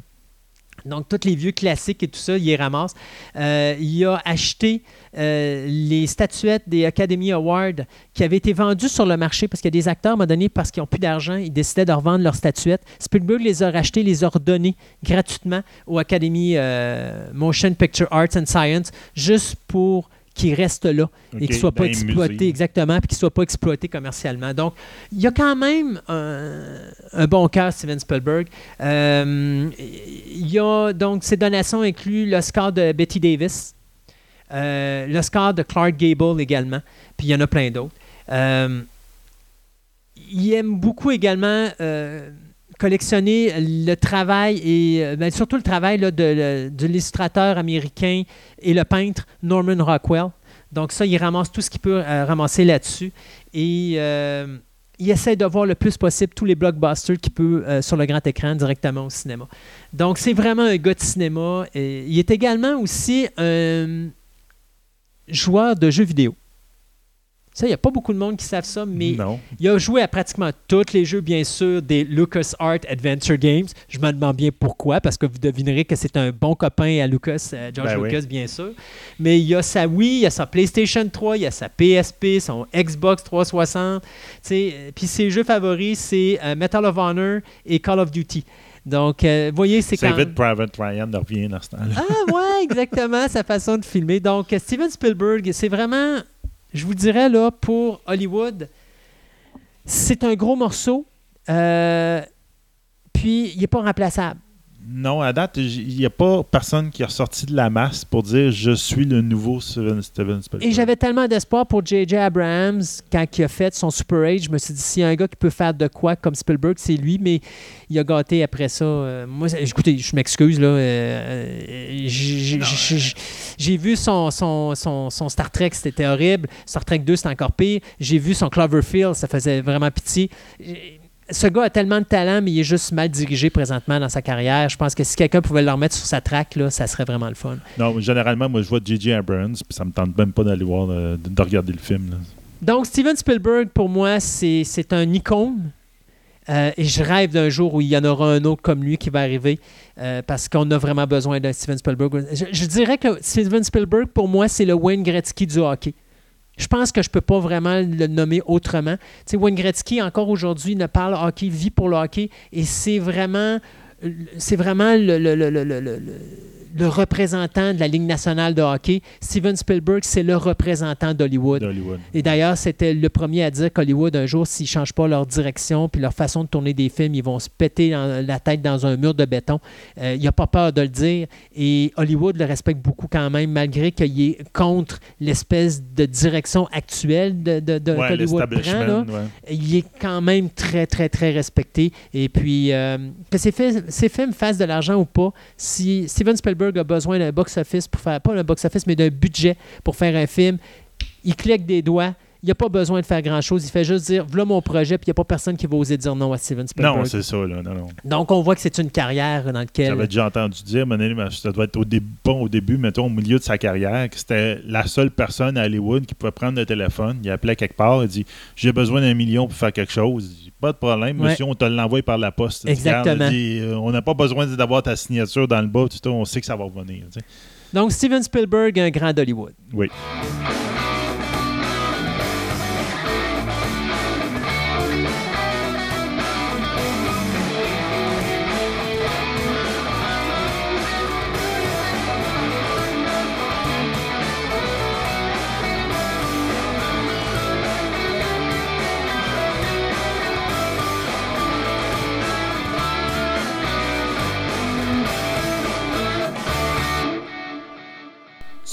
Donc, tous les vieux classiques et tout ça, il les ramasse. Euh, il a acheté euh, les statuettes des Academy Awards qui avaient été vendues sur le marché parce qu'il y a des acteurs, à un moment donné, parce qu'ils n'ont plus d'argent, ils décidaient de revendre leurs statuettes. Spielberg les a rachetées, les a redonnées gratuitement aux Academy euh, Motion Picture Arts and Science, juste pour qu'ils restent là et qu'ils ne soient pas musées. exactement, puis qu'ils ne soient pas exploités commercialement. Donc, il y a quand même un, un bon cœur, Steven Spielberg. Euh, il y a donc ces donations incluent le score de Betty Davis, euh, le score de Clark Gable également, puis il y en a plein d'autres. Euh, il aime beaucoup également euh, collectionner le travail et euh, ben, surtout le travail là, de, l'illustrateur américain et le peintre Norman Rockwell. Donc ça, il ramasse tout ce qu'il peut euh, ramasser là-dessus et euh, il essaie de voir le plus possible tous les blockbusters qu'il peut sur le grand écran directement au cinéma. Donc c'est vraiment un gars de cinéma. Il est également aussi un joueur de jeux vidéo. Ça, il n'y a pas beaucoup de monde qui savent ça, mais Non. il a joué à pratiquement tous les jeux, bien sûr, des LucasArts Adventure Games. Je me demande bien pourquoi, parce que vous devinerez que c'est un bon copain à Lucas, euh, George Ben oui. Lucas, bien sûr. Mais il y a sa Wii, il y a sa PlayStation 3, il y a sa PSP, son Xbox 360. tu sais. Euh, Puis ses jeux favoris, c'est euh, Medal of Honor et Call of Duty. Donc, euh, voyez, c'est quand Saved Private Ryan de revient dans ce temps-là. ah ouais, exactement, sa façon de filmer. Donc, Steven Spielberg, c'est vraiment, je vous dirais là, pour Hollywood, c'est un gros morceau. euh, puis, il n'est pas remplaçable. Non, à date, il n'y a pas personne qui est ressorti de la masse pour dire je suis le nouveau Steven, Steven Spielberg. Et j'avais tellement d'espoir pour J.J. Abrams quand il a fait son Super Age. Je me suis dit, s'il y a un gars qui peut faire de quoi comme Spielberg, c'est lui, mais il a gâté après ça. Euh, moi, écoutez, je m'excuse, là. euh, j'ai- vu son, son, son, son Star Trek, c'était horrible. Star Trek 2, c'était encore pire. J'ai vu son Cloverfield, ça faisait vraiment pitié. Ce gars a tellement de talent, mais il est juste mal dirigé présentement dans sa carrière. Je pense que si quelqu'un pouvait le remettre sur sa track, là, ça serait vraiment le fun. Non, généralement, moi, je vois J.J. Abrams, puis ça me tente même pas d'aller voir, euh, de, de regarder le film. là. Donc, Steven Spielberg, pour moi, c'est c'est un icône. Euh, et je rêve d'un jour où il y en aura un autre comme lui qui va arriver euh, parce qu'on a vraiment besoin d'un Steven Spielberg. Je, je dirais que Steven Spielberg, pour moi, c'est le Wayne Gretzky du hockey. Je pense que je ne peux pas vraiment le nommer autrement. Tu sais, Wayne Gretzky, encore aujourd'hui, ne parle hockey, vit pour le hockey. Et c'est vraiment c'est vraiment le, le, le, le le représentant de la Ligue nationale de hockey. Steven Spielberg, c'est le représentant d'Hollywood. Et d'ailleurs, c'était le premier à dire qu'Hollywood, un jour, s'ils ne changent pas leur direction puis leur façon de tourner des films, ils vont se péter la tête dans un mur de béton. Euh, il n'a pas peur de le dire. Et Hollywood le respecte beaucoup quand même, malgré qu'il est contre l'espèce de direction actuelle de, de, de prend. Il est quand même très, très, très respecté. Et puis, euh, que ces, ces films fassent de l'argent ou pas, si Steven Spielberg a besoin d'un box-office pour faire, pas un box-office, mais d'un budget pour faire un film. Il clique des doigts. Il n'a pas besoin de faire grand-chose. Il fait juste dire voilà mon projet, puis il n'y a pas personne qui va oser dire non à Steven Spielberg. Non, c'est ça. Là, non, non. Donc, on voit que c'est une carrière dans laquelle. J'avais déjà entendu dire, mais ça doit être au, début, bon, au début, mettons, au milieu de sa carrière, que c'était la seule personne à Hollywood qui pouvait prendre le téléphone. Il appelait quelque part, il dit J'ai besoin d'un million pour faire quelque chose. Pas de problème, monsieur, on te l'envoie par la poste. Exactement. Euh, on n'a pas besoin d'avoir ta signature dans le bas, on sait que ça va revenir. Donc, Steven Spielberg, un grand d'Hollywood. Oui.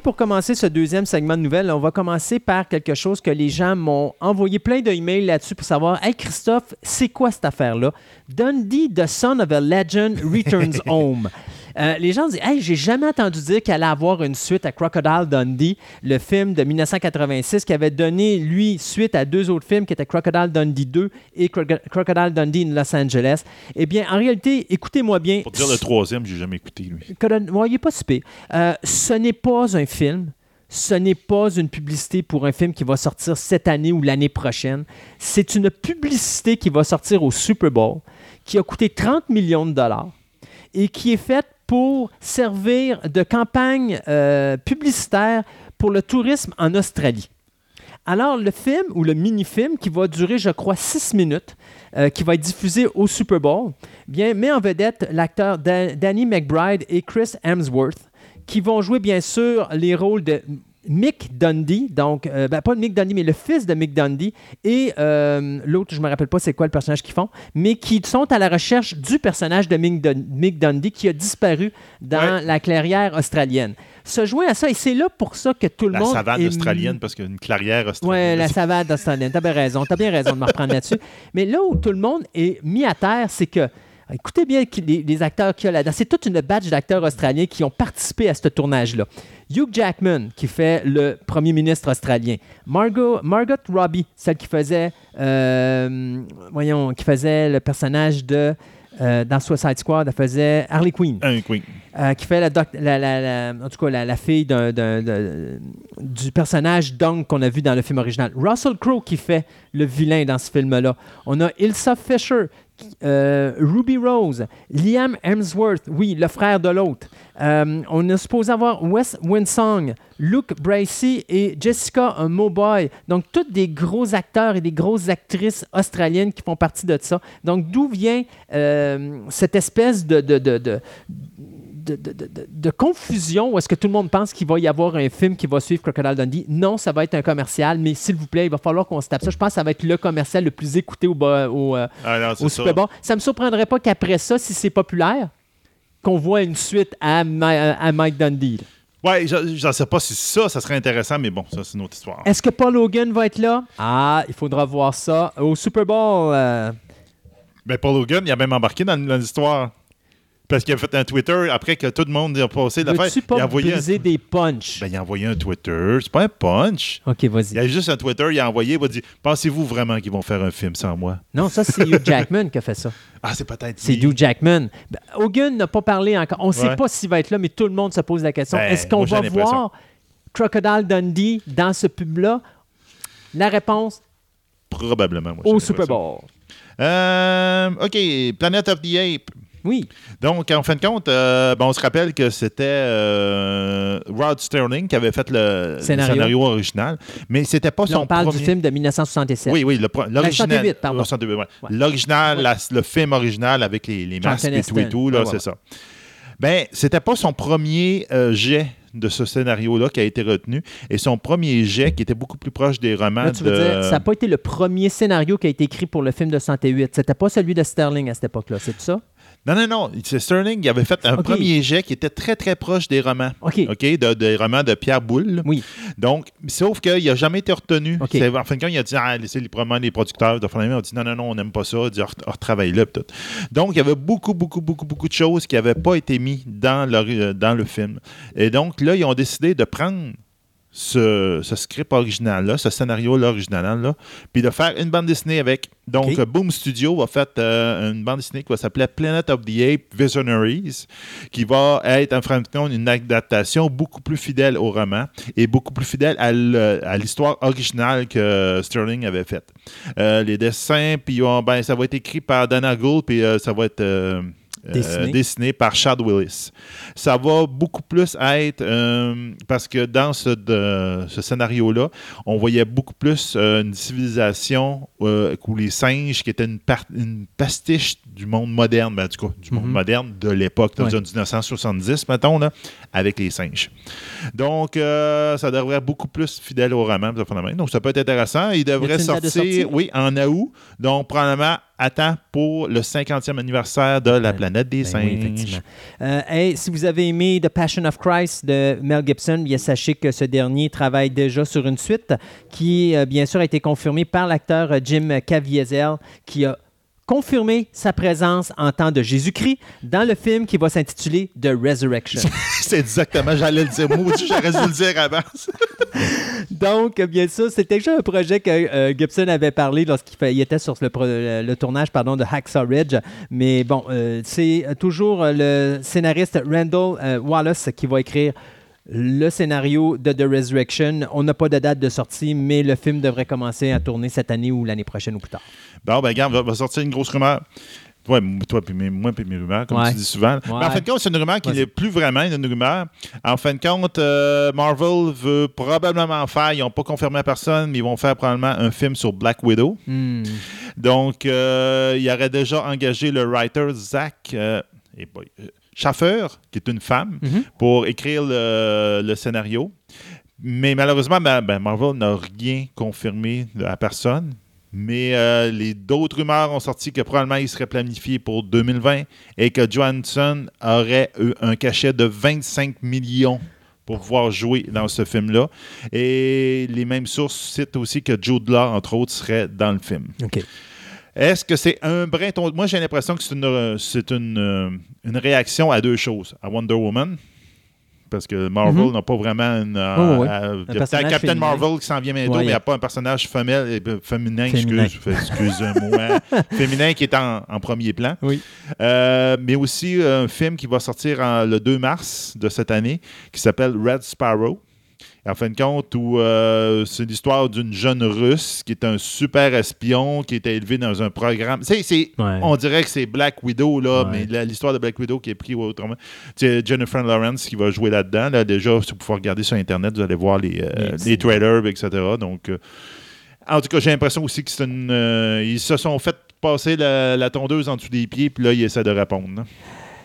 Et pour commencer ce deuxième segment de nouvelles, on va commencer par quelque chose que les gens m'ont envoyé plein d'emails là-dessus pour savoir Hey Christophe, c'est quoi cette affaire-là Dundee, the son of a legend, returns home. Euh, les gens disent Hey, j'ai jamais entendu dire qu'il allait avoir une suite à Crocodile Dundee, le film de 1986 qui avait donné, lui, suite à deux autres films qui étaient Crocodile Dundee 2 et Crocodile Dundee in Los Angeles. Eh bien, en réalité, écoutez-moi bien. Pour dire le troisième, j'ai jamais écouté, lui. il n'est pas super. Euh, ce n'est pas un film ce n'est pas une publicité pour un film qui va sortir cette année ou l'année prochaine. C'est une publicité qui va sortir au Super Bowl, qui a coûté 30 millions de dollars et qui est faite pour servir de campagne euh, publicitaire pour le tourisme en Australie. Alors, le film ou le mini-film qui va durer, je crois, six minutes, euh, qui va être diffusé au Super Bowl, bien, met en vedette l'acteur Danny McBride et Chris Hemsworth, qui vont jouer, bien sûr, les rôles de Mick Dundee, donc, euh, ben, pas Mick Dundee, mais le fils de Mick Dundee, et euh, l'autre, je ne me rappelle pas c'est quoi le personnage qu'ils font, mais qui sont à la recherche du personnage de Mick, Dundee qui a disparu dans la clairière australienne. Se jouer à ça, et c'est là pour ça que tout le monde. La savane australienne, parce qu'une clairière australienne. Oui, la savane australienne. T'as bien raison, t'as bien raison de me reprendre là-dessus. Mais là où tout le monde est mis à terre, c'est que Écoutez bien les, acteurs qu'il y a là-dedans. C'est toute une badge d'acteurs australiens qui ont participé à ce tournage-là. Hugh Jackman, qui fait le premier ministre australien. Margot, Margot Robbie, celle qui faisait, euh, voyons, qui faisait le personnage de euh, dans Suicide Squad, elle faisait Harley Quinn. Euh, qui fait la, la, en tout cas, la, fille du personnage Dong qu'on a vu dans le film original. Russell Crowe qui fait le vilain dans ce film-là. On a Ilsa Fisher euh, Ruby Rose, Liam Hemsworth, oui, le frère de l'autre. Euh, on est supposé avoir Wes Winsong, Luke Bracey et Jessica Mowboy. Donc, tous des gros acteurs et des grosses actrices australiennes qui font partie de ça. Donc, d'où vient euh, cette espèce de, de, de de, confusion où est-ce que tout le monde pense qu'il va y avoir un film qui va suivre Crocodile Dundee. Non, ça va être un commercial, mais s'il vous plaît, il va falloir qu'on se tape ça. Je pense que ça va être le commercial le plus écouté au, au, euh, ah Super Bowl. Ça ne me surprendrait pas qu'après ça, si c'est populaire, qu'on voit une suite à, à Mike Dundee. Ouais, je ne sais pas si ça, ça serait intéressant, mais bon, ça, c'est une autre histoire. Est-ce que Paul Hogan va être là? Ah, il faudra voir ça au Super Bowl. Euh... Ben, Paul Hogan, il a même embarqué dans l'histoire. Parce qu'il a fait un Twitter après que tout le monde a passé l'affaire. Il pas a envoyé un... des punchs? Ben, il a envoyé un Twitter. C'est pas un punch. OK, Il y vas-y. a juste un Twitter, il a envoyé, il a dit Pensez-vous vraiment qu'ils vont faire un film sans moi? Non, ça, c'est Hugh Jackman qui a fait ça. Ah, c'est peut-être. C'est. Hugh Jackman. Ben, Hogan n'a pas parlé encore. On ne sait pas s'il va être là, mais tout le monde se pose la question. Ben, Est-ce qu'on va voir Crocodile Dundee dans ce pub-là? La réponse, Probablement. moi, au. Super Bowl. Euh, OK, Planet of the Apes. Oui. Donc, en fin de compte, euh, ben, on se rappelle que c'était euh, Rod Sterling qui avait fait le le Scénario. original, mais c'était pas Là, son on parle premier... du film de 1967. Oui, oui, le pro- l'original. 68, pardon. Non, 68, ouais. Ouais. L'original, Ouais. la- le film original avec les, les masques et tout et tout, là, Ouais, ouais, c'est ça. Ben, c'était pas son premier euh, jet de ce scénario-là qui a été retenu, et son premier jet qui était beaucoup plus proche des romans Là, tu veux de... dire, ça n'a pas été le premier scénario qui a été écrit pour le film de 68. C'était pas celui de Sterling à cette époque-là, c'est tout ça? Non, non, non. C'est Sterling qui avait fait un premier jet qui était très, très proche des romans. OK. OK, de- des romans de Pierre Boulle. Oui. Donc, sauf qu'il n'a jamais été retenu. En fin de compte, il a dit, ah, laissez les, probablement les producteurs de Flamme ont dit, non, non, non, on n'aime pas ça, il dit, on retravaille là, puis tout. Donc, il y avait beaucoup, beaucoup, beaucoup, beaucoup de choses qui n'avaient pas été mises dans, leur- euh, dans le film. Et donc, là, ils ont décidé de prendre ce, ce script original-là, ce scénario-là original-là, puis de faire une bande dessinée avec. Donc, Boom Studio a fait euh, une bande dessinée qui va s'appeler Planet of the Apes Visionaries, qui va être, en fin de compte, une adaptation beaucoup plus fidèle au roman et beaucoup plus fidèle à l'histoire originale que Sterling avait faite. Euh, les dessins, puis on- ben, ça va être écrit par Dana Gould, puis euh, ça va être Dessiné. dessiné par Chad Willis. Ça va beaucoup plus être, euh, parce que dans ce, de- ce scénario-là, on voyait beaucoup plus euh, une civilisation euh, où les singes, qui étaient une pastiche du monde moderne, ben, du coup, du monde Mhm. moderne de l'époque, dans Ouais. les 1970, mettons, là, avec les singes. Donc, euh, ça devrait être beaucoup plus fidèle au roman. Donc, ça peut être intéressant. Il devrait sortir, oui, en août. Donc, probablement à temps pour le 50e anniversaire de la planète des Ben singes. oui, effectivement. Euh, hey, si vous avez aimé The Passion of Christ de Mel Gibson, bien sachez que ce dernier travaille déjà sur une suite qui, euh, bien sûr, a été confirmée par l'acteur Jim Caviezel, qui a confirmé sa présence en temps de Jésus-Christ dans le film qui va s'intituler The Resurrection. c'est exactement, j'allais le dire. Maudit, j'aurais dû le dire avant. Donc, bien sûr, c'était déjà un projet que euh, Gibson avait parlé lorsqu'il était sur le, pro- le- le tournage pardon, de Hacksaw Ridge. Mais bon, euh, c'est toujours euh, le scénariste Randall euh, Wallace qui va écrire le scénario de The Resurrection. On n'a pas de date de sortie, mais le film devrait commencer à tourner cette année ou l'année prochaine ou plus tard. Bon, ben, regarde, va, va sortir une grosse rumeur. Ouais, toi, puis mes- moi, puis mes rumeurs, comme Ouais. tu dis souvent. Mais en fin de compte, c'est une rumeur qui n'est plus vraiment une rumeur. En fin de compte, euh, Marvel veut probablement faire, ils n'ont pas confirmé à personne, mais ils vont faire probablement un film sur Black Widow. Hmm. Donc, euh, il aurait déjà engagé le writer Zach euh, boy, euh, Schaffer, qui est une femme, Mhm. pour écrire le, le scénario. Mais malheureusement, ben, ben, Marvel n'a rien confirmé à personne. Mais euh, les d'autres rumeurs ont sorti que probablement il serait planifié pour 2020 et que Johansson aurait eu un cachet de 25 millions pour pouvoir jouer dans ce film-là. Et les mêmes sources citent aussi que Jude Law, entre autres, serait dans le film. OK. Est-ce que c'est un brin ton- Moi, j'ai l'impression que c'est une, euh, c'est une, euh, une réaction à deux choses. À Wonder Woman, parce que Marvel Mhm. n'a pas vraiment une. euh, Oh, oui. Un Captain féminin. Marvel qui s'en vient bientôt, Ouais, mais il n'y a- pas un personnage femelle, euh, féminin, Féminin. excuse, excuse-moi. féminin qui est en, en premier plan. Oui. Euh, mais aussi un film qui va sortir en- le 2 mars de cette année qui s'appelle Red Sparrow. En fin de compte, où euh, c'est l'histoire d'une jeune russe qui est un super espion qui était élevé dans un programme. Ouais. on dirait que c'est Black Widow, là, Ouais. mais l'histoire de Black Widow qui est pris autrement. C'est Jennifer Lawrence qui va jouer là-dedans. Là, déjà, si vous pouvez regarder sur Internet, vous allez voir les, euh, Les trailers, etc. Donc, euh, en tout cas, j'ai l'impression aussi que c'est une. ils se sont fait passer la, la tondeuse en dessous des pieds, puis là, ils essaient de répondre. là.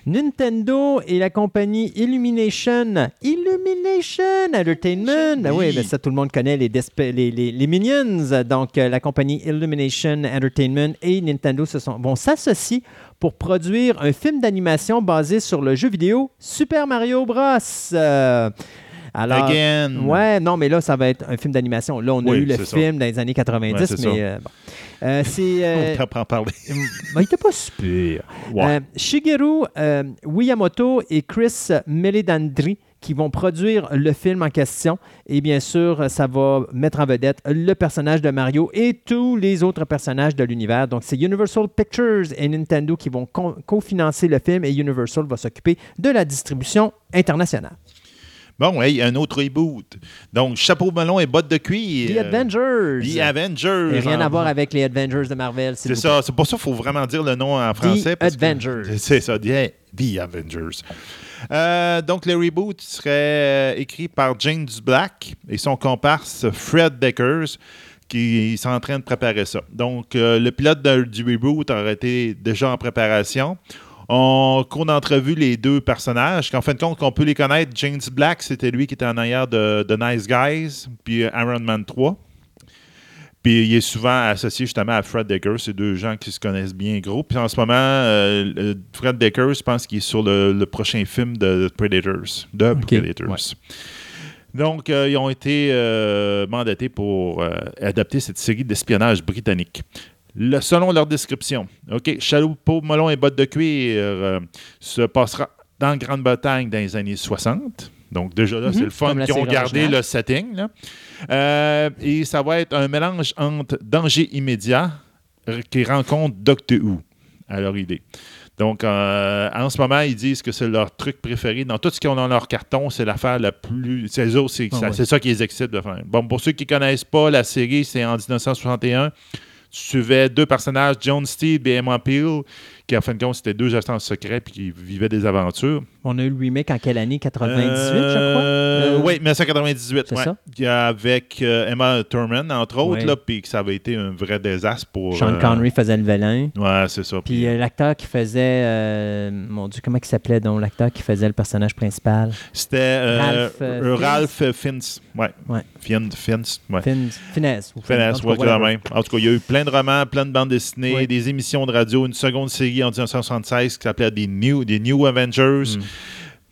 Nintendo et la compagnie Illumination. Illumination Entertainment. Ben oui, ben ça, tout le monde connaît les, les, les- les Minions. Donc, euh, la compagnie Illumination Entertainment et Nintendo se sont, vont s'associer pour produire un film d'animation basé sur le jeu vidéo Super Mario Bros. Euh, Alors, Again. Ouais, non, mais là, ça va être un film d'animation. Là, on a Oui, eu le ça. film dans les années 90, Ouais, c'est mais euh, bon. Euh, c'est. euh, On t'apprend à parler. il était pas super. Ouais. Euh, Shigeru euh, Miyamoto et Chris Meledandri qui vont produire le film en question. Et bien sûr, ça va mettre en vedette le personnage de Mario et tous les autres personnages de l'univers. Donc, c'est Universal Pictures et Nintendo qui vont co- cofinancer le film et Universal va s'occuper de la distribution internationale. Bon, hey, un autre reboot. Donc, chapeau melon et bottes de cuir. The Avengers. The Avengers. Et rien à voir avec les Avengers de Marvel. C'est ça. C'est pour ça qu'il faut vraiment dire le nom en français. The parce Avengers. C'est ça. The, The Avengers. Euh, donc, le reboot serait euh, écrit par James Black et son comparse Fred Deckers qui sont en train de préparer ça. Donc, euh, le pilote de- du reboot aurait été déjà en préparation. On court d'entrevue les deux personnages, qu'en fin de compte, on peut les connaître. James Black, c'était lui qui était en arrière de, de Nice Guys, puis Iron Man 3. Puis il est souvent associé justement à Fred Decker. C'est deux gens qui se connaissent bien gros. Puis en ce moment, euh, euh, Fred Decker, je pense qu'il est sur le, le prochain film de Predators. De Predators. ouais. Donc, euh, ils ont été euh, mandatés pour euh, adapter cette série d'espionnage britannique. Le- selon leur description, OK, Chaloupeau, melon et bottes de cuir euh, se passera dans Grande-Bretagne dans les années 60. Donc, déjà là, Mhm, c'est le fun qu'ils ont gardé le setting. là. Euh, et ça va être un mélange entre danger immédiat qui rencontre Doctor Who à leur idée. Donc, euh, en ce moment, ils disent que c'est leur truc préféré. Dans tout ce qu'ils ont dans leur carton, c'est l'affaire la plus. C'est Ah ça, ça qui les excite de faire. Bon, pour ceux qui ne connaissent pas la série, c'est en 1961. Tu suivais deux personnages, John Steed et Emma Peel, qui en fin de compte, c'était deux agents secrets puis qui vivaient des aventures. On a eu le remake en quelle année? 98, je crois? Euh, Euh, Oui, 1998. c'est ouais. ça? Avec euh, Emma Thurman, entre autres, Ouais. là, puis que ça avait été un vrai désastre pour. Sean euh, Connery faisait le vilain. Ouais, c'est ça. Puis euh, l'acteur qui faisait. euh, mon Dieu, comment il s'appelait donc l'acteur qui faisait le personnage principal? C'était euh, Ralph, euh, euh, Ralph Fiennes. Ouais. Ouais. Fiennes. Fiennes. Ouais. Fin- Finesse. ou cas, ouais, quand même. En tout cas, il y a eu plein de romans, plein de bandes dessinées, Oui. des émissions de radio, une seconde série en 1976 qui s'appelait des New, des New Avengers. Mm.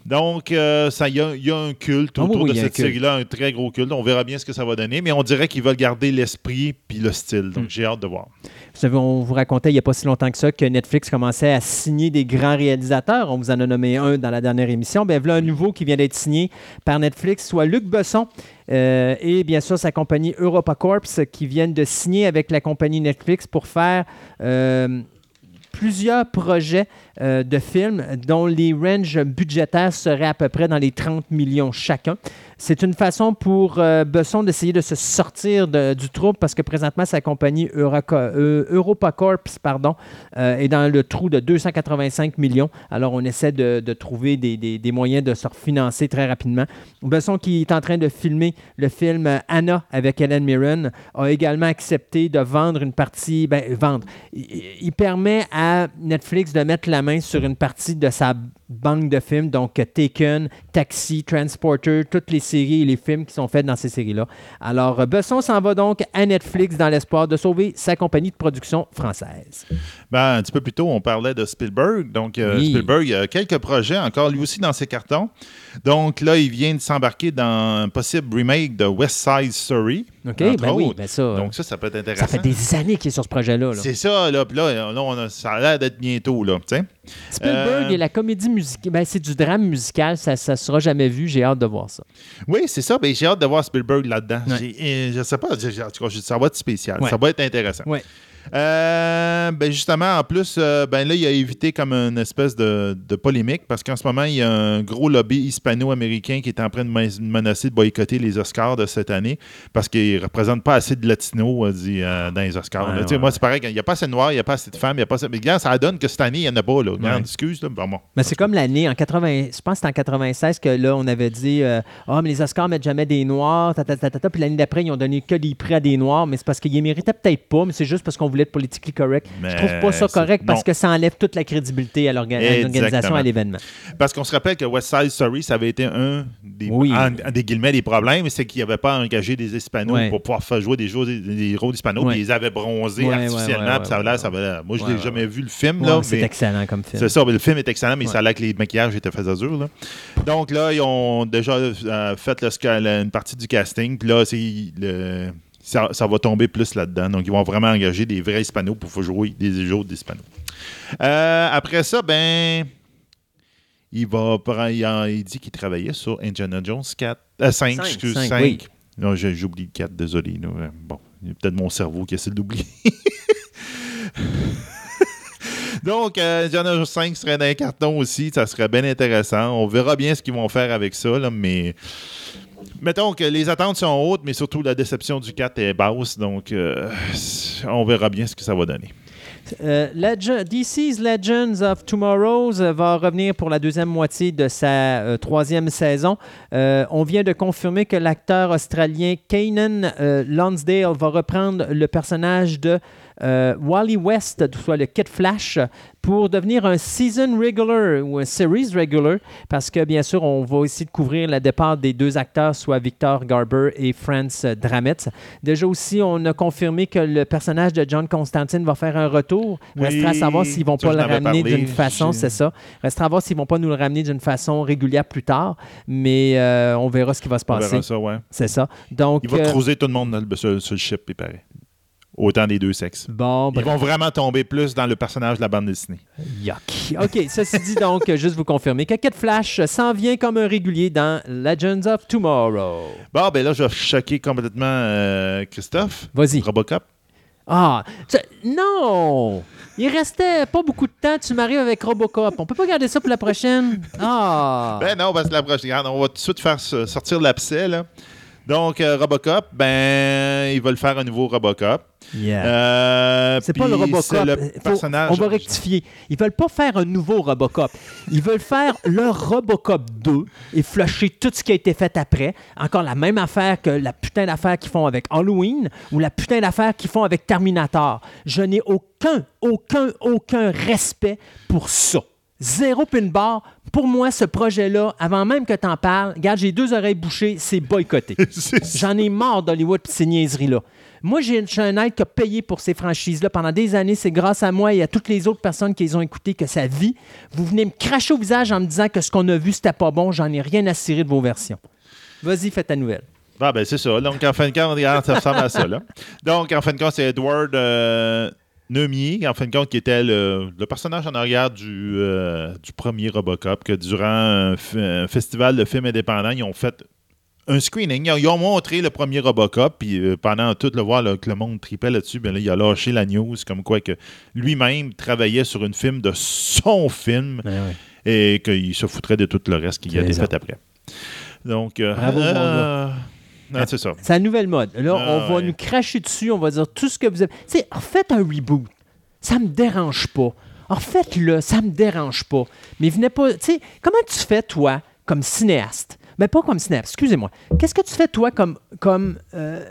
Donc, euh, il y, a- il y a un culte Ah autour oui, de cette série-là, un très gros culte. On verra bien ce que ça va donner, mais on dirait qu'ils veulent garder l'esprit puis le style. Donc, Mm. j'ai hâte de voir. Vous savez, on vous racontait il n'y a pas si longtemps que ça que Netflix commençait à signer des grands réalisateurs. On vous en a nommé un dans la dernière émission. Bien, voilà un nouveau qui vient d'être signé par Netflix, soit Luc Besson euh, et bien sûr sa compagnie EuropaCorps qui viennent de signer avec la compagnie Netflix pour faire euh, plusieurs projets euh, de films dont les ranges budgétaires seraient à peu près dans les 30 millions chacun. C'est une façon pour euh, Besson d'essayer de se sortir du trouble parce que présentement, sa compagnie euh, EuropaCorps pardon, est dans le trou de 285 millions. Alors, on essaie de, trouver des, moyens de se refinancer très rapidement. Besson, qui est en train de filmer le film Anna avec Helen Mirren, a également accepté de vendre une partie, ben, vendre. Il permet à Netflix de mettre la sur une partie de sa banque de films, donc euh, Taken, Taxi, Transporter, toutes les séries et les films qui sont faits dans ces séries-là. Alors, euh, Besson s'en va donc à Netflix dans l'espoir de sauver sa compagnie de production française. Ben, un petit peu plus tôt, on parlait de Spielberg. Donc, euh, Oui. Spielberg, a quelques projets, encore lui aussi dans ses cartons. Donc, là, il vient de s'embarquer dans un possible remake de West Side Story. OK? Ben oui, ben ça, Donc, ça, ça peut être intéressant. ça fait des années qu'il est sur ce projet-là. là. C'est ça, là. Puis là, là, on a- ça a l'air d'être bientôt, là. tu sais. Spielberg Euh, et la comédie musicale, ben, c'est du drame musical, ça ne sera jamais vu. J'ai hâte de voir ça. Oui, c'est ça. Ben, j'ai hâte de voir Spielberg là-dedans. Ouais. Je sais pas. En tout cas, ça va être spécial. Ouais. Ça va être intéressant. Ouais. Euh, ben justement, en plus, euh, ben là, il a évité comme une espèce de, de polémique parce qu'en ce moment, il y a un gros lobby hispano-américain qui est en train de men- menacer de boycotter les Oscars de cette année parce qu'ils ne représentent pas assez de latinos euh, dans les Oscars. Ouais, ouais. Moi, c'est pareil, il n'y a pas assez de noirs, il n'y a pas assez de femmes, il n'y a pas assez... Mais regarde, ça donne que cette année, il n'y en a pas. Là. Regarde, Ouais. excuse. Là. Bon, bon. Mais c'est comme l'année en 80, je pense que c'était en 96 que là on avait dit ah mais les Oscars mettent jamais des noirs, ta, ta, ta, ta, ta. puis l'année d'après ils ont donné que des prix à des noirs, mais c'est parce qu'ils les méritaient peut-être pas, mais c'est juste parce qu'on voulez être politically correct. je trouve pas ça correct parce que ça enlève toute la crédibilité à l'organisation, à l'événement. Parce qu'on se rappelle que West Side Story, ça avait été un des, oui. des guillemets, des problèmes, c'est qu'ils n'avaient pas engagé des Hispanos pour pouvoir faire jouer des, jeux, des, héros d'Hispanos, puis ils avaient bronzé artificiellement, ça moi, je l'ai jamais vu le film. là. c'est excellent comme film. C'est ça, le film est excellent, mais ça a l'air que les maquillages étaient faits azur. Là. Donc là, ils ont déjà euh, fait une partie du casting, puis là, c'est le ça, va tomber plus là-dedans. Donc, ils vont vraiment engager des vrais hispanos pour jouer des jeux d'hispanos. Euh, après ça, ben, il va il, dit qu'il travaillait sur Indiana Jones 4, 5, 5, excuse, 5. Non, j'oublie le 4, désolé. Bon, il peut-être mon cerveau qui essaie d'oublier. Donc, euh, Indiana Jones 5 serait dans les cartons aussi. Ça serait bien intéressant. On verra bien ce qu'ils vont faire avec ça, là, mais mettons que les attentes sont hautes, mais surtout la déception du 4 est basse. Donc, euh, on verra bien ce que ça va donner. Euh, DC's Legends of Tomorrow euh, va revenir pour la deuxième moitié de sa troisième saison. on vient de confirmer que l'acteur australien Kanan Lonsdale va reprendre le personnage de Wally West, soit le Kid Flash, pour devenir un season regular ou un series regular, parce que bien sûr, on va essayer de couvrir le départ des deux acteurs, soit Victor Garber et Franz Drametz. Déjà aussi, on a confirmé que le personnage de John Constantine va faire un retour. Restera à savoir s'ils vont pas le ramener d'une façon, c'est ça. Restera à voir s'ils vont pas nous le ramener d'une façon régulière plus tard, mais euh, on verra ce qui va se passer. On verra ça, ouais. C'est ça. Donc, il va euh, creuser tout le monde sur, le ship, il paraît. Autant des deux sexes. Bon, Ils vont vraiment tomber plus dans le personnage de la bande dessinée. Yuck. OK, ceci dit donc, juste vous confirmer que Flash s'en vient comme un régulier dans Legends of Tomorrow. Bon, ben là, je vais choquer complètement euh, Christophe. Vas-y. Robocop. Ah, non! Il restait pas beaucoup de temps, tu m'arrives avec Robocop. On peut pas garder ça pour la prochaine? Ah! Ben non, parce que la prochaine, on va tout de suite faire sortir l'abcès, là. Donc, euh, Robocop, ben, ils veulent faire un nouveau Robocop. Yeah. Euh, c'est pas le Robocop. Le personnage... on va rectifier. Ils veulent pas faire un nouveau Robocop. Ils veulent faire le Robocop 2 et flusher tout ce qui a été fait après. Encore la même affaire que la putain d'affaire qu'ils font avec Halloween ou la putain d'affaire qu'ils font avec Terminator. Je n'ai aucun, aucun, aucun respect pour ça. Zéro pin bar. Pour moi, ce projet-là, avant même que tu en parles, regarde, j'ai deux oreilles bouchées, c'est boycotté. J'en ai marre d'Hollywood et ces niaiseries-là. Moi, j'ai un aide qui a payé pour ces franchises-là pendant des années. C'est grâce à moi et à toutes les autres personnes qui les ont écoutées que ça vit. Vous venez me cracher au visage en me disant que ce qu'on a vu, c'était pas bon. J'en ai rien à cirer de vos versions. Vas-y, fais ta nouvelle. Ah, ben c'est ça. Donc, en fin de compte, ça ressemble à ça. Donc, en fin de compte, c'est Edward euh, Neumier, en fin de compte, qui était le, personnage en arrière du, euh, du premier Robocop, que durant un, festival de films indépendants, ils ont fait un screening. Ils ont, montré le premier Robocop, puis euh, pendant tout le voir que le monde tripait là-dessus, ben il a lâché la news comme quoi que lui-même travaillait sur une film de son film ben et qu'il se foutrait de tout le reste qui a été fait après. Donc, euh, c'est ça. C'est la nouvelle mode. Là, ah, on va nous cracher dessus, on va dire tout ce que vous avez. Tu sais, faites un reboot. Ça me dérange pas. En faites-le, ça me dérange pas. Mais venez pas. Tu sais, comment tu fais, toi, comme cinéaste? Mais pas comme cinéaste, excusez-moi. Qu'est-ce que tu fais, toi, comme, comme euh,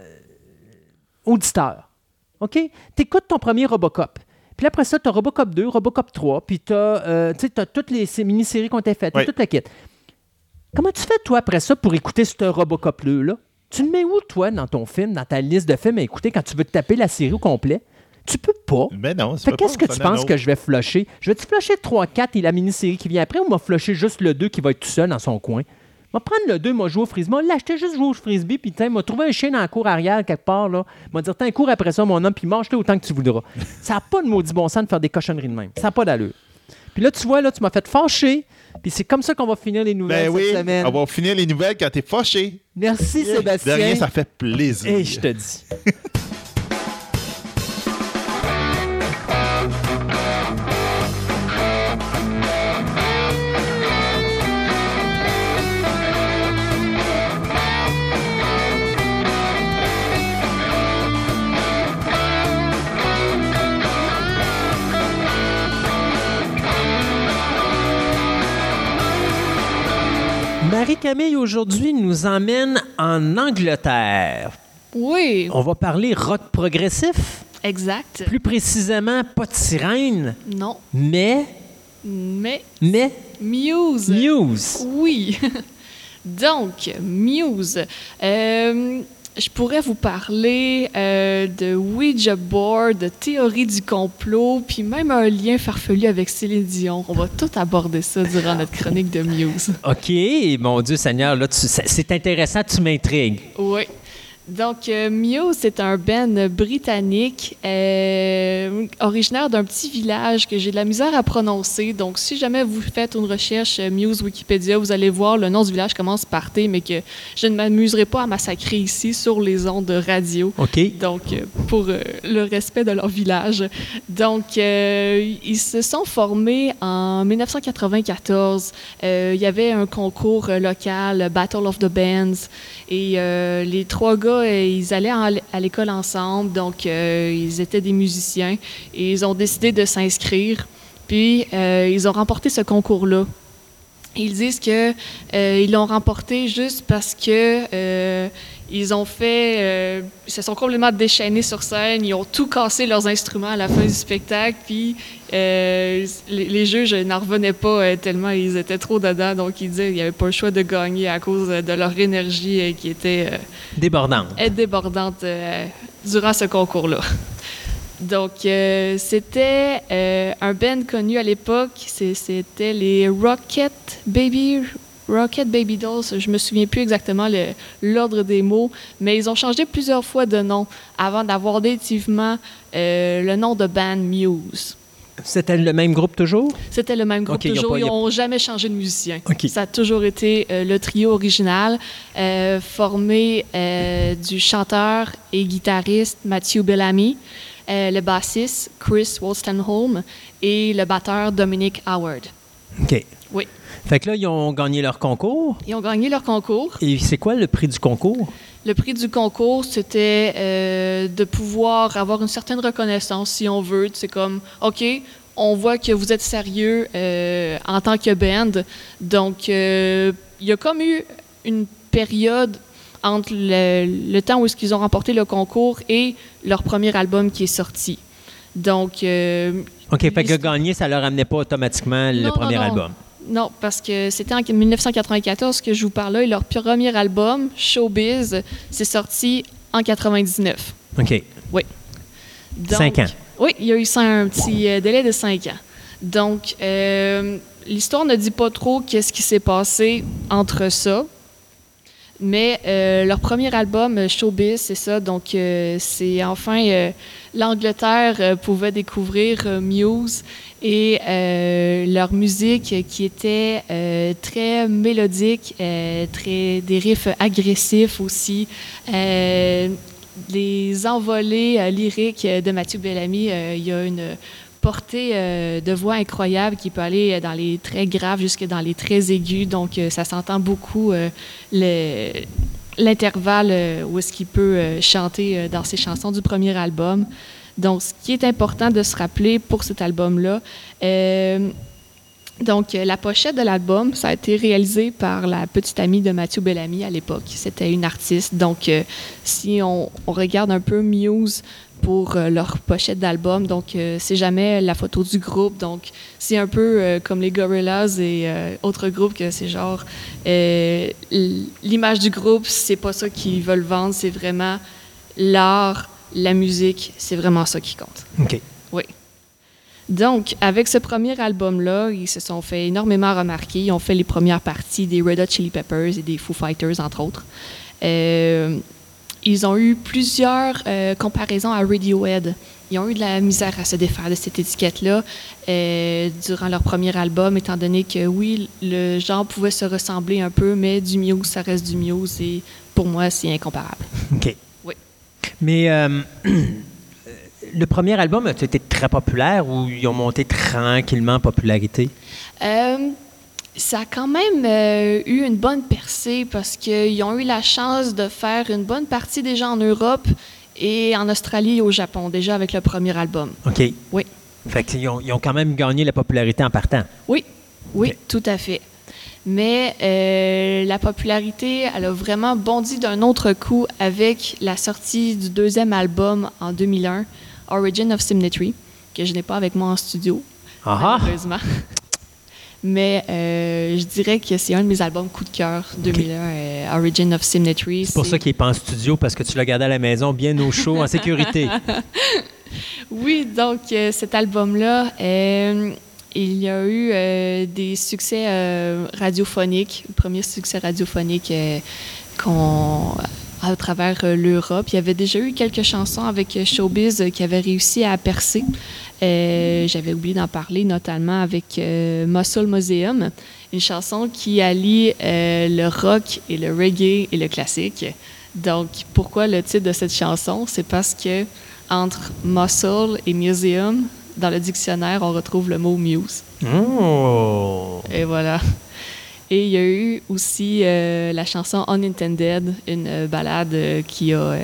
auditeur? OK? Tu écoutes ton premier Robocop. Puis après ça, tu as Robocop 2, Robocop 3, puis tu as, euh, as, toutes les mini-séries qui ont été faites, toute la kit. Comment tu fais, toi, après ça, pour écouter ce Robocop-là? Tu le mets où, toi, dans ton film, dans ta liste de films à écouter quand tu veux te taper la série au complet? Tu peux pas. Mais non, c'est Qu'est-ce que tu penses que je vais flusher? Je vais-tu flusher 3, 4 et la mini-série qui vient après ou m'a flusher juste le 2 qui va être tout seul dans son coin? vais prendre le 2, m'a joué au frisbee, m'a l'acheter juste jouer au frisbee, puis m'a trouvé un chien dans la cour arrière quelque part, là. M'a dit, tiens, cours après ça, mon homme, puis mange-le autant que tu voudras. ça n'a pas de maudit bon sens de faire des cochonneries de même. Ça n'a pas d'allure. Puis là, tu vois, là, tu m'as fait fâcher. Puis c'est comme ça qu'on va finir les nouvelles ben cette semaine. On va finir les nouvelles quand t'es fâché. Merci, Sébastien. De rien, ça fait plaisir. Et je te dis. Marie-Camille, aujourd'hui, nous emmène en Angleterre. Oui. On va parler rock progressif. Exact. Plus précisément, pas de sirène, Non. mais? Mais Mais? Muse. Muse. Oui. Donc, Muse. Euh, je pourrais vous parler euh, de Ouija board, de théorie du complot, puis même un lien farfelu avec Céline Dion. On va tout aborder ça durant notre chronique de Muse. OK, mon Dieu Seigneur, là, c'est intéressant, tu m'intrigues. Oui. Donc, euh, Muse, c'est un band britannique euh, originaire d'un petit village que j'ai de la misère à prononcer. Donc, si jamais vous faites une recherche euh, Muse Wikipédia, vous allez voir le nom du village commence par T, mais que je ne m'amuserai pas à massacrer ici sur les ondes de radio. OK. Donc, euh, pour euh, le respect de leur village. Donc, ils se sont formés en 1994. Euh, il y avait un concours local, Battle of the Bands, et les trois gars, euh, ils allaient en- à l'école ensemble, donc euh, ils étaient des musiciens, et ils ont décidé de s'inscrire. Puis, euh, ils ont remporté ce concours-là. Ils disent que ils l'ont remporté juste parce que ils ont fait, euh, ils se sont complètement déchaînés sur scène, ils ont tout cassé leurs instruments à la fin du spectacle, puis euh, les, les juges n'en revenaient pas euh, tellement ils étaient trop dedans, donc ils disaient qu'il n'y avait pas le choix de gagner à cause de leur énergie qui était Débordante. débordante durant ce concours-là. Donc, c'était un band connu à l'époque. C'était les Rocket Baby, Rocket Baby Dolls. Je me souviens plus exactement l'ordre des mots, mais ils ont changé plusieurs fois de nom avant d'avoir définitivement euh, le nom de band Muse. C'était le même groupe toujours? C'était le même groupe toujours. pas- Ils a- n'ont jamais changé de musicien. Ça a toujours été euh, le trio original, euh, formé euh, du chanteur et guitariste Matthew Bellamy, le bassiste Chris Wolstenholme et le batteur Dominic Howard. OK. Oui. Fait que là, ils ont gagné leur concours. Ils ont gagné leur concours. Et c'est quoi le prix du concours? Le prix du concours, c'était euh, de pouvoir avoir une certaine reconnaissance, si on veut. C'est comme, OK, on voit que vous êtes sérieux euh, en tant que band. Donc, euh, il y a comme eu une période entre le, le temps où est-ce qu'ils ont remporté le concours et leur premier album qui est sorti. Donc, OK, fait que gagner, ça leur amenait pas automatiquement le Non, non, premier non. album. Non, parce que c'était en 1994 que je vous parlais. Et leur premier album, Showbiz, c'est sorti en 99. OK. Donc, Cinq ans. Oui, il y a eu ça, un petit euh, délai de cinq ans. Donc, euh, l'histoire ne dit pas trop qu'est-ce qui s'est passé entre ça. Mais euh, leur premier album, euh, Showbiz, c'est ça. Donc, euh, c'est enfin l'Angleterre pouvait découvrir Muse et leur musique qui était très mélodique, très des riffs agressifs aussi. Les envolées lyriques de Mathieu Bellamy, il y a une portée euh, de voix incroyable qui peut aller dans les très graves jusque dans les très aigus. Donc, euh, ça s'entend beaucoup euh, le- l'intervalle où est-ce qu'il peut chanter dans ses chansons du premier album. Donc, ce qui est important de se rappeler pour cet album-là, donc, la pochette de l'album, ça a été réalisé par la petite amie de Mathieu Bellamy à l'époque. C'était une artiste. Donc, si on, on regarde un peu Muse pour euh, leur pochette d'album, donc euh, c'est jamais la photo du groupe. Donc, c'est un peu euh, comme les Gorillaz et autres groupes que c'est genre l'image du groupe, c'est pas ça qu'ils veulent vendre, c'est vraiment l'art, la musique, c'est vraiment ça qui compte. OK. Donc, avec ce premier album-là, ils se sont fait énormément remarquer. Ils ont fait les premières parties des Red Hot Chili Peppers et des Foo Fighters, entre autres. Euh, ils ont eu plusieurs euh, comparaisons à Radiohead. Ils ont eu de la misère à se défaire de cette étiquette-là euh, durant leur premier album, étant donné que oui, le genre pouvait se ressembler un peu, mais du Muse, ça reste du Muse et pour moi, c'est incomparable. OK. Oui. Mais euh, le premier album a été très populaire ou ils ont monté tranquillement en popularité? Ça a quand même euh, eu une bonne percée parce qu'ils ont eu la chance de faire une bonne partie déjà en Europe et en Australie et au Japon, déjà avec le premier album. OK. Oui. Fait qu'ils ont, ils ont quand même gagné la popularité en partant. Oui, oui, tout à fait. Mais euh, la popularité, elle a vraiment bondi d'un autre coup avec la sortie du deuxième album en 2001, Origin of Symmetry, que je n'ai pas avec moi en studio, Ah malheureusement. Mais euh, je dirais que c'est un de mes albums coup de cœur 2001, euh, Origin of Symmetry. C'est pour ça qu'il n'est pas en studio, parce que tu l'as gardé à la maison, bien au chaud, en sécurité. Oui, donc euh, cet album-là, il y a eu des succès radiophoniques, le premier succès radiophonique qu'on à travers l'Europe. Il y avait déjà eu quelques chansons avec Showbiz qui avaient réussi à percer. Euh, J'avais oublié d'en parler, notamment avec euh, Muscle Museum, une chanson qui allie euh, le rock et le reggae et le classique. Donc, pourquoi le titre de cette chanson? C'est parce que entre muscle et museum, dans le dictionnaire, on retrouve le mot muse. Oh! Et voilà. Et il y a eu aussi la chanson Unintended, une balade qui a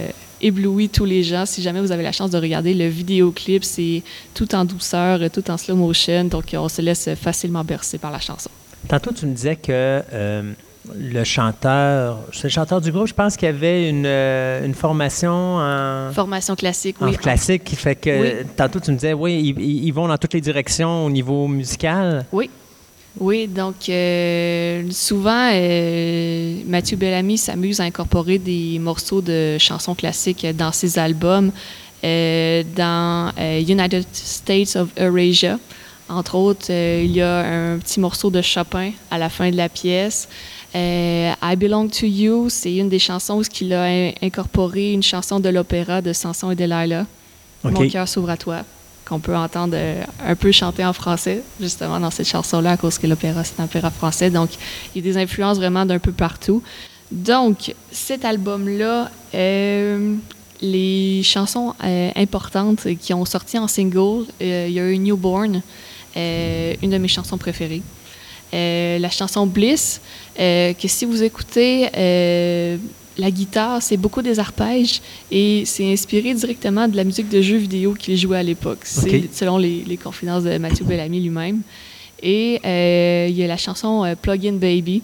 euh, ébloui tous les gens. Si jamais vous avez la chance de regarder le vidéoclip, c'est tout en douceur, tout en slow motion, donc on se laisse facilement bercer par la chanson. Tantôt, tu me disais que euh, le chanteur, c'est le chanteur du groupe, je pense qu'il y avait une, euh, une formation en, Formation classique, en oui. classique qui fait que, Oui. tantôt, tu me disais, oui, ils vont dans toutes les directions au niveau musical. Oui. Oui, donc euh, souvent, euh, Mathieu Bellamy s'amuse à incorporer des morceaux de chansons classiques dans ses albums. Euh, dans euh, United States of Eurasia, entre autres, il y a un petit morceau de Chopin à la fin de la pièce. I Belong to You, c'est une des chansons où il a in- incorporé une chanson de l'opéra de Samson et Delilah. Mon cœur s'ouvre à toi, qu'on peut entendre euh, un peu chanter en français, justement, dans cette chanson-là, à cause que l'opéra, c'est un opéra français. Donc, il y a des influences vraiment d'un peu partout. Donc, cet album-là, euh, les chansons euh, importantes qui ont sorti en single, euh, il y a eu Newborn, une de mes chansons préférées. La chanson Bliss, que si vous écoutez la guitare, c'est beaucoup des arpèges et c'est inspiré directement de la musique de jeux vidéo qu'il jouait à l'époque. C'est selon les, les confidences de Mathieu Bellamy lui-même. Et euh, il y a la chanson euh, Plug In Baby,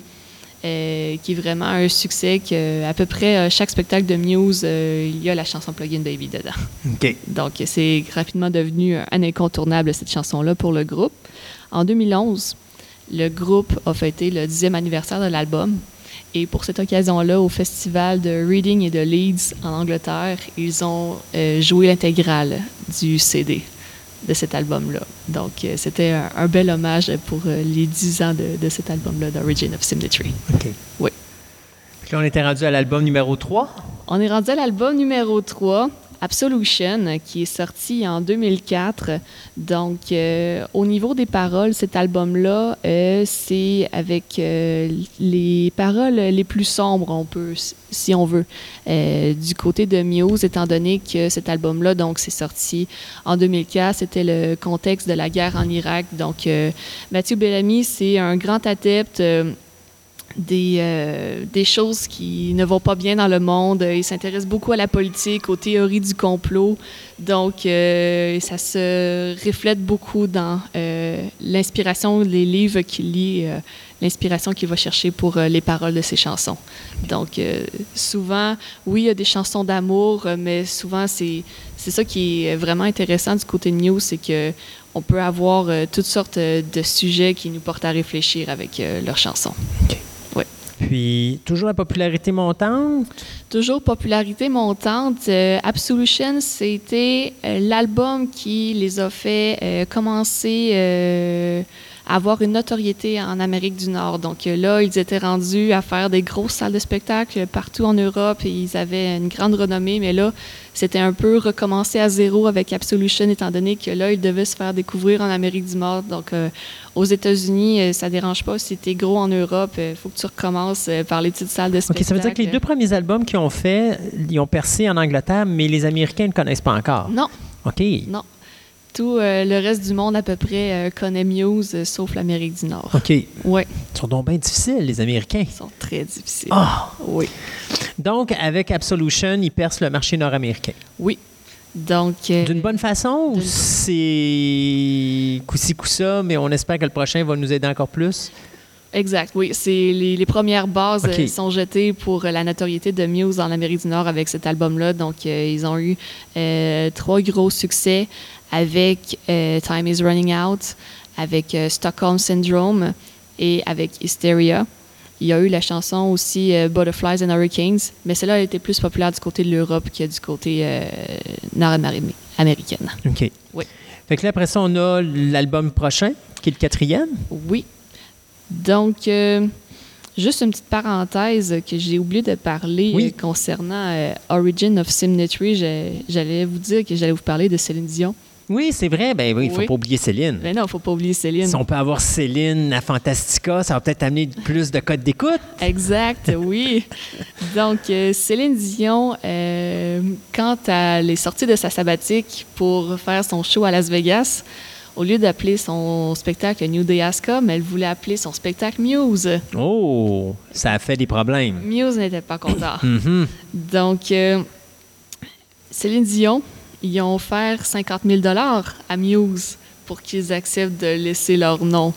euh, qui est vraiment un succès que à peu près chaque spectacle de Muse, il y a la chanson Plug In Baby dedans. OK. Donc, c'est rapidement devenu un incontournable, cette chanson-là, pour le groupe. En 2011, le groupe a fêté le 10e anniversaire de l'album. Et pour cette occasion-là, au festival de Reading et de Leeds en Angleterre, ils ont euh, joué l'intégrale du CD de cet album-là. Donc, euh, c'était un, un bel hommage pour euh, les 10 ans de, de cet album-là, d'Origin of Symmetry. OK. Oui. Puis là, on était rendu à l'album numéro 3. On est rendu à l'album numéro 3, Absolution, qui est sorti en 2004. Donc, euh, au niveau des paroles, cet album-là, euh, c'est avec euh, les paroles les plus sombres, on peut, si on veut, du côté de Muse, étant donné que cet album-là, donc, c'est sorti en 2004. C'était le contexte de la guerre en Irak. Donc, Mathieu Bellamy, c'est un grand adepte. Euh, des, choses qui ne vont pas bien dans le monde. Il s'intéresse beaucoup à la politique, aux théories du complot. Donc, euh, ça se reflète beaucoup dans euh, l'inspiration, les livres qu'il lit, l'inspiration qu'il va chercher pour les paroles de ses chansons. Donc, souvent, oui, il y a des chansons d'amour, mais souvent, c'est c'est ça qui est vraiment intéressant du côté de News, c'est que on peut avoir toutes sortes de sujets qui nous portent à réfléchir avec leurs chansons. Puis, toujours la popularité montante? Toujours popularité montante. Euh, Absolution, c'était euh, l'album qui les a fait euh, commencer avoir une notoriété en Amérique du Nord. Donc euh, là, ils étaient rendus à faire des grosses salles de spectacle partout en Europe et ils avaient une grande renommée. Mais là, c'était un peu recommencer à zéro avec Absolution, étant donné que là, ils devaient se faire découvrir en Amérique du Nord. Donc euh, aux États-Unis, euh, ça dérange pas. Si t'es gros en Europe, il faut que tu recommences par les petites salles de OK, spectacle. ça veut dire que les deux premiers albums qu'ils ont fait, ils ont percé en Angleterre, mais les Américains ne connaissent pas encore. Non, OK. Non. Tout euh, le reste du monde à peu près euh, connaît Muse, euh, sauf l'Amérique du Nord. OK. Ils Oui, sont donc bien difficiles, les Américains. ils sont très difficiles. Ah! Oui, Donc, avec Absolution, ils percent le marché nord-américain. oui. Donc, euh, D'une bonne façon ou c'est coup-ci, coup-ça, mais on espère que le prochain va nous aider encore plus? Exact, oui. C'est les, les premières bases Ok. euh, sont jetées pour euh, la notoriété de Muse en Amérique du Nord avec cet album-là. Donc, euh, ils ont eu trois gros succès avec euh, Time is Running Out, avec euh, Stockholm Syndrome et avec Hysteria. Il y a eu la chanson aussi euh, Butterflies and Hurricanes, mais celle-là a été plus populaire du côté de l'Europe que du côté nord-américaine. OK. Oui. Fait que là, après ça, on a l'album prochain, qui est le quatrième. Oui. Donc, euh, juste une petite parenthèse que j'ai oublié de parler Oui. euh, concernant euh, Origin of Symmetry. J'allais vous dire que j'allais vous parler de Céline Dion. Oui, c'est vrai. Ben oui, il faut Oui. pas oublier Céline. Mais non, faut pas oublier Céline. Si on peut avoir Céline à Fantastica, ça va peut-être amener plus de codes d'écoute. Exact, oui. Donc, euh, Céline Dion, euh, quand elle est sortie de sa sabbatique pour faire son show à Las Vegas, au lieu d'appeler son spectacle New Day Ascom, elle voulait appeler son spectacle Muse. Oh, ça a fait des problèmes. Muse n'était pas content. Mhm. Donc, euh, Céline Dion, ils ont offert 50 000 à Muse pour qu'ils acceptent de laisser leur nom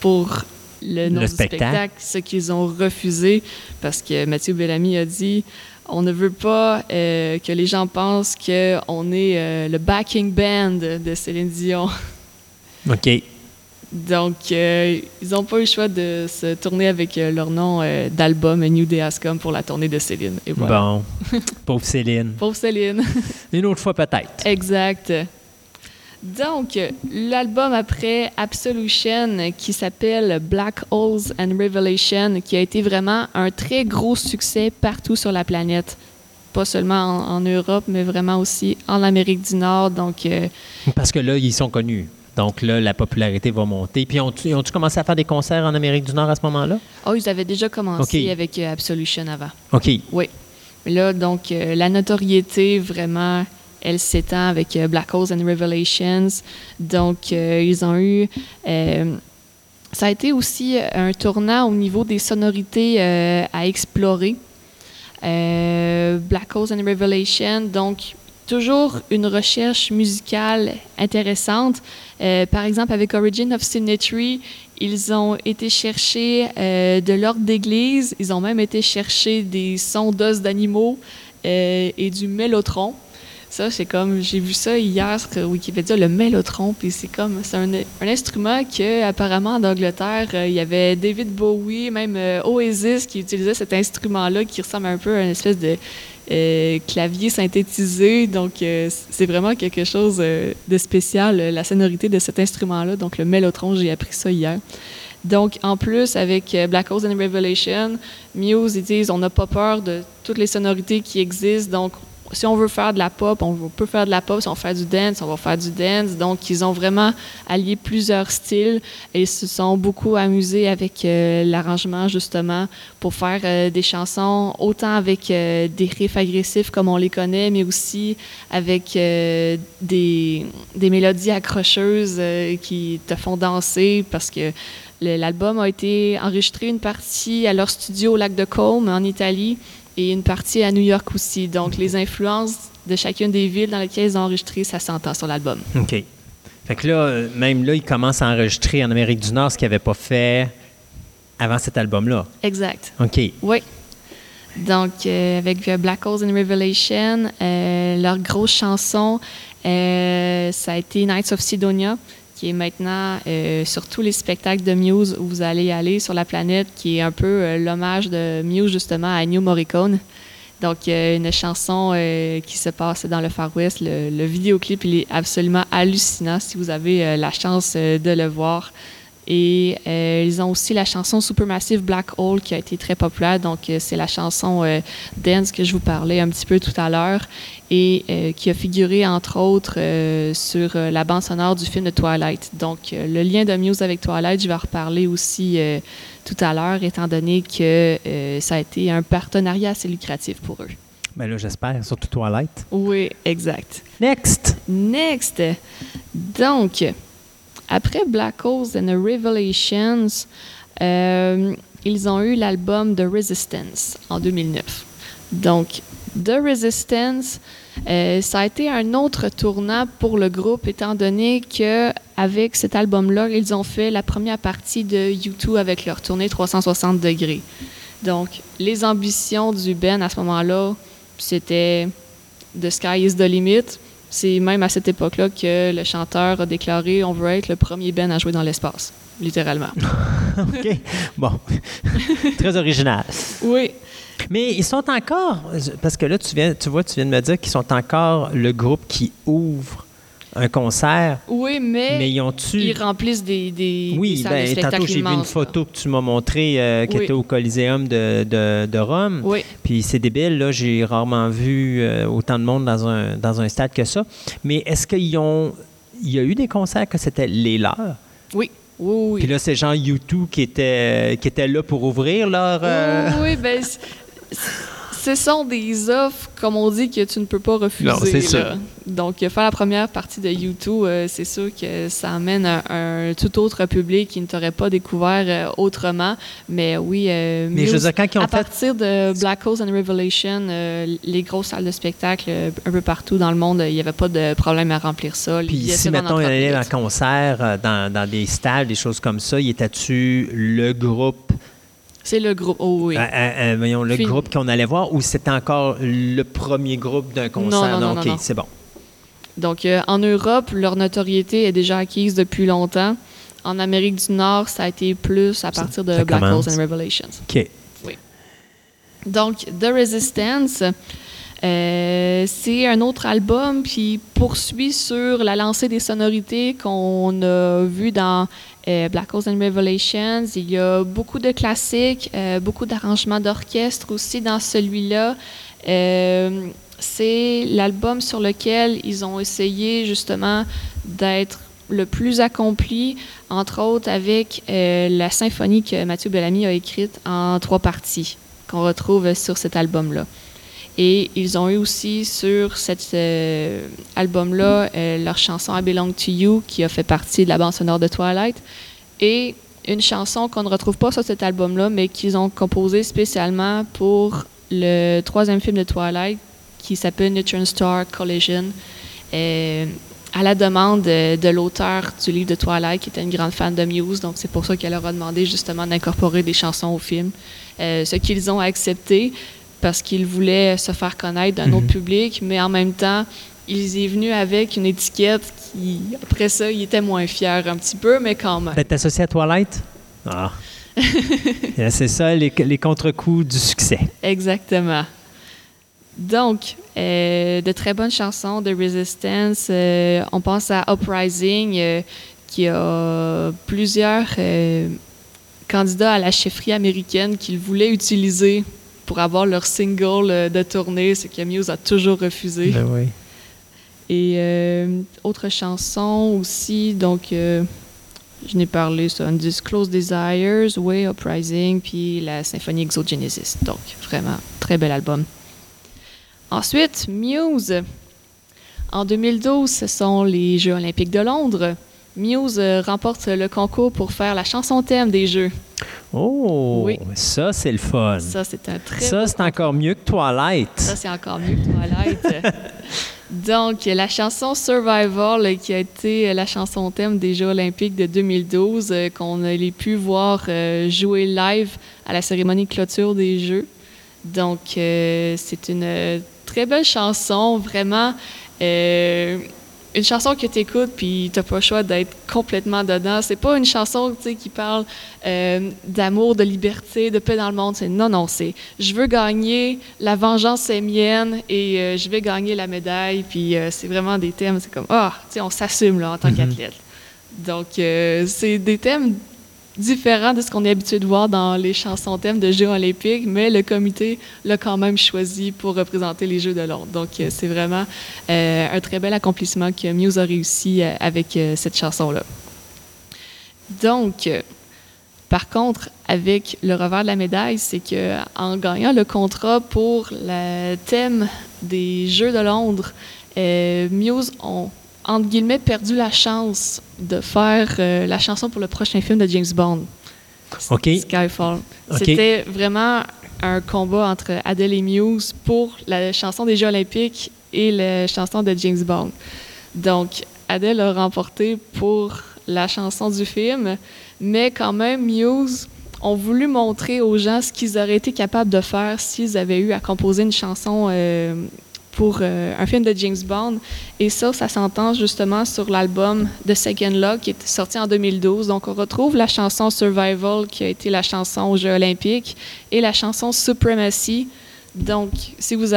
pour le nom Le du spectacle. spectacle, ce qu'ils ont refusé parce que Mathieu Bellamy a dit on ne veut pas euh, que les gens pensent qu'on est euh, le backing band de Céline Dion. OK. Donc, euh, ils n'ont pas eu le choix de se tourner avec euh, leur nom euh, d'album New Day Ascom pour la tournée de Céline. Et voilà. Bon. Pauvre Céline. Pauvre Céline. Une autre fois peut-être. exact. Donc, l'album après Absolution qui s'appelle Black Holes and Revelation, qui a été vraiment un très gros succès partout sur la planète. Pas seulement en, en Europe, mais vraiment aussi en Amérique du Nord. Donc, euh, Parce que là, ils sont connus. Donc là, la popularité va monter. Puis ont-tu ont commencé à faire des concerts en Amérique du Nord à ce moment-là? oh, ils avaient déjà commencé avec euh, Absolution avant. OK. Oui. Là, donc, euh, la notoriété, vraiment, elle s'étend avec euh, Black Holes and Revelations. Donc, ils ont eu... ça a été aussi un tournant au niveau des sonorités à explorer. Black Holes and Revelation, donc toujours une recherche musicale intéressante. Euh, par exemple, avec Origin of Symmetry, ils ont été chercher euh, de l'ordre d'église, ils ont même été chercher des sons d'os d'animaux euh, et du mélotron. Ça, c'est comme, j'ai vu ça hier sur Wikipédia, le mélotron, puis c'est comme, c'est un, un instrument que, apparemment, en Angleterre, il y avait David Bowie, même Oasis, qui utilisait cet instrument-là, qui ressemble un peu à une espèce de euh, clavier synthétisé. Donc, euh, c'est vraiment quelque chose euh, de spécial, la sonorité de cet instrument-là. Donc, le mélotron, j'ai appris ça hier. Donc, en plus, avec Black Holes and Revelation, Muse, ils disent on n'a pas peur de toutes les sonorités qui existent. Donc, si on veut faire de la pop, on peut faire de la pop. Si on veut faire du dance, on va faire du dance. Donc, ils ont vraiment allié plusieurs styles et ils se sont beaucoup amusés avec euh, l'arrangement, justement, pour faire euh, des chansons autant avec euh, des riffs agressifs comme on les connaît, mais aussi avec des, mélodies accrocheuses qui te font danser parce que l'album a été enregistré une partie à leur studio au lac de Côme en Italie et une partie à New York aussi. Donc les influences de chacune des villes dans lesquelles ils ont enregistré, ça s'entend sur l'album. OK. Fait que là, euh, même là, ils commencent à enregistrer en Amérique du Nord ce qu'ils n'avaient pas fait avant cet album-là. Exact. OK. Oui. Donc, euh, avec euh, Black Holes and Revelation, euh, leur grosse chanson, euh, ça a été Nights of Sidonia, qui est maintenant euh, sur tous les spectacles de Muse où vous allez aller sur la planète, qui est un peu euh, l'hommage de Muse justement à New Morricone. Donc, une chanson euh, qui se passe dans le Far West. Le, le vidéoclip, il est absolument hallucinant si vous avez la chance de le voir. Et euh, ils ont aussi la chanson Supermassive Black Hole qui a été très populaire. Donc, euh, c'est la chanson euh, Dance que je vous parlais un petit peu tout à l'heure et euh, qui a figuré, entre autres, sur la bande sonore du film de Twilight. Donc, le lien de Muse avec Twilight, je vais en reparler aussi tout à l'heure, étant donné que ça a été un partenariat assez lucratif pour eux. Ben là, j'espère, surtout Twilight. Oui, exact. Next! Next. Donc, après Black Holes and the Revelations, euh, ils ont eu l'album The Resistance en 2009. Donc, The Resistance, Euh, ça a été un autre tournant pour le groupe, étant donné que avec cet album-là, ils ont fait la première partie de U2 avec leur tournée 360 degrés. Donc, les ambitions du Ben à ce moment-là, c'était The Sky is the Limit. C'est même à cette époque-là que le chanteur a déclaré on veut être le premier Ben à jouer dans l'espace, littéralement. OK. Bon. Très original. Oui. Mais ils sont encore, parce que là, tu, viens, tu vois, tu viens de me dire qu'ils sont encore le groupe qui ouvre un concert. Oui, mais, Mais ils remplissent des, des, Oui, ben, tantôt j'ai vu une là. photo que tu m'as montrée euh, qui Oui. était au Coliseum de, de, de Rome. Oui. Puis c'est débile, là, j'ai rarement vu euh, autant de monde dans un, dans un stade que ça. Mais est-ce qu'ils ont. Il y a eu des concerts que c'était les leurs? Oui. Oui, oui. Puis là, c'est genre U2 qui était, qui était là pour ouvrir leur. euh, Oui, oui, ben, ce sont des offres, comme on dit, que tu ne peux pas refuser. Non, c'est ça. Donc, faire la première partie de YouTube, euh, c'est sûr que ça amène un, un tout autre public qui ne t'aurait pas découvert euh, autrement. Mais oui, euh, Mais je veux Muse- dire, quand ils ont à fait. partir de Black Holes and Revelation, euh, les grosses salles de spectacle un peu partout dans le monde, il n'y avait pas de problème à remplir ça. Puis si, mettons, il allait minutes. concert dans, dans des stades, des choses comme ça, il était-tu le groupe, C'est le groupe. Oh oui. euh, euh, euh, voyons, le groupe qu'on allait voir ou c'était encore le premier groupe d'un concert? non, non, non, c'est bon. Donc, euh, en Europe, leur notoriété est déjà acquise depuis longtemps. En Amérique du Nord, ça a été plus à partir de ça Black. Holes and Revelations. OK. Donc, The Resistance, euh, c'est un autre album qui poursuit sur la lancée des sonorités qu'on a vu dans euh, Black Holes and Revelations. Il y a beaucoup de classiques, euh, beaucoup d'arrangements d'orchestre aussi dans celui-là. Euh, c'est l'album sur lequel ils ont essayé justement d'être le plus accompli, entre autres avec la symphonie que Mathieu Bellamy a écrite en trois parties qu'on retrouve sur cet album-là. Et ils ont eu aussi sur cet euh, album-là euh, leur chanson I Belong to You, qui a fait partie de la bande sonore de Twilight, et une chanson qu'on ne retrouve pas sur cet album-là, mais qu'ils ont composée spécialement pour le troisième film de Twilight, qui s'appelle Neutron Star Collision, euh, à la demande de, l'auteur du livre de Twilight, qui était une grande fan de Muse. Donc, c'est pour ça qu'elle leur a demandé justement d'incorporer des chansons au film. Ce qu'ils ont accepté parce qu'ils voulaient se faire connaître d'un Mhm. autre public, mais en même temps, ils est venu avec une étiquette qui, après ça, ils étaient moins fiers un petit peu, mais quand même. D'être associé à Twilight? Ah. Euh, c'est ça, les, les contre-coups du succès. Exactement. Donc, euh, de très bonnes chansons de Resistance. Euh, on pense à Uprising, euh, qui a plusieurs euh, candidats à la chefferie américaine qu'ils voulaient utiliser pour avoir leur single euh, de tournée, ce que Muse a toujours refusé. Ben oui. Et euh, autre chanson aussi, donc euh, je n'ai parlé, ça, Undisclosed Desires, Way Uprising, puis la symphonie Exogenesis. Donc vraiment, très bel album. Ensuite, Muse. En 2012, ce sont les Jeux olympiques de Londres. Muse euh, remporte le concours pour faire la chanson thème des Jeux. Oh, Oui. ça, c'est le fun. Ça, c'est un très Ça, c'est encore mieux que Twilight. Ça, c'est encore mieux que Twilight. Donc, la chanson Survival, euh, qui a été euh, la chanson thème des Jeux olympiques de 2012, euh, qu'on a pu voir jouer live à la cérémonie de clôture des Jeux. Donc, c'est une très belle chanson, vraiment. euh, une chanson que tu écoutes, puis tu pas le choix d'être complètement dedans. C'est pas une chanson qui parle euh, d'amour, de liberté, de paix dans le monde. C'est non, non, c'est je veux gagner, la vengeance est mienne et euh, je vais gagner la médaille. Puis euh, c'est vraiment des thèmes, c'est comme, ah, tu sais, on s'assume là en tant Mhm. qu'athlète. Donc, c'est des thèmes différents de ce qu'on est habitué de voir dans les chansons thèmes de Jeux olympiques, mais le comité l'a quand même choisi pour représenter les Jeux de Londres. Donc, euh, c'est vraiment euh, un très bel accomplissement que Muse a réussi euh, avec cette chanson-là. Donc, par contre, avec le revers de la médaille, c'est que en gagnant le contrat pour le thème des Jeux de Londres, Muse ont entre guillemets perdu la chance de faire euh, la chanson pour le prochain film de James Bond. OK. Skyfall. C'était vraiment un combat entre Adele et Muse pour la chanson des Jeux olympiques et la chanson de James Bond. Donc, Adele a remporté pour la chanson du film, mais quand même, Muse ont voulu montrer aux gens ce qu'ils auraient été capables de faire s'ils avaient eu à composer une chanson euh, pour euh, un film de James Bond. Et ça, ça s'entend justement sur l'album The Second Love qui est sorti en 2012. Donc, on retrouve la chanson Survival qui a été la chanson aux Jeux olympiques et la chanson Supremacy. Donc, si vous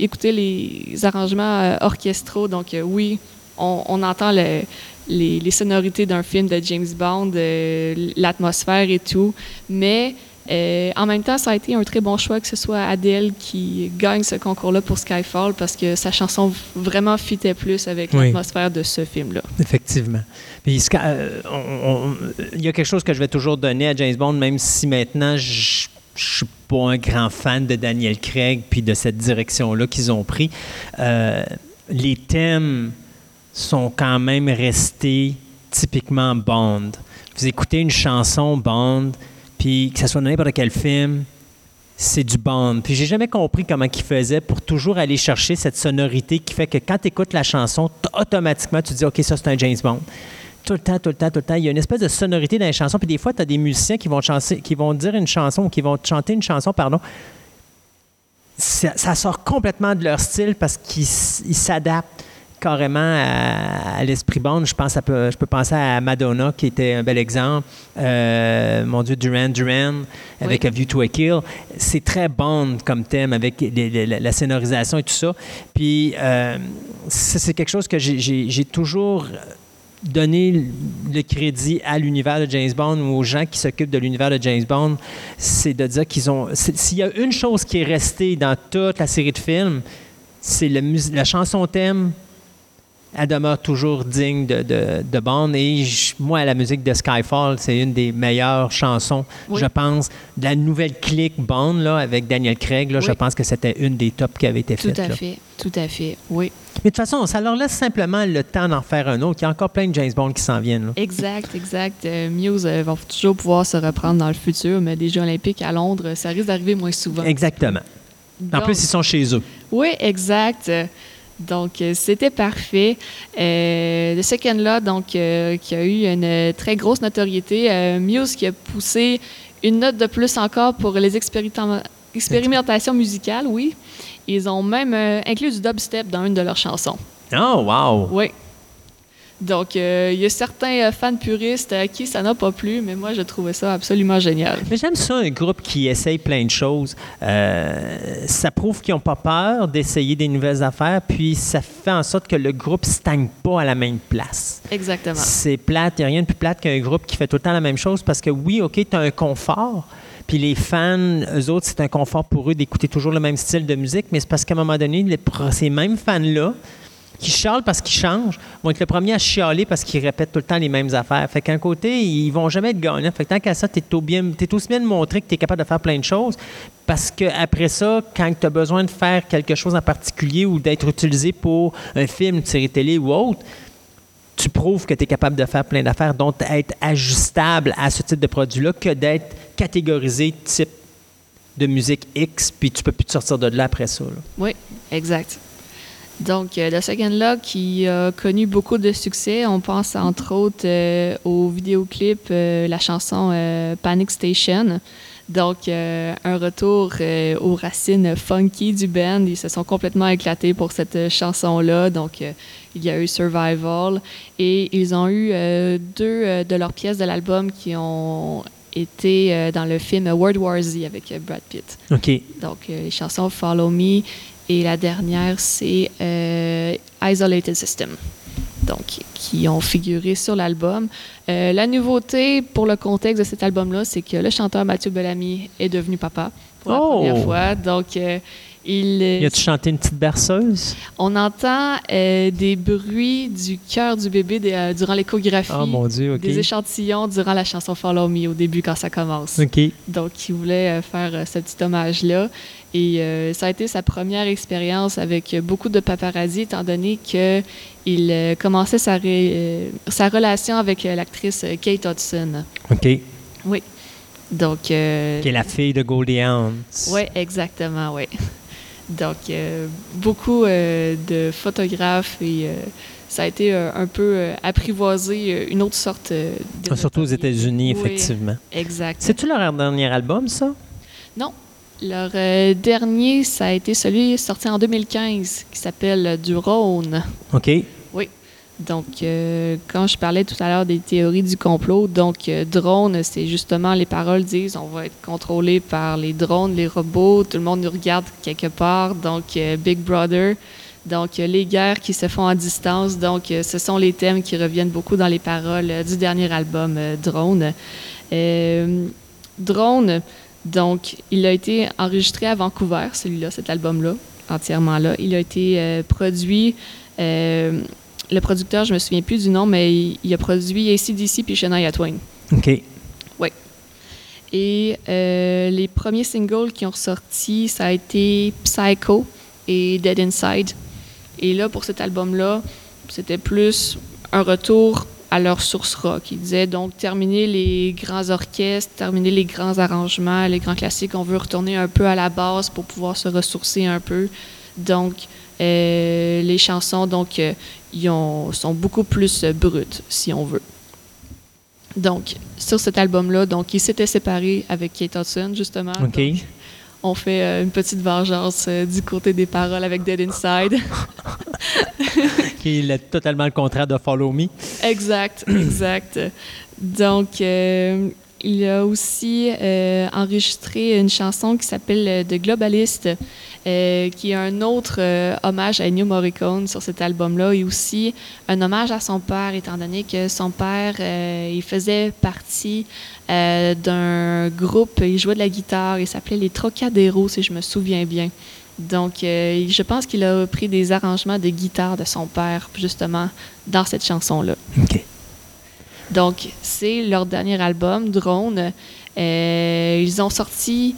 écoutez les arrangements euh, orchestraux, donc oui, on, entend les, sonorités d'un film de James Bond, euh, l'atmosphère et tout, mais euh, en même temps, ça a été un très bon choix que ce soit Adele qui gagne ce concours-là pour Skyfall parce que sa chanson vraiment fitait plus avec l'atmosphère de ce film-là. Effectivement. Puis, euh, il y a quelque chose que je vais toujours donner à James Bond, même si maintenant je ne suis pas un grand fan de Daniel Craig puis de cette direction-là qu'ils ont pris. les thèmes sont quand même restés typiquement Bond. Vous écoutez une chanson Bond, puis que ce soit n'importe quel film, c'est du Bond. Puis j'ai jamais compris comment il faisait pour toujours aller chercher cette sonorité qui fait que quand tu écoutes la chanson, automatiquement tu dis OK, ça c'est un James Bond. Tout le temps, tout le temps, tout le temps. Il y a une espèce de sonorité dans les chansons. Puis des fois, tu as des musiciens qui vont, chanter, qui vont dire une chanson ou qui vont chanter une chanson, pardon. Ça, ça sort complètement de leur style parce qu'ils s'adaptent carrément à, l'esprit Bond. Je pense, je peux penser à Madonna, qui était un bel exemple. Euh, mon Dieu, Duran Duran, avec A View to a Kill. C'est très Bond comme thème, avec la scénarisation et tout ça. Puis, euh, c'est quelque chose que j'ai toujours donné le crédit à l'univers de James Bond ou aux gens qui s'occupent de l'univers de James Bond, c'est de dire qu'ils ont... S'il y a une chose qui est restée dans toute la série de films, c'est la chanson thème elle demeure toujours digne de, de, Bond. Et moi, la musique de Skyfall, c'est une des meilleures chansons, je pense. De la nouvelle clique Bond, là, avec Daniel Craig, là, je pense que c'était une des tops qui avait été faite. Tout à fait, tout à fait, oui. Mais de toute façon, ça leur laisse simplement le temps d'en faire un autre. Il y a encore plein de James Bond qui s'en viennent. Exact, exact. Euh, Muse euh, va toujours pouvoir se reprendre dans le futur, mais des Jeux olympiques à Londres, ça risque d'arriver moins souvent. Exactement. en plus, ils sont chez eux. Oui, exact. Donc, euh, c'était parfait. Euh, le Second Law, donc, euh, qui a eu une très grosse notoriété. Muse qui a poussé une note de plus encore pour les expérimentations musicales, oui. Ils ont même inclus du dubstep dans une de leurs chansons. Oh, wow! Oui. Donc, euh, il y a certains euh, fans puristes à qui ça n'a pas plu, mais moi, je trouvais ça absolument génial. Mais j'aime ça, un groupe qui essaye plein de choses. Euh, ça prouve qu'ils n'ont pas peur d'essayer des nouvelles affaires, puis ça fait en sorte que le groupe ne stagne pas à la même place. Exactement. C'est plate, il n'y a rien de plus plate qu'un groupe qui fait tout le temps la même chose, parce que oui, OK, tu as un confort, puis les fans, eux autres, c'est un confort pour eux d'écouter toujours le même style de musique, mais c'est parce qu'à un moment donné, ces mêmes fans-là, qui chialent parce qu'ils changent vont être le premier à chialer parce qu'ils répètent tout le temps les mêmes affaires. Fait qu'un côté, ils vont jamais être gagnants. Fait que tant qu'à ça, tu es, aussi bien de montrer que tu es capable de faire plein de choses parce qu'après ça, quand tu as besoin de faire quelque chose en particulier ou d'être utilisé pour un film, une série télé ou autre, tu prouves que tu es capable de faire plein d'affaires, donc être ajustable à ce type de produit-là que d'être catégorisé type de musique X, puis tu peux plus te sortir de là après ça. Oui, exact. Donc, euh, The Second Love qui a connu beaucoup de succès. On pense entre autres euh, au vidéoclip, euh, la chanson Panic Station. Donc, un retour aux racines funky du band. Ils se sont complètement éclatés pour cette chanson-là. Donc, il y a eu Survival. Et ils ont eu deux de leurs pièces de l'album qui ont été dans le film World War Z avec Brad Pitt. OK. Donc, les chansons Follow Me et la dernière, c'est euh, Isolated System, donc qui ont figuré sur l'album. Euh, la nouveauté pour le contexte de cet album-là, c'est que le chanteur Mathieu Bellamy est devenu papa pour la première oh! fois. Donc, euh, il. Y a-tu chanté une petite berceuse? On entend des bruits du cœur du bébé durant l'échographie. Oh mon Dieu, OK. Des échantillons durant la chanson Follow Me au début quand ça commence. OK. Donc, il voulait faire ce petit hommage-là. Et euh, ça a été sa première expérience avec beaucoup de paparazzi, étant donné qu'il euh, commençait sa, euh, sa relation avec l'actrice Kate Hudson. OK. Oui. Donc. qui est la fille de Goldie Hawn. Oui, exactement, oui. Donc, beaucoup de photographes et ça a été un peu apprivoisé une autre sorte de. Surtout aux États-Unis, effectivement. Exact. C'est-tu leur dernier album, ça? Non. Leur dernier, ça a été celui sorti en 2015 qui s'appelle Du Rhône. OK. Donc, euh, quand je parlais tout à l'heure des théories du complot, donc euh, drone, c'est justement les paroles disent on va être contrôlé par les drones, les robots, tout le monde nous regarde quelque part, donc euh, Big Brother. Donc, les guerres qui se font à distance. Donc, ce sont les thèmes qui reviennent beaucoup dans les paroles du dernier album, Drone. Drone, donc, il a été enregistré à Vancouver, celui-là, cet album-là, entièrement là. Il a été produit le producteur, je me souviens plus du nom, mais il, a produit ACDC puis Shania Twain. OK. Oui. Et euh, les premiers singles qui ont ressorti, ça a été Psycho et Dead Inside. Et là, pour cet album-là, c'était plus un retour à leur source rock. Ils disaient donc terminer les grands orchestres, terminer les grands arrangements, les grands classiques. On veut retourner un peu à la base pour pouvoir se ressourcer un peu. Donc, euh, les chansons, donc, euh, ils sont beaucoup plus euh, brutes, si on veut. Donc, sur cet album-là, donc, ils s'étaient séparés avec Kate Hudson, justement. OK. on fait une petite vengeance du côté des paroles avec Dead Inside. qui est totalement le contraire de Follow Me. Exact, exact. Donc, il a aussi enregistré une chanson qui s'appelle The Globalist, euh, qui est un autre euh, hommage à Ennio Morricone sur cet album-là et aussi un hommage à son père, étant donné que son père, euh, il faisait partie d'un groupe, il jouait de la guitare, il s'appelait les Trocadéros, si je me souviens bien. Donc, je pense qu'il a pris des arrangements de guitare de son père, justement, dans cette chanson-là. Donc, c'est leur dernier album, Drone. ils ont sorti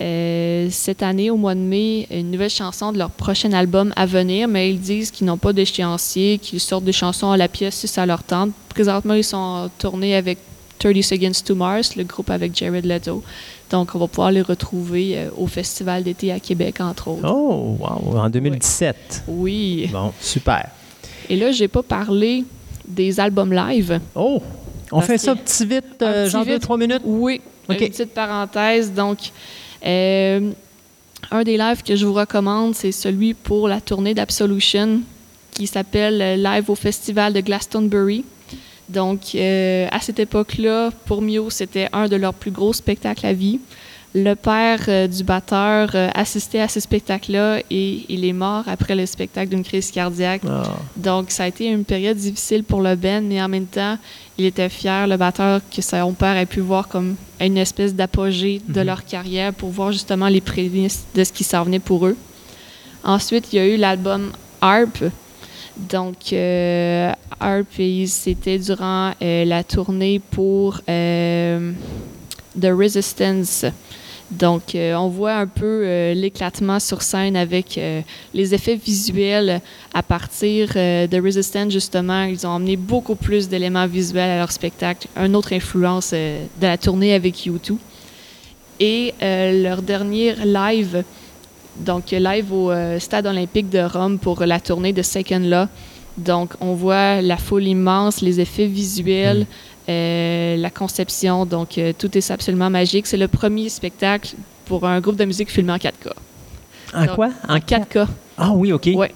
euh, cette année, au mois de mai, une nouvelle chanson de leur prochain album à venir, mais ils disent qu'ils n'ont pas d'échéancier, qu'ils sortent des chansons à la pièce si ça leur tente. Présentement, ils sont tournés avec 30 Seconds to Mars, le groupe avec Jared Leto. Donc, on va pouvoir les retrouver euh, au Festival d'été à Québec, entre autres. Oh, wow, en 2017. Oui. Bon, super. Et là, j'ai pas parlé des albums live. Oh, on fait ça petit vite, euh, genre deux, trois minutes? Oui. Une petite parenthèse. Donc, euh, un des lives que je vous recommande, c'est celui pour la tournée d'Absolution qui s'appelle euh, Live au Festival de Glastonbury. Donc, euh, à cette époque-là, pour Mio, c'était un de leurs plus gros spectacles à vie. Le père euh, du batteur euh, assistait à ce spectacle-là et il est mort après le spectacle d'une crise cardiaque. Ah. Donc, ça a été une période difficile pour le Ben, mais en même temps, il était fier, le batteur, que son père ait pu voir comme une espèce d'apogée de mhm. leur carrière pour voir justement les prémices de ce qui s'en venait pour eux. Ensuite, il y a eu l'album Harp. Donc, euh, Harp, c'était durant la tournée pour The Resistance. Donc, euh, on voit un peu euh, l'éclatement sur scène avec euh, les effets visuels à partir de Resistance, justement. Ils ont emmené beaucoup plus d'éléments visuels à leur spectacle. Une autre influence de la tournée avec U2. Et leur dernier live, donc live au Stade olympique de Rome pour la tournée de Second Law. Donc, on voit la foule immense, les effets visuels. Mm. Euh, la conception. Donc, euh, tout est absolument magique. C'est le premier spectacle pour un groupe de musique filmé en 4K. En quoi? En 4K. Ah oui, OK. Oui.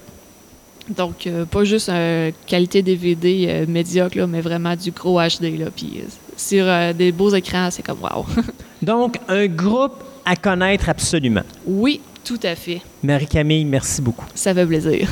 Donc, euh, pas juste une qualité DVD médiocre, mais vraiment du gros HD. Là, puis sur des beaux écrans, c'est comme wow. Donc, un groupe à connaître absolument. Oui, tout à fait. Marie-Camille, merci beaucoup. Ça fait plaisir.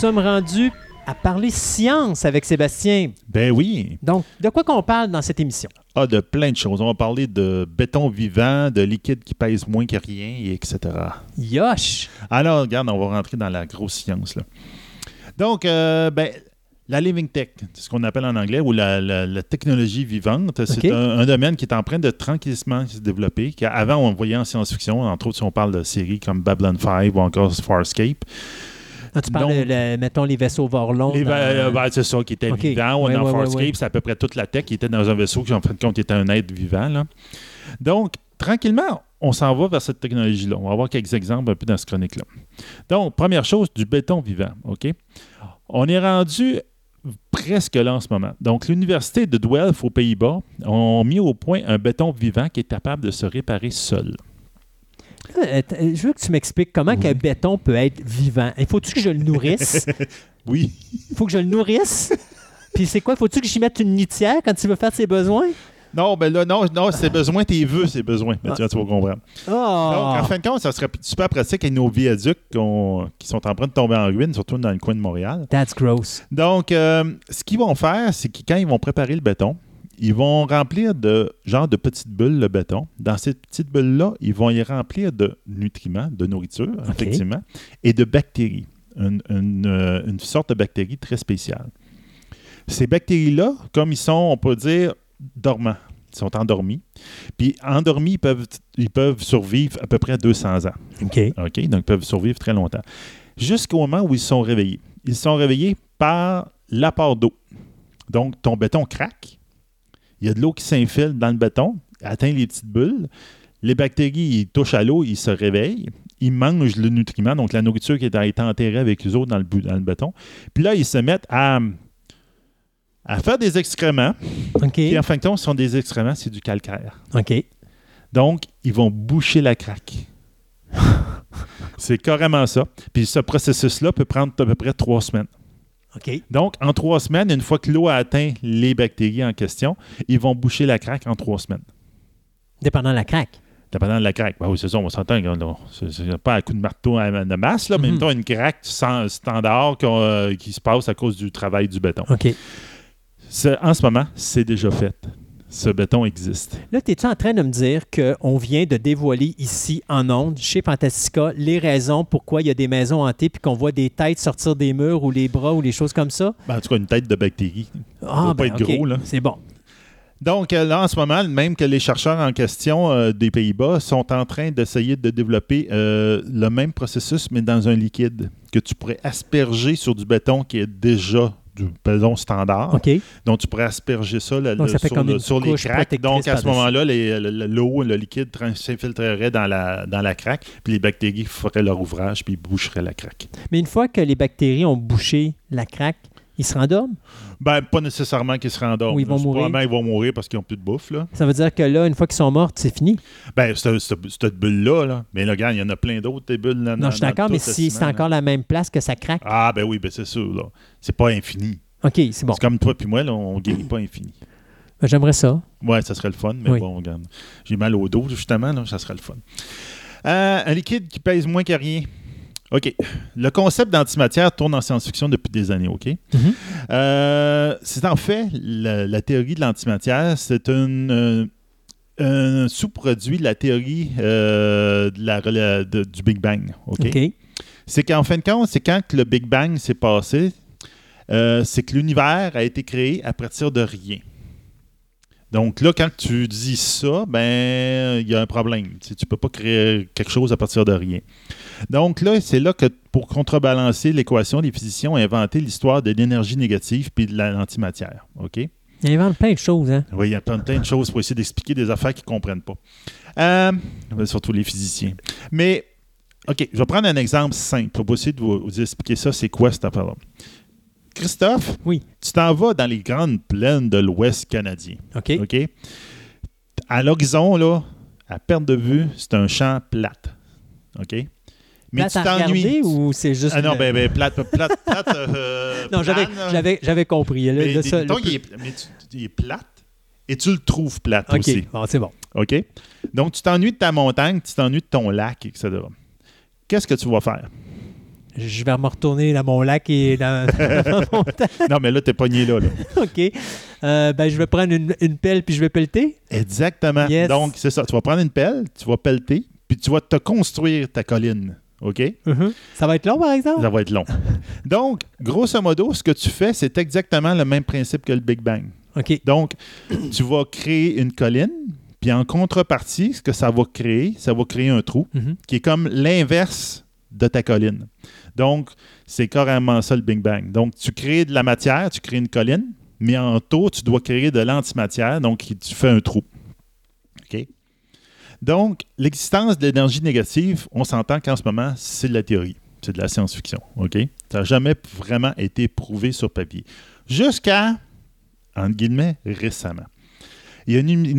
Sommes rendus à parler science avec Sébastien. Ben oui. Donc, de quoi qu'on parle dans cette émission? Ah, de plein de choses. On va parler de béton vivant, de liquide qui pèse moins que rien, et etc. Yosh! Alors, regarde, on va rentrer dans la grosse science. Là. Donc, euh, ben, la living tech, c'est ce qu'on appelle en anglais, ou la, la- la technologie vivante, c'est un, un domaine qui est en train de tranquillement se développer. Qu'avant, on voyait en science-fiction, entre autres, si on parle de séries comme Babylon 5 ou encore Farscape. Là, tu parles, le- mettons, les vaisseaux Vorlon. Les dans- va- euh, ben, c'est ça, qui était OK. vivant. Ouais, dans ouais, ouais, Farscape, ouais. c'est à peu près toute la tech qui était dans un vaisseau qui, en fin de compte, était un être vivant. là. Donc, tranquillement, on s'en va vers cette technologie-là. On va avoir quelques exemples un peu dans ce chronique-là. Donc, première chose, du béton vivant. OK? On est rendu presque là en ce moment. Donc, l'Université de Delft aux Pays-Bas ont mis au point un béton vivant qui est capable de se réparer seul. Euh, t- Je veux que tu m'expliques comment qu'un béton peut être vivant. Il faut-tu que je le nourrisse? Oui. Il faut que je le nourrisse? Puis c'est quoi? Faut-tu que j'y mette une litière quand il veut faire ses besoins? Non, ben là, non, non c'est besoin, tes vœux, c'est besoin. Tu vas tu vas comprendre. Oh! Donc, en fin de compte, ça serait super pratique avec nos viaducs qui sont en train de tomber en ruine, surtout dans le coin de Montréal. That's gross. Donc, euh, ce qu'ils vont faire, c'est que quand ils vont préparer le béton, ils vont remplir de genre de petites bulles le béton. Dans ces petites bulles-là, ils vont y remplir de nutriments, de nourriture, effectivement, et de bactéries. Une, une, euh, une sorte de bactérie très spéciale. Ces bactéries-là, comme ils sont, on peut dire, dormants, ils sont endormis. Puis endormis, ils peuvent, ils peuvent survivre à peu près 200 ans. OK. OK? Donc, ils peuvent survivre très longtemps. Jusqu'au moment où ils sont réveillés. Ils sont réveillés par l'apport d'eau. Donc, ton béton craque. Il y a de l'eau qui s'infile dans le béton, atteint les petites bulles. Les bactéries, ils touchent à l'eau, ils se réveillent. Ils mangent le nutriment, donc la nourriture qui a été enterrée avec eux autres dans le, dans le béton. Puis là, ils se mettent à, à faire des excréments. OK. Puis en fin de compte, ce sont des excréments, c'est du calcaire. OK. Donc, ils vont boucher la craque. c'est carrément ça. Puis ce processus-là peut prendre à peu près trois semaines. Donc, en trois semaines, une fois que l'eau a atteint les bactéries en question, ils vont boucher la craque en trois semaines. Dépendant de la craque. Dépendant de la craque. Ben oui, c'est ça, on s'entend. C'est pas à coup de marteau à- de masse, là, mais Mhm. mettons une craque sans- standard euh, qui se passe à cause du travail du béton. OK. En ce moment, c'est déjà fait. Ce béton existe. Là, es-tu en train de me dire qu'on vient de dévoiler ici en ondes, chez Fantastica, les raisons pourquoi il y a des maisons hantées puis qu'on voit des têtes sortir des murs ou les bras ou les choses comme ça? Ben, en tout cas, une tête de bactérie. Ah, doit pas être OK. gros, là. C'est bon. Donc, euh, là, en ce moment, même que les chercheurs en question euh, des Pays-Bas sont en train d'essayer de développer euh, le même processus, mais dans un liquide que tu pourrais asperger sur du béton qui est déjà du standard. Donc, tu pourrais asperger ça le- Donc, le- ça fait sur, le- les craques. Donc, à ce moment-là, l'eau, le liquide s'infiltrerait dans la, dans la craque, puis les bactéries feraient leur ouvrage, puis boucheraient la craque. Mais une fois que les bactéries ont bouché la craque, ils se rendorment? Ben, pas nécessairement qu'ils se rendorment. Ou ils vont là. mourir? Probablement, ils vont mourir parce qu'ils n'ont plus de bouffe, là. Ça veut dire que là, une fois qu'ils sont morts, c'est fini? Ben, cette, bulle-là, là. Mais là, regarde, il y en a plein d'autres, des bulles. Là, Non, dans- je suis d'accord, mais si c'est encore la même place que ça craque, Ah, ben oui, ben c'est sûr, là. C'est pas infini. OK, c'est bon. C'est comme toi puis moi, là, on guérit pas infini. Ben, J'aimerais ça. Ouais, ça serait le fun, mais Oui. bon, regarde. J'ai mal au dos, justement, là, ça serait le fun. Euh, un liquide qui pèse moins que rien. OK. Le concept d'antimatière tourne en science-fiction depuis des années, OK? Mhm. Euh, c'est en fait la, la théorie de l'antimatière, c'est une, euh, un sous-produit de la théorie de la, rela- de- du Big Bang, OK? C'est qu'en fin de compte, c'est quand le Big Bang s'est passé, euh, c'est que l'univers a été créé à partir de rien. Donc là, quand tu dis ça, ben il y a un problème. Tu ne peux pas créer quelque chose à partir de rien. Donc là, c'est là que pour contrebalancer l'équation, les physiciens ont inventé l'histoire de l'énergie négative puis de la- l'antimatière. OK? Ils inventent plein de choses, hein? Oui, il y a plein, plein de choses pour essayer d'expliquer des affaires qu'ils ne comprennent pas. Euh, surtout les physiciens. Mais, OK, je vais prendre un exemple simple pour essayer de vous, vous expliquer ça. C'est quoi cette affaire-là? Christophe, Oui. tu t'en vas dans les grandes plaines de l'Ouest canadien. OK. OK? À l'horizon, là, à perte de vue, c'est un champ plate. OK? Mais Plate tu t'ennuies. ou c'est juste. Ah non, ben, ben, plate, plate, plate. euh, Non, j'avais, compris. Là, Mais, ça, le il, est, mais tu- il est plate et tu le trouves plate OK, aussi. bon, c'est bon. OK? Donc, tu t'ennuies de ta montagne, tu t'ennuies de ton lac, etc. Qu'est-ce que tu vas faire? Je vais me retourner dans mon lac et dans, mon Non, mais là, t'es pogné là. là. OK. Euh, ben, je vais prendre une, pelle puis je vais pelleter. Exactement. Donc, c'est ça. Tu vas prendre une pelle, tu vas pelleter, puis tu vas te construire ta colline. OK? Uh-huh. Ça va être long, par exemple? Ça va être long. Donc, grosso modo, ce que tu fais, c'est exactement le même principe que le Big Bang. OK. Donc, tu vas créer une colline, puis en contrepartie, ce que ça va créer, ça va créer un trou uh-huh. qui est comme l'inverse de ta colline. Donc, c'est carrément ça le Big Bang. Donc, tu crées de la matière, tu crées une colline, mais en taux, tu dois créer de l'antimatière, donc tu fais un trou. OK? Donc, l'existence de l'énergie négative, on s'entend qu'en ce moment, c'est de la théorie. C'est de la science-fiction. OK? Ça n'a jamais vraiment été prouvé sur papier. Jusqu'à, entre guillemets, récemment. Il y a une,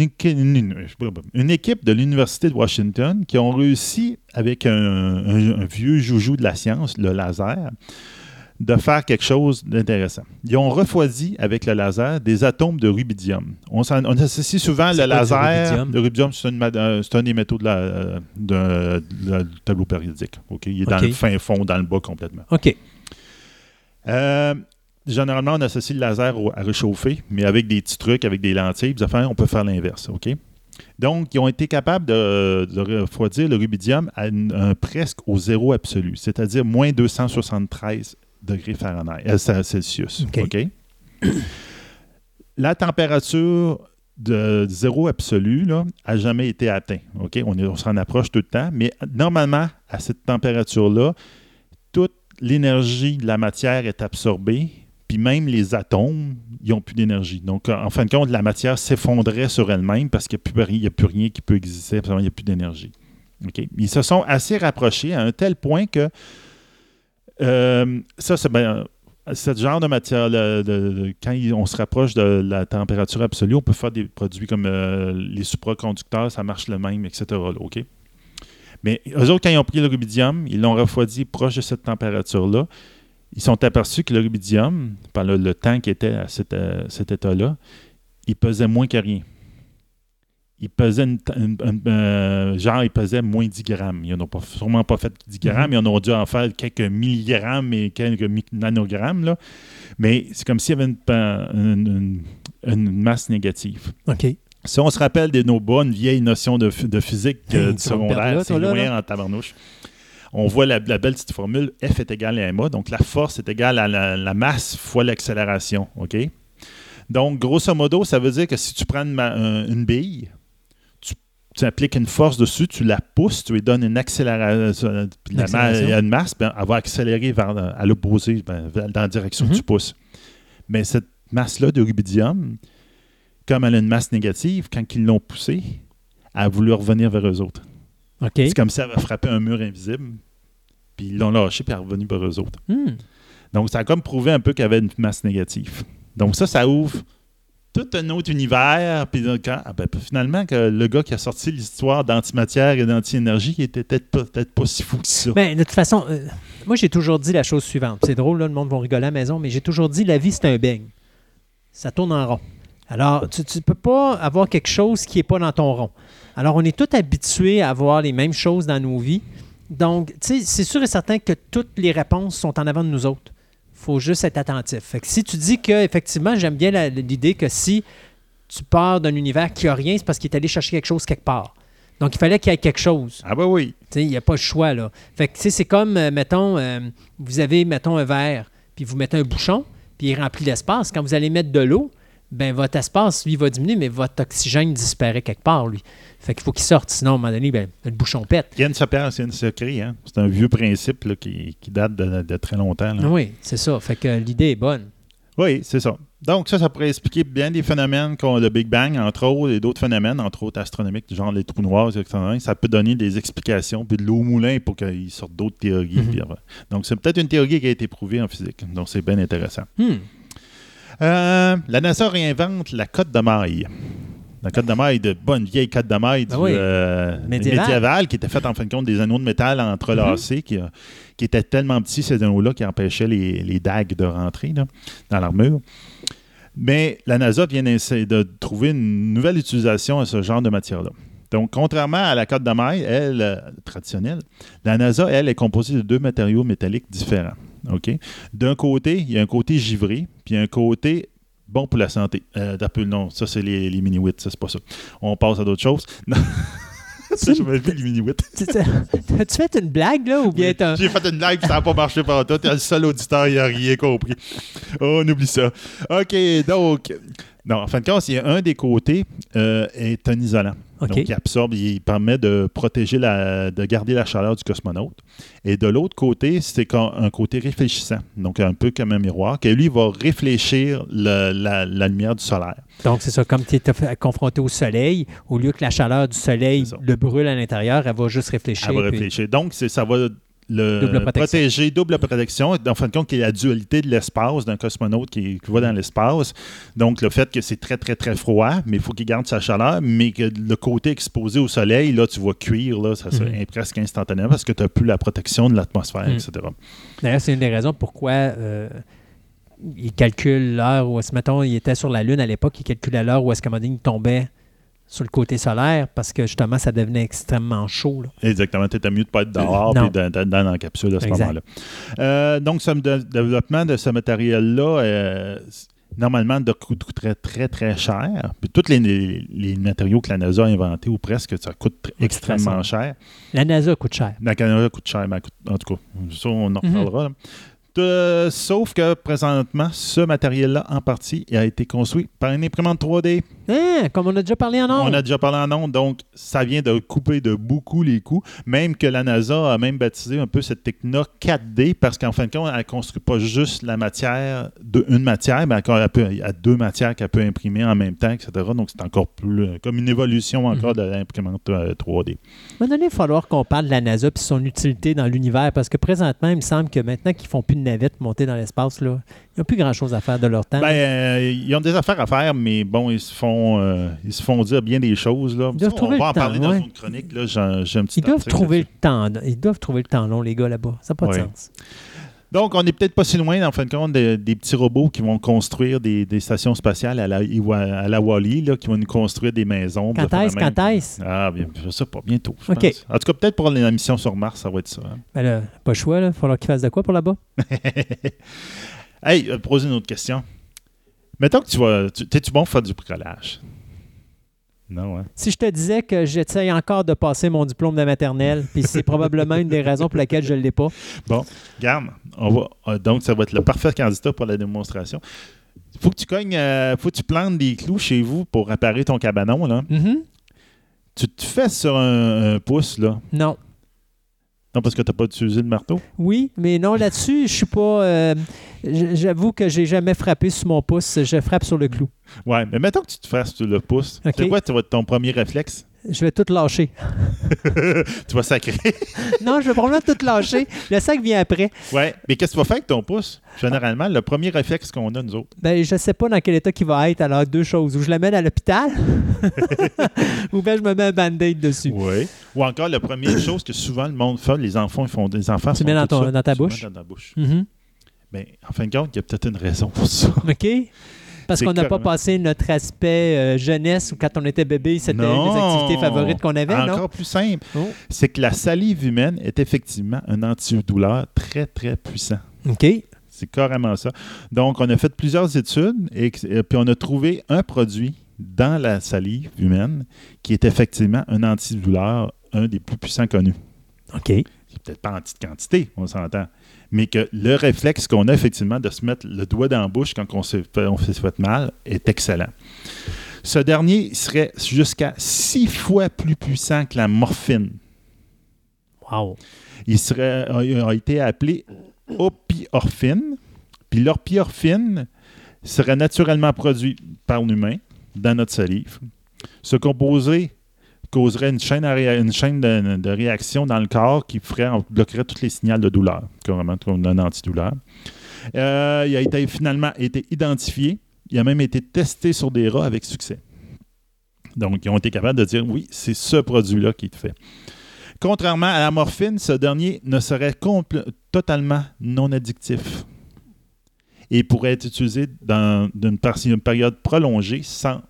équipe de l'Université de Washington qui ont réussi, avec un, vieux joujou de la science, le laser, de faire quelque chose d'intéressant. Ils ont refroidi avec le laser des atomes de rubidium. On, associe souvent le laser. Le rubidium, c'est un, des métaux de du tableau périodique. Il est dans le fin fond, dans le bas complètement. OK. Euh, généralement, on associe le laser à réchauffer, mais avec des petits trucs, avec des lentilles, on peut faire l'inverse. OK? Donc, ils ont été capables de, refroidir le rubidium à presque au zéro absolu, c'est-à-dire moins 273 degrés Fahrenheit, euh, Celsius. OK? La température de zéro absolu n'a jamais été atteinte. On, on s'en approche tout le temps, mais normalement, à cette température-là, toute l'énergie de la matière est absorbée puis même les atomes, ils n'ont plus d'énergie. Donc, en fin de compte, la matière s'effondrait sur elle-même parce qu'il n'y a, plus rien qui peut exister, il n'y a plus d'énergie. Ils se sont assez rapprochés à un tel point que euh, ça, c'est ben, ce genre de matière, quand on se rapproche de la température absolue, on peut faire des produits comme euh, les supraconducteurs, ça marche le même, etc. Mais eux autres, quand ils ont pris le rubidium, ils l'ont refroidi proche de cette température-là ils sont aperçus que le rubidium, par le, temps qui était à cet, euh, état-là, il pesait moins que rien. Il pesait euh, genre, il pesait moins 10 grammes. Ils n'ont pas, sûrement pas fait 10 grammes, mm-hmm. ils ont dû en faire quelques milligrammes et quelques nanogrammes. Là. Mais c'est comme s'il y avait une, masse négative. OK. Si on se rappelle de nos bonnes vieilles notions de, physique euh, du secondaire, c'est loin en tabarnouche on voit la, belle petite formule F est égal à MA. Donc, la force est égale à la, masse fois l'accélération. OK? Donc, grosso modo, ça veut dire que si tu prends une, bille, tu, appliques une force dessus, tu la pousses, tu lui donnes une accélération, la une masse, ben, elle va accélérer vers, à l'opposé, ben, dans la direction que tu mhm. pousses. Mais cette masse-là de rubidium, comme elle a une masse négative, quand ils l'ont poussée, elle a voulu revenir vers eux autres. C'est comme si ça avait frappé un mur invisible, puis ils l'ont lâché, puis elle est revenu vers eux autres. Hmm. Donc, ça a comme prouvé un peu qu'il y avait une masse négative. Donc, ça, ça ouvre tout un autre univers. Puis ah, ben, finalement, que le gars qui a sorti l'histoire d'antimatière et d'anti-énergie, il était peut-être pas, si fou que ça. Ben, de toute façon, euh, moi, j'ai toujours dit la chose suivante. C'est drôle, là, le monde va rigoler à la maison, mais j'ai toujours dit la vie, c'est un beigne. Ça tourne en rond. Alors, tu ne peux pas avoir quelque chose qui n'est pas dans ton rond. Alors, on est tous habitués à avoir les mêmes choses dans nos vies. Donc, tu sais, c'est sûr et certain que toutes les réponses sont en avant de nous autres. Il faut juste être attentif. Fait que si tu dis que, effectivement, j'aime bien l'idée que si tu pars d'un univers qui n'a rien, c'est parce qu'il est allé chercher quelque chose quelque part. Donc, il fallait qu'il y ait quelque chose. Ah, bah oui. Tu sais, il n'y a pas le choix, là. Fait que, tu sais, c'est comme, euh, mettons, euh, vous avez, mettons, un verre, puis vous mettez un bouchon, puis il remplit l'espace. Quand vous allez mettre de l'eau, ben votre espace, lui, va diminuer, mais votre oxygène disparaît quelque part, lui. Fait qu'il faut qu'il sorte, sinon, à un moment donné, ben, le bouchon pète. Il y a une c'est une secret, hein? C'est un vieux principe qui, date de, très longtemps. Oui, c'est ça. Fait que l'idée est bonne. Oui, c'est ça. Donc, ça, ça pourrait expliquer bien des phénomènes comme le Big Bang, entre autres, et d'autres phénomènes, entre autres astronomiques, genre les trous noirs, etc. Ça peut donner des explications, puis de l'eau au moulin pour qu'il sorte d'autres théories. Mhm. donc, c'est peut-être une théorie qui a été prouvée en physique. Donc, c'est bien intéressant. Hmm. Euh, la NASA réinvente la cote de maille. La cote de maille de bonne vieille cote de maille ben euh, médiévale. qui était faite en fin de compte des anneaux de métal entrelacés, mm-hmm. qui, qui étaient tellement petits, ces anneaux-là, qui empêchaient les, dagues de rentrer dans l'armure. Mais la NASA vient d'essayer de trouver une nouvelle utilisation à ce genre de matière-là. Donc, contrairement à la cote de maille, elle, euh, traditionnelle, la NASA, elle, est composée de deux matériaux métalliques différents. OK? D'un côté, il y a un côté givré, puis un côté bon pour la santé. Euh, non, ça, c'est les, les mini-wits, ça, c'est pas ça. On passe à d'autres choses. ça, je vu les mini-wits. As-tu fait une blague, là, ou bien J'ai fait une blague, ça n'a pas marché par toi. T'es le seul auditeur, il n'a rien compris. Oh, on oublie ça. OK, donc... Non, en fin de compte, il y a un des côtés euh, est un isolant. Donc, il absorbe, il permet de protéger, la, de garder la chaleur du cosmonaute. Et de l'autre côté, c'est un côté réfléchissant. Donc, un peu comme un miroir, qui lui va réfléchir la, lumière du solaire. Donc, c'est ça, comme tu es confronté au soleil, au lieu que la chaleur du soleil le brûle à l'intérieur, elle va juste réfléchir. Elle va réfléchir. Donc, ça va le double protéger, double protection, en fin de compte, qui est la dualité de l'espace d'un cosmonaute qui, va dans l'espace. Donc, le fait que c'est très, très, très froid, mais il faut qu'il garde sa chaleur, mais que le côté exposé au soleil, là, tu vois cuire, là, ça se mhm. presque instantanément parce que tu n'as plus la protection de l'atmosphère, mhm. etc. D'ailleurs, c'est une des raisons pourquoi. Euh, il calcule l'heure où, mettons, il était sur la Lune à l'époque, il calculait l'heure où est-ce que tombait sur le côté solaire parce que justement, ça devenait extrêmement chaud. Exactement. Tu étais mieux de ne pas être dehors et d'être dans la capsule à ce moment-là. Euh, donc, ce développement de ce matériel-là, euh, normalement, coûterait très, très cher. Puis tous les, matériaux que la NASA a inventés, ou presque, ça coûte extrêmement cher. La NASA coûte cher. La NASA coûte cher, mais en tout cas, ça, on en mhm. reparlera. Euh, sauf que présentement, ce matériel-là, en partie, a été construit par une imprimante 3D. Hein, comme on a déjà parlé en ondes. On a déjà parlé en ondes, donc ça vient de couper de beaucoup les coûts. Même que la NASA a même baptisé un peu cette techno 4D parce qu'en fin de compte, elle ne construit pas juste la matière, de, une matière, mais elle, peut, il y a deux matières qu'elle peut imprimer en même temps, etc. Donc c'est encore plus comme une évolution encore mhm. de l'imprimante 3D. À un moment donné, il va falloir qu'on parle de la NASA et son utilité dans l'univers parce que présentement, il me semble que maintenant qu'ils font plus de navettes montées dans l'espace, là, ils n'ont plus grand-chose à faire de leur temps. Ben, euh, ils ont des affaires à faire, mais bon, ils se font, euh, ils se font dire bien des choses. Là. Ils doivent on va en parler dans une chronique. Là. J'ai, un petit ils doivent trouver le temps. Ils doivent trouver le temps long, les gars, là-bas. Ça n'a pas de sens. Donc, on n'est peut-être pas si loin, en fin de compte, des petits robots qui vont construire des, stations spatiales à la, à la Wally, là, qui vont nous construire des maisons. Quand est-ce? Quand est-ce? Ah, bien, je sais pas, bientôt. En tout cas, peut-être pour la mission sur Mars, ça va être ça. Hein. Ben là, pas le choix, il va falloir qu'ils fassent de quoi pour là-bas? hey, euh, poser une autre question. Mettons que tu vas. T'es-tu bon pour faire du bricolage? Non? Si je te disais que j'essaye encore de passer mon diplôme de maternelle, puis c'est probablement une des raisons pour lesquelles je ne l'ai pas. Bon, garde, on va, euh, donc ça va être le parfait candidat pour la démonstration. Faut que tu cognes, euh, faut que tu plantes des clous chez vous pour réparer ton cabanon, là. Mm-hmm. Tu te fais sur un, pouce, là. Non. Non, parce que tu n'as pas utilisé le marteau? Oui, mais non, là-dessus, je suis pas. Euh, j'avoue que j'ai jamais frappé sur mon pouce. Je frappe sur le clou. Ouais, mais mettons que tu te fasses sur le pouce. C'est quoi ton premier réflexe? Je vais tout lâcher. tu vas sacrer. non, je vais probablement tout lâcher. Le sac vient après. Ouais, mais qu'est-ce que tu vas faire avec ton pouce? Généralement, le premier réflexe qu'on a, nous autres. Ben, je sais pas dans quel état il va être. Alors, deux choses. Ou je l'amène à l'hôpital, ou bien je me mets un band-aid dessus. Oui. Ou encore, la première chose que souvent le monde fait, les enfants, ils font des enfants. Tu mets dans, dans ta bouche? dans ta bouche. Mm-hmm. Ben, en fin de compte, il y a peut-être une raison pour ça. OK. Parce qu'on n'a pas passé notre aspect euh, jeunesse ou quand on était bébé, c'était les activités favorites qu'on avait, Encore non? plus simple. Oh. C'est que la salive humaine est effectivement un antidouleur très, très puissant. OK. C'est carrément ça. Donc, on a fait plusieurs études et, puis on a trouvé un produit dans la salive humaine qui est effectivement un antidouleur, un des plus puissants connus. OK. C'est peut-être pas en petite quantité, on s'entend mais que le réflexe qu'on a effectivement de se mettre le doigt dans la bouche quand on fait, on fait mal est excellent. Ce dernier serait jusqu'à six fois plus puissant que la morphine. Wow. Il serait, a, été appelé opiorphine. Puis l'opiorphine serait naturellement produit par l'humain dans notre salive. Ce composé causerait une chaîne, une chaîne de, réaction dans le corps qui ferait, bloquerait tous les signaux de douleur, comme un antidouleur. Euh, il a été, finalement été identifié. Il a même été testé sur des rats avec succès. Donc, ils ont été capables de dire oui, c'est ce produit-là qui te fait. Contrairement à la morphine, ce dernier ne serait totalement non addictif et pourrait être utilisé dans une, période prolongée sans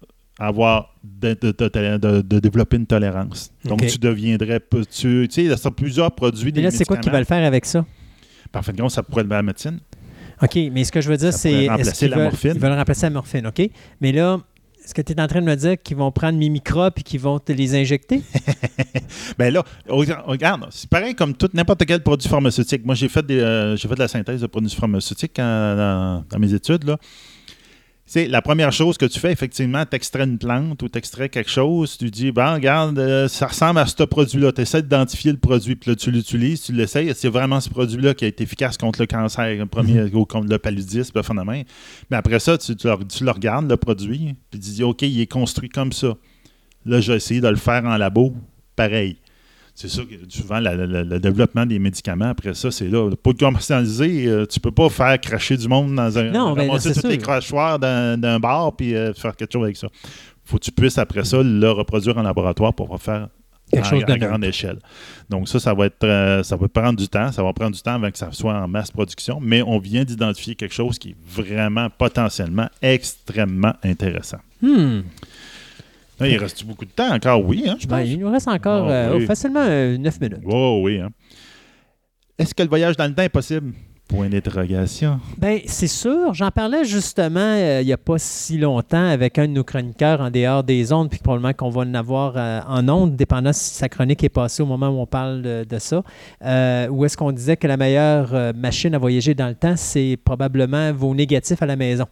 avoir de, de, développer une tolérance. Donc, tu deviendrais. Tu, tu sais, il y a plusieurs produits. Mais là, c'est quoi qu'ils veulent faire avec ça? Par fin de compte, ça pourrait être la médecine. OK, mais ce que je veux dire, c'est. Remplacer la morphine. Ils veulent remplacer la morphine, OK? Mais là, est-ce que tu es en train de me dire qu'ils vont prendre mes microbes et qu'ils vont te les injecter? ben là, regarde, c'est pareil comme tout n'importe quel produit pharmaceutique. Moi, j'ai fait, euh, fait de la synthèse de produits pharmaceutiques dans, dans, mes études. Là c'est la première chose que tu fais, effectivement, tu extrais une plante ou tu extrais quelque chose, tu dis, ben, regarde, euh, ça ressemble à ce produit-là. Tu essaies d'identifier le produit, puis là, tu l'utilises, tu l'essayes. C'est vraiment ce produit-là qui a été efficace contre le cancer, le premier, mhm. contre le paludisme, le phénomène. Mais après ça, tu, tu, le, regardes, le produit, puis tu dis, OK, il est construit comme ça. Là, j'ai essayé de le faire en labo, pareil c'est sûr que souvent, le développement des médicaments, après ça, c'est là. Pour le commercialiser, euh, tu peux pas faire cracher du monde dans un. Non, mais c'est tous les crachoirs d'un bar puis euh, faire quelque chose avec ça. faut que tu puisses, après ça, le reproduire en laboratoire pour faire quelque chose à grande échelle. Donc ça, ça va être euh, ça va prendre du temps. Ça va prendre du temps avant que ça soit en masse production, mais on vient d'identifier quelque chose qui est vraiment potentiellement extrêmement intéressant. Hmm il reste beaucoup de temps? Encore? Oui, hein, je ben, il nous reste encore ah, euh, facilement 9 euh, minutes. Oh, oui. Hein. Est-ce que le voyage dans le temps est possible? Point d'interrogation. Bien, c'est sûr. J'en parlais justement euh, il n'y a pas si longtemps avec un de nos chroniqueurs en dehors des ondes, puis probablement qu'on va en avoir en ondes, dépendant si sa chronique est passée au moment où on parle de, ça. où est-ce qu'on disait que la meilleure machine à voyager dans le temps, c'est probablement vos négatifs à la maison?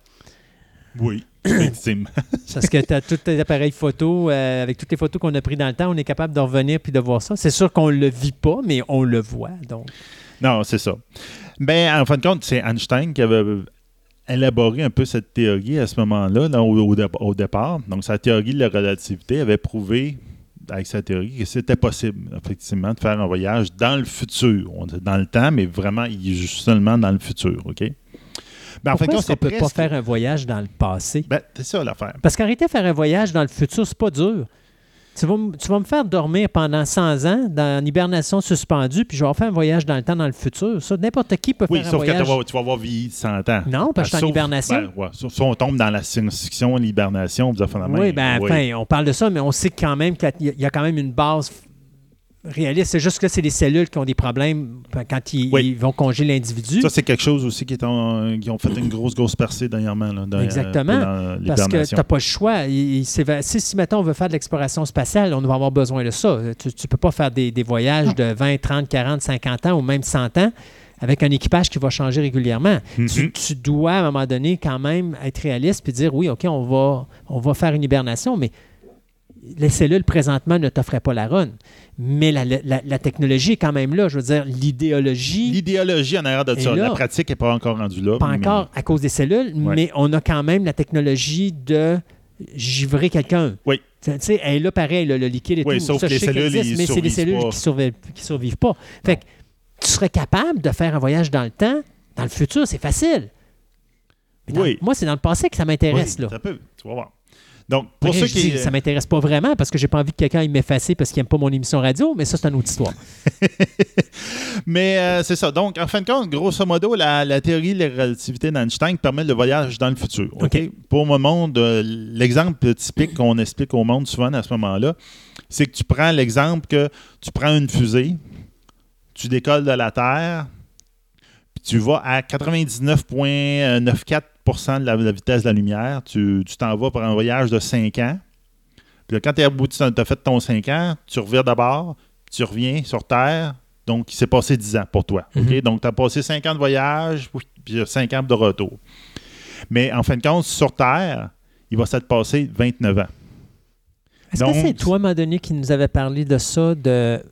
Oui. Parce que tu as tous tes appareils photo, euh, avec toutes les photos qu'on a prises dans le temps, on est capable de revenir puis de voir ça. C'est sûr qu'on ne le vit pas, mais on le voit. Donc. Non, c'est ça. Ben, en fin de compte, c'est Einstein qui avait élaboré un peu cette théorie à ce moment-là, au, départ. Donc, sa théorie de la relativité avait prouvé, avec sa théorie, que c'était possible, effectivement, de faire un voyage dans le futur. On dans le temps, mais vraiment seulement dans le futur, OK? Ben, Pourquoi est-ce qu'on ne peut pas faire un voyage dans le passé? Ben, c'est ça l'affaire. Parce qu'arrêter de faire un voyage dans le futur, c'est pas dur. Tu vas, tu vas, me faire dormir pendant 100 ans dans une hibernation suspendue, puis je vais faire un voyage dans le temps, dans le futur. Ça, n'importe qui peut faire un voyage. Oui, sauf que tu vas avoir vie 100 ans. Non, parce que je suis en hibernation. Ben, sauf si on tombe dans la science-fiction, l'hibernation, Oui, ben, enfin, on parle de ça, mais on sait quand même qu'il y a quand même une base réaliste. C'est juste que c'est les cellules qui ont des problèmes quand ils, vont congeler l'individu. Ça, c'est quelque chose aussi qui, est qui ont fait une grosse, grosse percée dernièrement. Exactement. parce que tu n'as pas le choix. si, si, mettons, on veut faire de l'exploration spatiale, on va avoir besoin de ça. Tu ne peux pas faire des, voyages de 20, 30, 40, 50 ans ou même 100 ans avec un équipage qui va changer régulièrement. Mm-hmm. tu, dois, à un moment donné, quand même être réaliste et dire, oui, OK, on va, on va faire une hibernation, mais les cellules présentement ne t'offraient pas la run. Mais la, technologie est quand même là. Je veux dire, l'idéologie. L'idéologie en arrière de ça. La pratique n'est pas encore rendue là. Pas encore à cause des cellules, mais on a quand même la technologie de givrer quelqu'un. Oui. Tu sais, elle est là pareil, le, liquide et oui, tout. Sauf que les cellules, mais c'est les cellules qui ne survivent, pas. Fait que tu serais capable de faire un voyage dans le temps, dans le futur, c'est facile. oui. Moi, c'est dans le passé que ça m'intéresse. Oui, là. Ça peut. Tu vas voir. Donc, pour ceux qui. ça m'intéresse pas vraiment parce que j'ai pas envie que quelqu'un m'efface parce qu'il n'aime pas mon émission radio, mais ça, c'est une autre histoire. mais euh, c'est ça. Donc, en fin de compte, grosso modo, la, théorie de la relativité d'Einstein permet le voyage dans le futur. OK? Pour le monde, euh, l'exemple typique qu'on explique au monde souvent à ce moment-là, c'est que tu prends l'exemple que tu prends une fusée, tu décolles de la Terre, puis tu vas à 99,94 de la, vitesse de la lumière. Tu t'en vas pour un voyage de 5 ans. Puis quand tu es à bout, tu as fait ton 5 ans, tu reviens d'abord, tu reviens sur Terre. Donc, il s'est passé 10 ans pour toi. Mhm. Donc, tu as passé 5 ans de voyage, puis 5 ans de retour. Mais en fin de compte, sur Terre, il va s'être passé 29 ans. Est-ce que c'est toi, à qui nous avait parlé de ça, de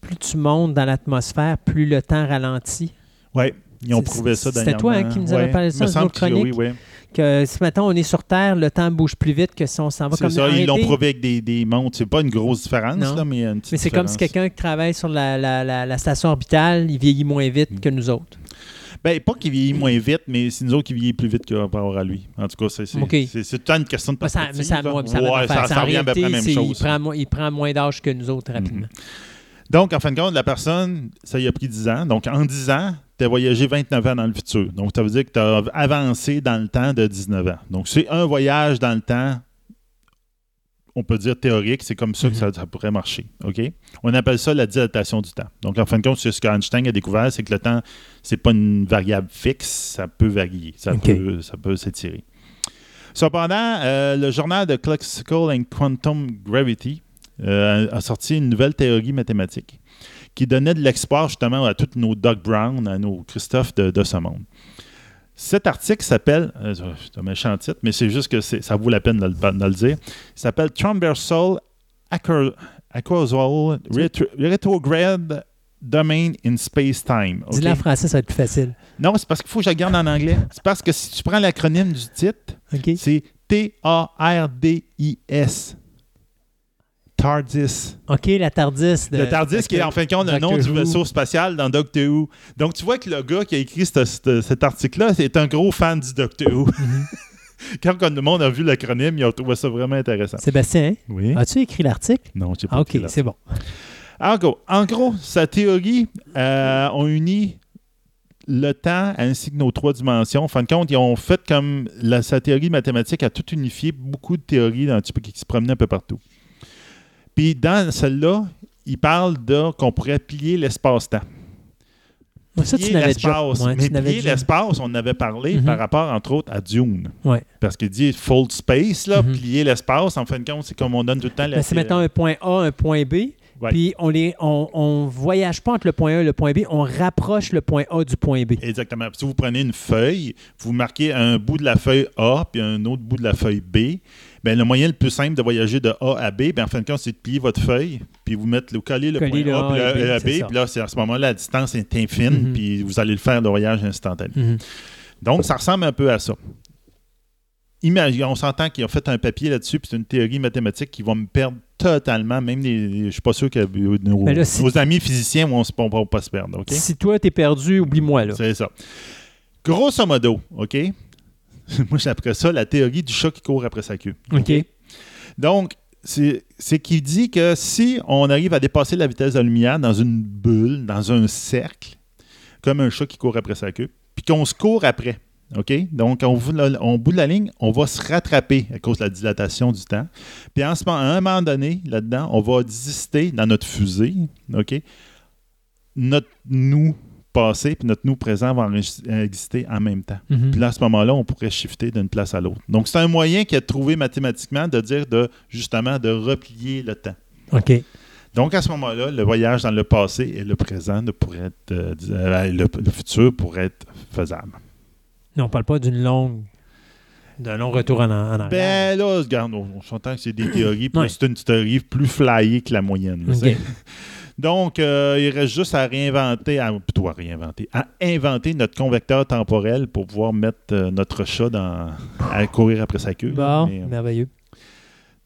plus tu montes dans l'atmosphère, plus le temps ralentit? Oui, ils ont prouvé ça C'était toi hein, qui nous avait parlé de ça dans chronique. Oui, oui. Que si maintenant on est sur Terre, le temps bouge plus vite que si on s'en va comme ça. Ils l'ont prouvé avec des, des montres. C'est pas une grosse différence, là, mais une petite Mais c'est comme si quelqu'un qui travaille sur la, la, la, station orbitale, il vieillit moins vite mm. que nous autres. Ben, pas qu'il vieillit moins vite, mais c'est nous autres qui vieillit plus vite que par rapport à lui. En tout cas, c'est okay. tout une question de perspective. Mais ça, mais ça, ouais, ça, ça, revient à peu près la même chose. Il prend, il prend moins d'âge que nous autres rapidement. Mm-hmm. Donc, en fin de compte, la personne, ça y a pris 10 ans. Donc, en 10 ans, tu as voyagé 29 ans dans le futur. Donc, ça veut dire que tu as avancé dans le temps de 19 ans. Donc, c'est un voyage dans le temps on peut dire théorique, c'est comme ça que ça, pourrait marcher. OK? On appelle ça la dilatation du temps. Donc, en fin de compte, ce qu'Einstein a découvert, c'est que le temps, c'est pas une variable fixe, ça peut varier, ça peut, ça peut s'étirer. Cependant, euh, le journal de Classical and Quantum Gravity euh, a sorti une nouvelle théorie mathématique qui donnait de l'espoir justement à tous nos Doug Brown, à nos Christophe de, ce monde. Cet article s'appelle, euh, c'est un méchant titre, mais c'est juste que ça vaut la peine de, le dire. Il s'appelle Transversal Acquausal Retrograde Domain in Space-Time. Dis-le en français, ça va être plus facile. Non, c'est parce qu'il faut que je garde en anglais. C'est parce que si tu prends l'acronyme du titre, c'est T-A-R-D-I-S. TARDIS. OK, la TARDIS. le TARDIS qui est en fin de compte le nom du vaisseau spatial dans Doctor Who. Donc tu vois que le gars qui a écrit cet article-là est un gros fan du Doctor Who. Mhm. Quand, le monde a vu l'acronyme, il a trouvé ça vraiment intéressant. Sébastien, oui? as-tu écrit l'article? Non, je n'ai pas ah, OK, c'est bon. En gros, en gros sa théorie, euh, on unit le temps ainsi que nos trois dimensions. En fin de compte, ils ont fait comme la, sa théorie mathématique a tout unifié beaucoup de théories peu, qui se promenaient un peu partout. Puis dans celle-là, il parle de qu'on pourrait plier l'espace-temps. Ça, tu mais plier l'espace, on avait parlé mhm. par rapport, entre autres, à Dune. Ouais. Parce qu'il dit fold space, là, mhm. plier l'espace, en fin de compte, c'est comme on donne tout le temps... C'est maintenant un point A, un point B, puis on ne on, on, voyage pas entre le point A et le point B, on rapproche le point A du point B. Exactement. Si vous prenez une feuille, vous marquez un bout de la feuille A puis un autre bout de la feuille B. Bien, le moyen le plus simple de voyager de A à B, bien, en fin de compte, c'est de plier votre feuille, puis vous mettre le coller le point A, puis le, A, B, puis là, c'est à ce moment-là, la distance est infine, mm-hmm. puis vous allez le faire le voyage instantané. Mm-hmm. Donc, ça ressemble un peu à ça. Imagine, on s'entend qu'ils ont fait un papier là-dessus, puis c'est une théorie mathématique qui va me perdre totalement. Même les, je suis pas sûr que nos, amis physiciens vont, vont pas se perdre. Si toi, tu es perdu, oublie-moi. C'est ça. Grosso modo, OK? Moi, j'appelle ça la théorie du chat qui court après sa queue. OK. Donc, c'est qu'il dit que si on arrive à dépasser la vitesse de la lumière dans une bulle, dans un cercle, comme un chat qui court après sa queue, puis qu'on se court après, OK? Donc, au bout de la ligne, on va se rattraper à cause de la dilatation du temps. Puis en ce moment, à un moment donné, là-dedans, on va exister dans notre fusée, OK? Notre nous passé puis notre nous présent va exister en même temps. Mhm. Puis là, à ce moment-là, on pourrait shifter d'une place à l'autre. Donc, c'est un moyen qui est trouvé mathématiquement de dire de justement de replier le temps. OK. Donc, à ce moment-là, le voyage dans le passé et le présent ne pourrait être, euh, euh, le, futur pourrait être faisable. Non, on parle pas d'une longue d'un long retour en, en arrière. Ben là, regarde, on, s'entend que c'est des théories, puis c'est une théorie plus flyée que la moyenne. Donc, euh, il reste juste à réinventer, à, plutôt à réinventer, à inventer notre convecteur temporel pour pouvoir mettre euh, notre chat dans, à courir après sa queue. Bon, merveilleux.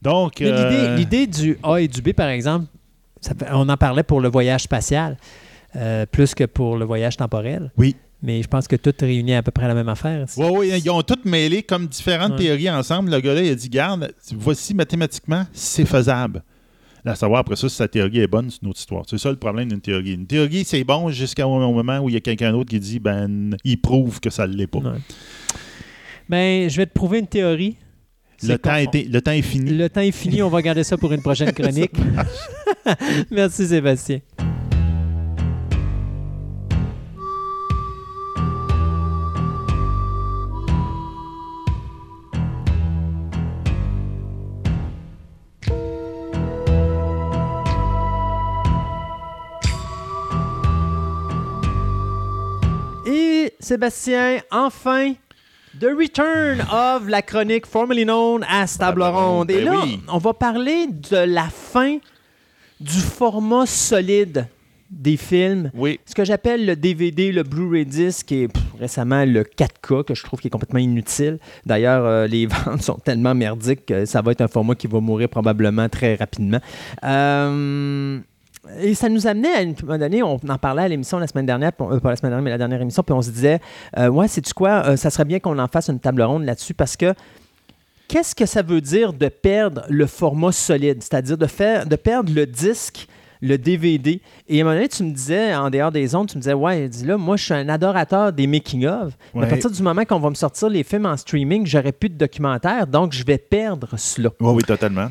Donc, euh, l'idée du A et du B, par exemple, on en parlait pour le voyage spatial, plus que pour le voyage temporel. Oui. Mais je pense que tout réunit à peu près la même affaire. Oui, oui, ils ont toutes mêlé comme différentes théories ensemble. Le gars-là, il a dit Garde, voici mathématiquement, c'est faisable. À savoir, après ça, si sa théorie est bonne, c'est une autre histoire. C'est ça le problème d'une théorie. Une théorie, c'est bon jusqu'au moment où il y a quelqu'un d'autre qui dit, ben, il prouve que ça ne l'est pas. Ben, je vais te prouver une théorie. Le temps, le temps est fini. Le temps est fini. On va garder ça pour une prochaine chronique. Merci, Sébastien. Sébastien, enfin, The Return of la chronique formerly known as Table Ronde. Et ben là, on va parler de la fin du format solide des films. Oui. Ce que j'appelle le DVD, le Blu-ray disc et récemment le 4K que je trouve qui est complètement inutile. D'ailleurs, euh, les ventes sont tellement merdiques que ça va être un format qui va mourir probablement très rapidement. Euh, et ça nous amenait à un moment donné, on en parlait à l'émission la semaine dernière, euh, pas la semaine dernière, mais la dernière émission, puis on se disait, euh, ouais, c'est-tu quoi, euh, ça serait bien qu'on en fasse une table ronde là-dessus parce que qu'est-ce que ça veut dire de perdre le format solide, c'est-à-dire de, faire, de perdre le disque le DVD. Et à un moment donné, tu me disais, en dehors des ondes, tu me disais, ouais, dis là, moi, je suis un adorateur des making-of. Mais à partir du moment qu'on va me sortir les films en streaming, j'aurai plus de documentaires, donc je vais perdre cela. Oui, oui, totalement.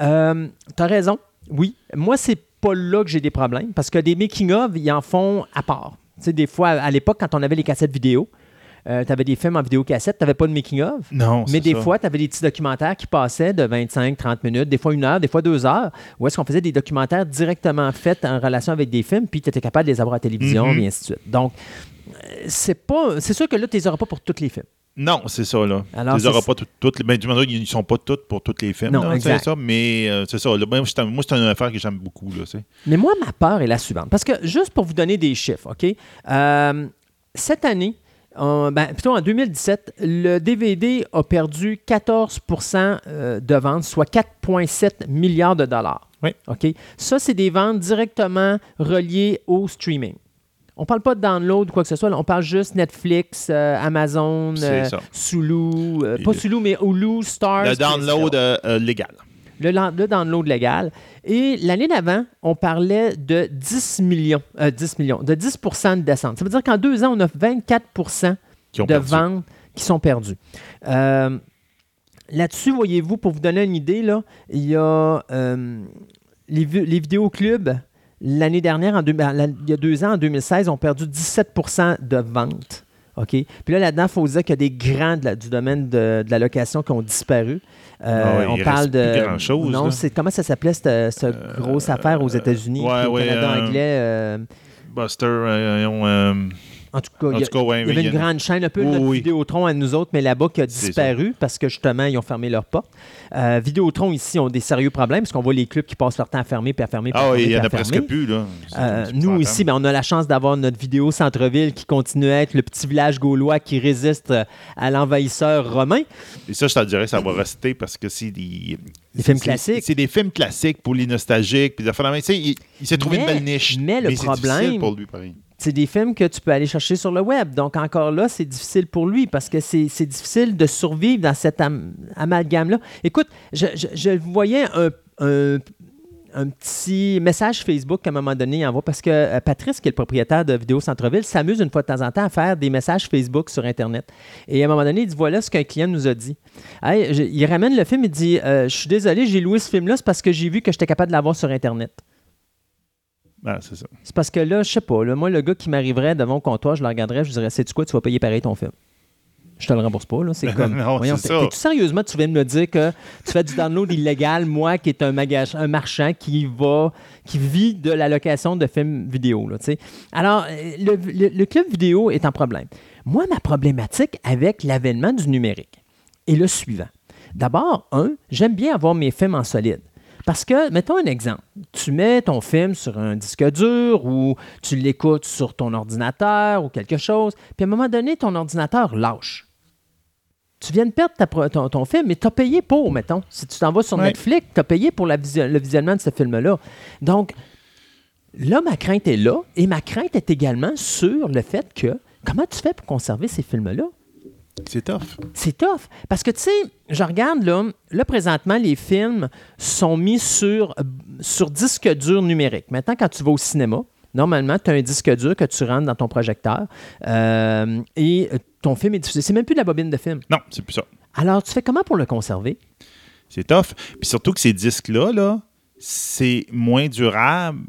Euh, T'as raison. Oui. Moi, c'est pas là que j'ai des problèmes parce que des making-of, ils en font à part. Tu sais, des fois, à l'époque, quand on avait les cassettes vidéo, tu avais des films en vidéocassette, tu n'avais pas de making-of. Non, Mais des ça. fois, tu avais des petits documentaires qui passaient de 25-30 minutes, des fois une heure, des fois deux heures, où est-ce qu'on faisait des documentaires directement faits en relation avec des films, puis tu étais capable de les avoir à la télévision, Mhm. et ainsi de suite. Donc, euh, c'est pas, c'est sûr que là, tu les auras pas pour tous les films. Non, c'est ça, là. Alors, auras c'est- pas toutes. toutes les- ben, du moment, ils ne sont pas toutes pour tous les films. Non, exact. C'est ça, mais euh, c'est ça. là. Moi, c'est une affaire que j'aime beaucoup. Là. Mais moi, ma peur est la suivante. Parce que, juste pour vous donner des chiffres, OK? euh, cette année, en- ben, plutôt en 2017, le DVD a perdu 14% euh, de ventes, soit 4,7 milliards de dollars. Oui. OK? Ça, c'est des ventes directement reliées au streaming. On ne parle pas de download ou quoi que ce soit. là. On parle juste Netflix, euh, Amazon, euh. Sulu, euh, pas Sulu, mais Hulu, Stars. Le download euh, légal. le, download légal. Et l'année d'avant, on parlait de 10 millions, euh, 10 millions, de 10% de descente. Ça veut dire qu'en deux ans, on a 24 Qui ont de perdu. ventes qui sont perdues. Là-dessus, voyez-vous, pour vous donner une idée, là, il y a les, les vidéoclubs, l'année dernière, en deux- ben, il y a deux ans, en 2016, ont perdu 17% de ventes. OK? Puis là, là-dedans, il faut dire qu'il y a des grands de la- du domaine de, de la location qui ont disparu. Euh, Ah on il parle reste de. plus non, c'est comment ça s'appelait cette, cette grosse affaire aux États-Unis, ouais, au ouais, Canada euh, anglais. euh, Buster, en tout cas, il y, ouais, y avait y une grande chaîne, un peu Oui, notre oui. Vidéotron à nous autres, mais là-bas qui a disparu parce que justement, ils ont fermé leurs portes. Euh, Vidéotron ici ont des sérieux problèmes parce qu'on voit les clubs qui passent leur temps à fermer, puis à fermer, puis Ah fermer, il y en a presque plus. Là. Euh, nous ici, ben, on a la chance d'avoir notre vidéo centre-ville qui continue à être le petit village gaulois qui résiste euh, à l'envahisseur romain. Et ça, je te dirais, ça va rester parce que c'est des. Des films classiques. C'est des films classiques pour les nostalgiques. Puis il, il s'est trouvé Mais- une belle niche. mais le problème- pour lui, pareil. C'est des films que tu peux aller chercher sur le web. Donc, encore là, c'est difficile pour lui parce que c'est difficile de survivre dans cet am- amalgame-là. Écoute, je, voyais un, petit message Facebook qu'à un moment donné, il envoie parce que euh, Patrice, qui est le propriétaire de Vidéo Centre-Ville, s'amuse une fois de temps en temps à faire des messages Facebook sur Internet. Et à un moment donné, il dit voilà ce qu'un client nous a dit. Il ramène le film et dit Euh, Je suis désolé, j'ai loué ce film-là, parce que j'ai vu que j'étais capable de l'avoir sur Internet. Ah, c'est ça. C'est parce que là, je sais pas, là, moi, le gars qui m'arriverait devant le comptoir, je le regarderais, je dirais, sais-tu quoi, tu vas payer pareil ton film. Je te le rembourse pas, là. C'est comme. Non, voyons, c'est ça. sérieusement, tu viens de me dire que tu fais du download illégal, moi, qui est un, magasin, un marchand qui va, qui vit de la location de films vidéo, là, tu sais. Alors, euh, le, le- le club vidéo est en problème. Moi, ma problématique avec l'avènement du numérique est le suivant. D'abord, un, j'aime bien avoir mes films en solide. Parce que, mettons un exemple, tu mets ton film sur un disque dur ou tu l'écoutes sur ton ordinateur ou quelque chose, puis à un moment donné, ton ordinateur lâche. Tu viens de perdre ta ton, ton film, mais tu as payé pour, mettons. Si tu t'en vas sur. Netflix, tu as payé pour la vision- le visionnement de ce film-là. Donc, là, ma crainte est là, et ma crainte est également sur le fait que comment tu fais pour conserver ces films-là? C'est tough. C'est tough. Parce que, tu sais, je regarde, là, là, présentement, les films sont mis sur, sur disque dur numérique. Maintenant, quand tu vas au cinéma, normalement, tu as un disque dur que tu rentres dans ton projecteur euh, et ton film est diffusé. C'est même plus de la bobine de film. Non, c'est plus ça. Alors, tu fais comment pour le conserver? C'est tough. Puis surtout que ces disques-là, là, c'est moins durable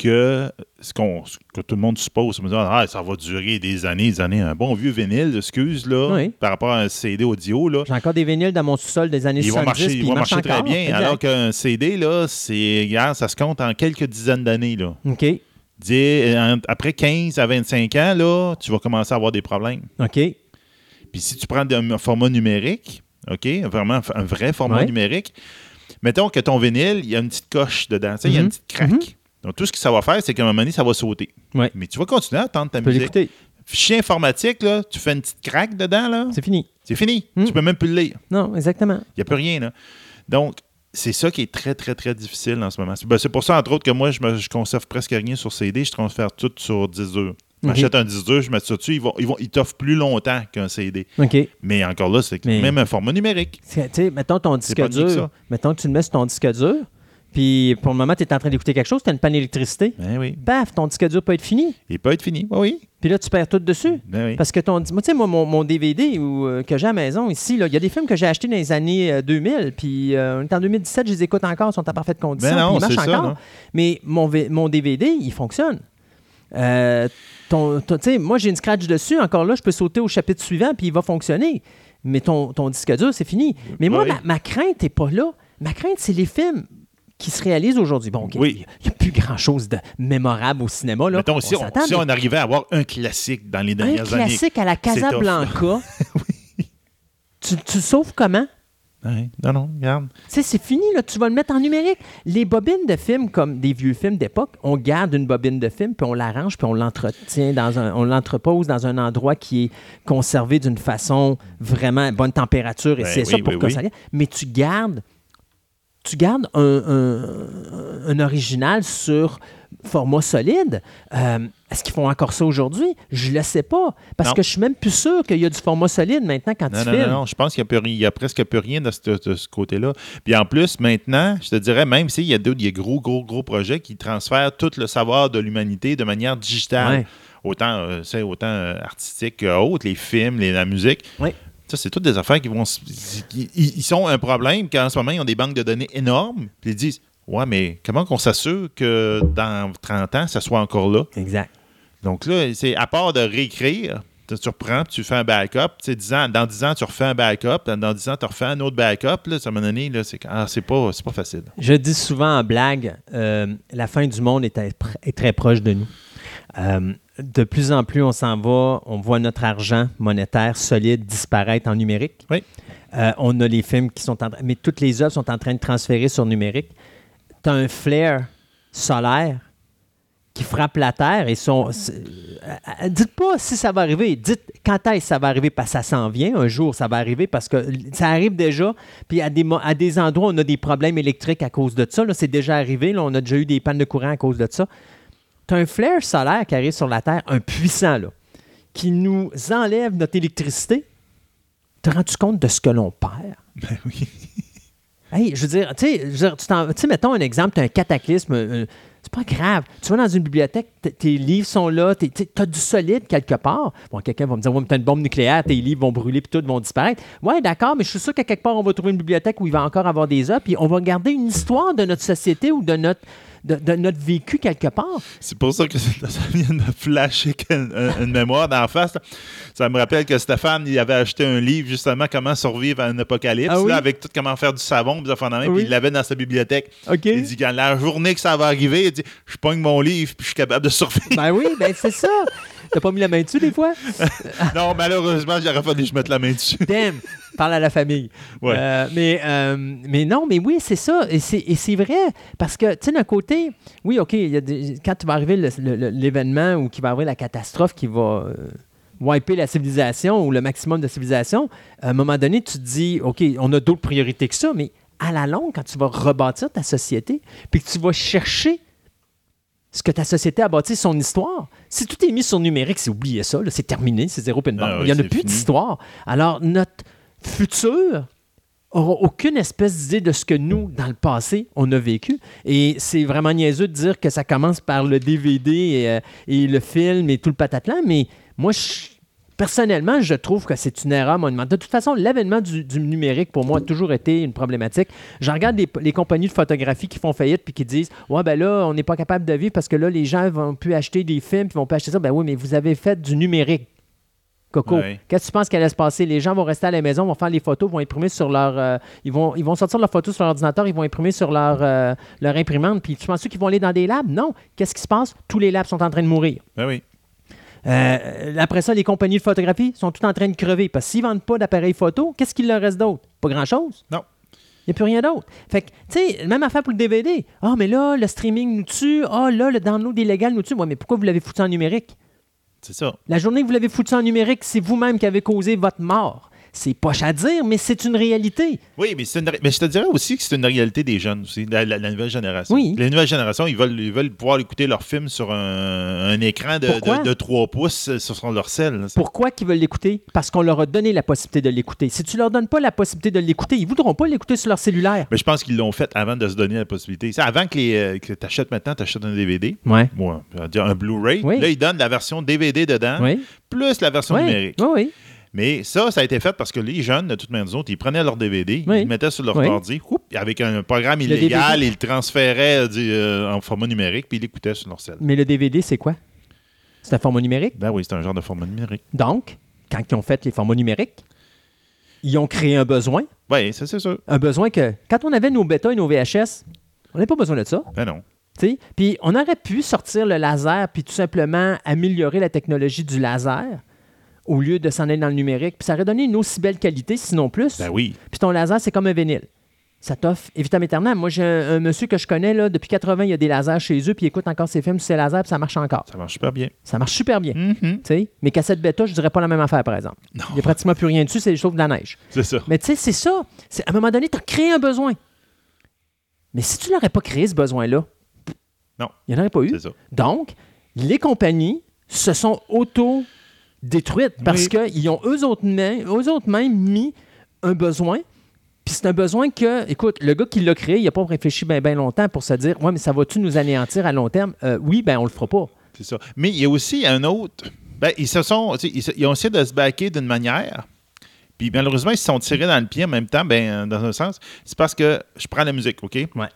que ce, qu'on, ce que tout le monde suppose. Ah, ça va durer des années, des années. Un bon vieux vinyle, excuse, là, Oui. par rapport à un CD audio, là, J'ai encore des vinyles dans mon sous-sol des années il va 70 marcher, puis il ils va marcher très bien. Exact. Alors qu'un CD, là, c'est, regarde, ça se compte en quelques dizaines d'années. Là. OK. Dis, euh, après 15 à 25 ans, là, tu vas commencer à avoir des problèmes. OK. Puis si tu prends un format numérique, OK, vraiment un vrai format numérique, mettons que ton vinyle, il y a une petite coche dedans, il y a une petite craque. Donc tout ce que ça va faire, c'est qu'à un moment donné, ça va sauter. Ouais. Mais tu vas continuer à entendre ta Tu peux musique. l'écouter. Fichier informatique, là, tu fais une petite craque dedans, là, C'est fini. c'est fini. Mhm. Tu peux même plus le lire. Non, exactement. Il n'y a plus rien, là. Donc, c'est ça qui est très, très, très difficile en ce moment. Ben, c'est pour ça, entre autres, que moi, je, me, je conserve presque rien sur CD. Je transfère tout sur 10 dur. Je Ok. m'achète un 10 dur, je mets ça dessus. Ils, vont, ils, vont, ils t'offrent plus longtemps qu'un CD. Mais encore là, c'est Mais- même un format numérique. Tu sais, mettons ton disque dur. Mettons que tu le mets sur ton disque dur, Puis pour le moment, tu es en train d'écouter quelque chose, tu as une panne d'électricité. Ben oui. Paf, ton disque dur peut être fini. Il peut être fini. Oui. Puis là, tu perds tout dessus. Ben oui. Parce que ton. Moi, tu sais, moi, mon, mon DVD ou, euh, que j'ai à la maison ici, il y a des films que j'ai achetés dans les années euh, 2000. Puis euh, on est en 2017, je les écoute encore, ils sont en parfaite condition. Ben non, ils marchent ça, encore. non? Mais mon, mon DVD, il fonctionne. Euh, ton, ton- tu sais, moi, j'ai une scratch dessus. Encore là, je peux sauter au chapitre suivant, puis il va fonctionner. Mais ton, ton disque dur, c'est fini. Mais moi, Oui. ma, ma crainte n'est pas là. Ma crainte, c'est les films qui se réalisent aujourd'hui. Bon, OK, Oui. il n'y a, plus grand-chose de mémorable au cinéma. Là. Mettons, si, on, si arrivait à avoir un classique dans les un dernières années. classique à la Casablanca. tu, tu le sauves comment? Ouais. Non, non, regarde. Tu sais, c'est fini, là, tu vas le mettre en numérique. Les bobines de films, comme des vieux films d'époque, on garde une bobine de film, puis on l'arrange, puis on l'entretient dans un, on l'entrepose dans un endroit qui est conservé d'une façon vraiment bonne température, et Ben c'est oui, ça pour oui, que oui. ça Mais tu gardes, tu gardes un, un- un original sur format solide. Euh, Est-ce qu'ils font encore ça aujourd'hui? Je le sais pas. Parce Non. que je suis même plus sûr qu'il y a du format solide maintenant quand Non, tu non, filmes. non, non, je pense qu'il n'y a, presque plus rien de ce, de ce côté-là. Puis en plus, maintenant, je te dirais, même s'il y a d'autres- des gros, gros, gros projets qui transfèrent tout le savoir de l'humanité de manière digitale, Ouais. autant, euh, autant euh, artistique que autre, les films, les- la musique. Ouais. Ça, c'est toutes des affaires qui vont. Ils, sont un problème qu'en ce moment, ils ont des banques de données énormes. Puis ils disent Ouais, mais comment qu'on s'assure que dans 30 ans, ça soit encore là? Exact. Donc là, c'est à part de réécrire, tu reprends, puis tu fais un backup. Tu sais, 10 ans, dans 10 ans, tu refais un backup. Dans, dans 10 ans, tu refais un autre backup. Là, ça m'a donné, là, c'est ah, c'est pas, c'est pas facile. Je dis souvent en blague, euh, la fin du monde est, à- est très proche de nous. Euh, de plus en plus, on s'en va, on voit notre argent monétaire solide disparaître en numérique. Oui. Euh, on a les films qui sont en train, mais toutes les œuvres sont en train de transférer sur numérique. Tu as un flare solaire qui frappe la Terre et son. c'est- euh, dites pas si ça va arriver, dites quand est-ce que ça va arriver parce que ça s'en vient. Un jour, ça va arriver parce que ça arrive déjà. Puis à des, à des endroits, on a des problèmes électriques à cause de ça. C'est déjà arrivé. là. on a déjà eu des pannes de courant à cause de ça. Tu as un flare solaire qui arrive sur la Terre, un puissant, là, qui nous enlève notre électricité. Te rends-tu compte de ce que l'on perd? Ben oui. Hey, je veux dire, tu sais, je veux dire, tu t'en- tu sais, mettons un exemple, tu as un cataclysme, euh, c'est pas grave. Tu vas dans une bibliothèque, tes livres sont là, tu as du solide quelque part. Bon, quelqu'un va me dire, ouais, mais t'as une bombe nucléaire, tes livres vont brûler, puis tout vont disparaître. Ouais, d'accord, mais je suis sûr qu'à quelque part, on va trouver une bibliothèque où il va encore avoir des œuvres, puis on va garder une histoire de notre société ou de notre, de, de notre vécu quelque part. C'est pour ça que ça vient de flasher qu'une- une, une mémoire d'en face. là. Ça me rappelle que Stéphane, il avait acheté un livre, justement, Comment survivre à un apocalypse, Ah oui? là, avec tout comment faire du savon, puis Oui. puis il l'avait dans sa bibliothèque. Il dit, quand la journée que ça va arriver, il dit, je pogne mon livre, puis je suis capable de survivre. Ben oui, ben c'est ça. T'as pas mis la main dessus des fois? non, malheureusement, j'aurais fallu que je mette la main dessus. Damn! Parle à la famille. Ouais. Euh, mais, euh, mais non, mais oui, c'est ça. Et c'est, vrai. Parce que, tu sais, d'un côté, oui, OK, il y a des- quand tu vas arriver l'événement ou qui va arriver la catastrophe qui va euh, wiper la civilisation ou le maximum de civilisation, à un moment donné, tu te dis, OK, on a d'autres priorités que ça, mais à la longue, quand tu vas rebâtir ta société, puis que tu vas chercher ce que ta société a bâti, son histoire. Si tout est mis sur numérique, c'est oublié ça, c'est terminé, c'est zéro pin Ah oui, Il n'y en a plus d'histoire. Alors, notre futur aura aucune espèce d'idée de ce que nous, dans le passé, on a vécu. Et c'est vraiment niaiseux de dire que ça commence par le DVD et, euh, et le film et tout le patatlan, mais moi, je- personnellement, je trouve que c'est une erreur monumentale. De toute façon, l'avènement du, du numérique, pour moi, a toujours été une problématique. Je regarde les, les compagnies de photographie qui font faillite puis qui disent Ouais, ben là, on n'est pas capable de vivre parce que là, les gens vont plus acheter des films puis vont plus acheter ça. Ben oui, mais vous avez fait du numérique. Coco, qu'est-ce que tu penses qu'elle allait se passer? Les gens vont rester à la maison, vont faire les photos, vont imprimer sur leur. euh, ils, vont, ils vont sortir leurs photos sur leur ordinateur, ils vont imprimer sur leur, euh, leur imprimante. Puis tu penses qu'ils vont aller dans des labs? Non. Qu'est-ce qui se passe? Tous les labs sont en train de mourir. Ben oui. Euh, après ça, les compagnies de photographie sont toutes en train de crever. Parce que s'ils ne vendent pas d'appareils photo, qu'est-ce qu'il leur reste d'autre? Pas grand-chose. Non. Il n'y a plus rien d'autre. Fait que, tu sais, même affaire pour le DVD. Ah, mais là, le streaming nous tue. Ah, là, le download illégal nous tue. Ouais, mais pourquoi vous l'avez foutu en numérique? C'est ça. La journée que vous l'avez foutu en numérique, c'est vous-même qui avez causé votre mort. C'est poche à dire, mais c'est une réalité. Oui, mais, une, mais je te dirais aussi que c'est une réalité des jeunes aussi, la, la, nouvelle génération. Oui. Les nouvelles générations, ils veulent, ils veulent pouvoir écouter leurs films sur un, un écran de, de, de, 3 pouces sur leur sel. Pourquoi qu'ils veulent l'écouter? Parce qu'on leur a donné la possibilité de l'écouter. Si tu leur donnes pas la possibilité de l'écouter, ils voudront pas l'écouter sur leur cellulaire. Mais je pense qu'ils l'ont fait avant de se donner la possibilité. Avant que, euh, que tu achètes maintenant, tu achètes un DVD. Ouais. Bon, un Blu-ray. Là, ils donnent la version DVD dedans, plus la version numérique. Oui, oui. Mais ça, ça a été fait parce que les jeunes, de toute manière, autres, ils prenaient leur DVD, ils le mettaient sur leur ordi, avec un programme illégal, ils le transféraient euh, en format numérique, puis ils l'écoutaient sur leur cell. Mais le DVD, c'est quoi? C'est un format numérique? Ben oui, c'est un genre de format numérique. Donc, quand ils ont fait les formats numériques, ils ont créé un besoin? Oui, ça c'est sûr. Un besoin que, quand on avait nos bêta et nos VHS, on n'avait pas besoin de ça. Ben non. Puis on aurait pu sortir le laser puis tout simplement améliorer la technologie du laser au lieu de s'en aller dans le numérique. Puis ça aurait donné une aussi belle qualité, sinon plus. Ben oui. Puis ton laser, c'est comme un vinyle. Ça t'offre évidemment éternel. Moi, j'ai un, monsieur que je connais, là, depuis 80, il y a des lasers chez eux, puis il écoute encore ses films sur ses lasers, puis ça marche encore. Ça marche super bien. Ça marche super bien. Mm-hmm. sais Mais cassette bêta, je dirais pas la même affaire, par exemple. Non. Il n'y a pratiquement plus rien dessus, c'est juste de la neige. C'est ça. Mais tu sais, c'est ça. À un moment donné, tu as créé un besoin. Mais si tu n'aurais pas créé ce besoin-là, non. il n'y en aurait pas eu. Ça. Donc, les compagnies se sont auto-détruites parce qu'ils ont eux autres, mêmes, eux autres mêmes mis un besoin. Puis c'est un besoin que, écoute, le gars qui l'a créé, il n'a pas réfléchi bien ben longtemps pour se dire Ouais, mais ça va-tu nous anéantir à long terme? Euh, Oui, ben on le fera pas. C'est ça. Mais il y a aussi un autre. Ben, ils se sont. Ils, ont essayé de se baquer d'une manière. Puis malheureusement, ils se sont tirés dans le pied en même temps, ben, dans un sens. C'est parce que je prends la musique, OK? Ouais.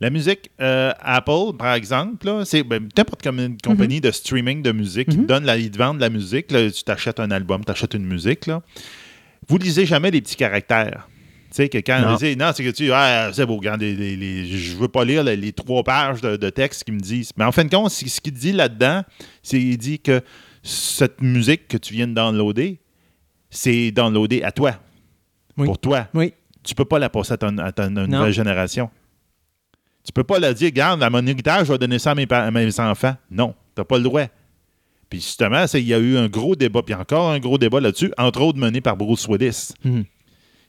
La musique, euh, Apple, par exemple, c'est ben, n'importe quelle une compagnie mm-hmm. de streaming de musique qui mm-hmm. donne la, ils te vendent la musique. tu t'achètes un album, tu achètes une musique. Là. Vous lisez jamais les petits caractères. Tu sais, que quand non. dit, non, c'est que tu, ah, c'est beau, regarde, les, je veux pas lire les, trois pages de, texte qui me disent. Mais en fin de compte, ce qu'il dit là-dedans, c'est qu'il dit que cette musique que tu viens de downloader, c'est downloadé à toi. Pour toi. Oui. Tu peux pas la passer à, ta nouvelle génération. Tu peux pas la dire, regarde, à mon héritage, je vais donner ça à mes, enfants. Non, tu n'as pas le droit. Puis justement, il y a eu un gros débat, puis encore un gros débat là-dessus, entre autres mené par Bruce Willis. Mhm.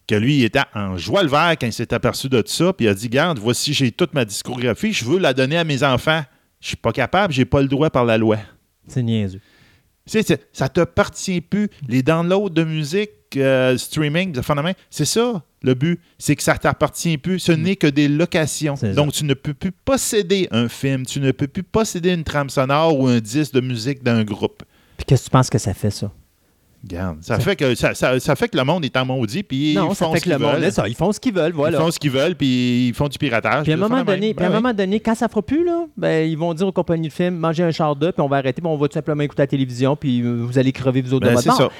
Que lui, il était en joie le vert quand il s'est aperçu de ça, puis il a dit Garde, voici, j'ai toute ma discographie, je veux la donner à mes enfants. Je suis pas capable, j'ai pas le droit par la loi. C'est niaiseux. Tu sais, ça te appartient plus. Les downloads de musique, euh, streaming, c'est ça le but. C'est que ça t'appartient plus. Ce mm. n'est que des locations. Donc, tu ne peux plus posséder un film, tu ne peux plus posséder une trame sonore ou un disque de musique d'un groupe. Puis qu'est-ce que tu penses que ça fait, ça? Ça, fait que ça, ça, fait que le monde est en maudit puis non, ils font ça fait ce qu'ils veulent. ça, ils font ce qu'ils veulent, voilà. Ils font ce qu'ils veulent puis ils font du piratage. Puis à un moment donné, puis à un moment donné, quand ça fera plus là, ben ils vont dire aux compagnies de films, mangez un char d'eux puis on va arrêter, puis on va tout simplement écouter la télévision puis euh, vous allez crever vous autres ben, de votre bord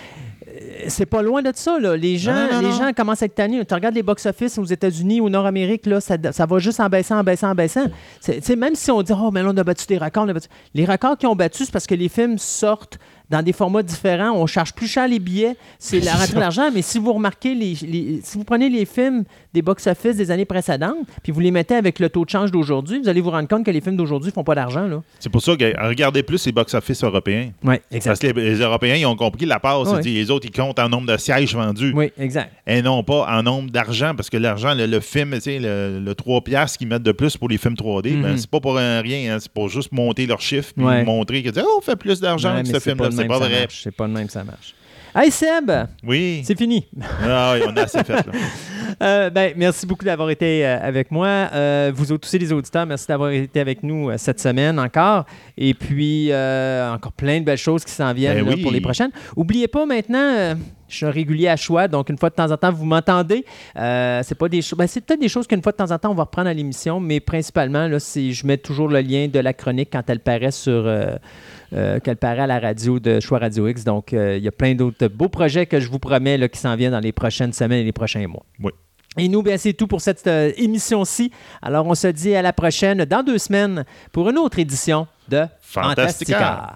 c'est pas loin de ça. Là. Les, gens, les gens commencent à être tannés. Tu regardes les box-office aux États-Unis, ou Nord-Amérique, là, ça, ça, va juste en baissant, en baissant, en baissant. C'est, même si on dit, oh, mais là, on a battu des records. Les records qui ont battu, c'est parce que les films sortent dans des formats différents. On charge plus cher les billets. C'est la rentrée d'argent. Mais si vous remarquez, les, si vous prenez les films des box-office des années précédentes, puis vous les mettez avec le taux de change d'aujourd'hui, vous allez vous rendre compte que les films d'aujourd'hui font pas d'argent. C'est pour ça que regardez plus les box-office européens. Oui, exact. Parce que les, Européens, ils ont compris la part. Les autres, ils comptent en nombre de sièges vendus. Oui, exact. Et non pas en nombre d'argent, parce que l'argent, le, film, le, le 3 piastres qu'ils mettent de plus pour les films 3D, ben, mhm. c'est pas pour rien. Hein. c'est pour juste monter leurs chiffres puis montrer que oh, on fait plus d'argent avec ce film-là. C'est pas vrai pas de même ça marche. Hey Seb! Oui. C'est fini. Ah oui, on a assez fait. Euh, ben, merci beaucoup d'avoir été euh, avec moi. Euh, vous tous les auditeurs, merci d'avoir été avec nous cette semaine encore. Et puis, encore plein de belles choses qui s'en viennent ben pour les prochaines. N'oubliez pas maintenant, je suis un régulier à choix, donc une fois de temps en temps, vous m'entendez. c'est pas des choses. Ben, c'est peut-être des choses qu'une fois de temps en temps, on va reprendre à l'émission, mais principalement, là, je mets toujours le lien de la chronique quand elle paraît sur euh, qu'elle paraît à la radio de Choix Radio X. Donc, euh, il y a plein d'autres beaux projets que je vous promets là, qui s'en viennent dans les prochaines semaines et les prochains mois. Oui. Et nous, bien, c'est tout pour cette euh, émission-ci. Alors, on se dit à la prochaine dans deux semaines pour une autre édition de Fantastica.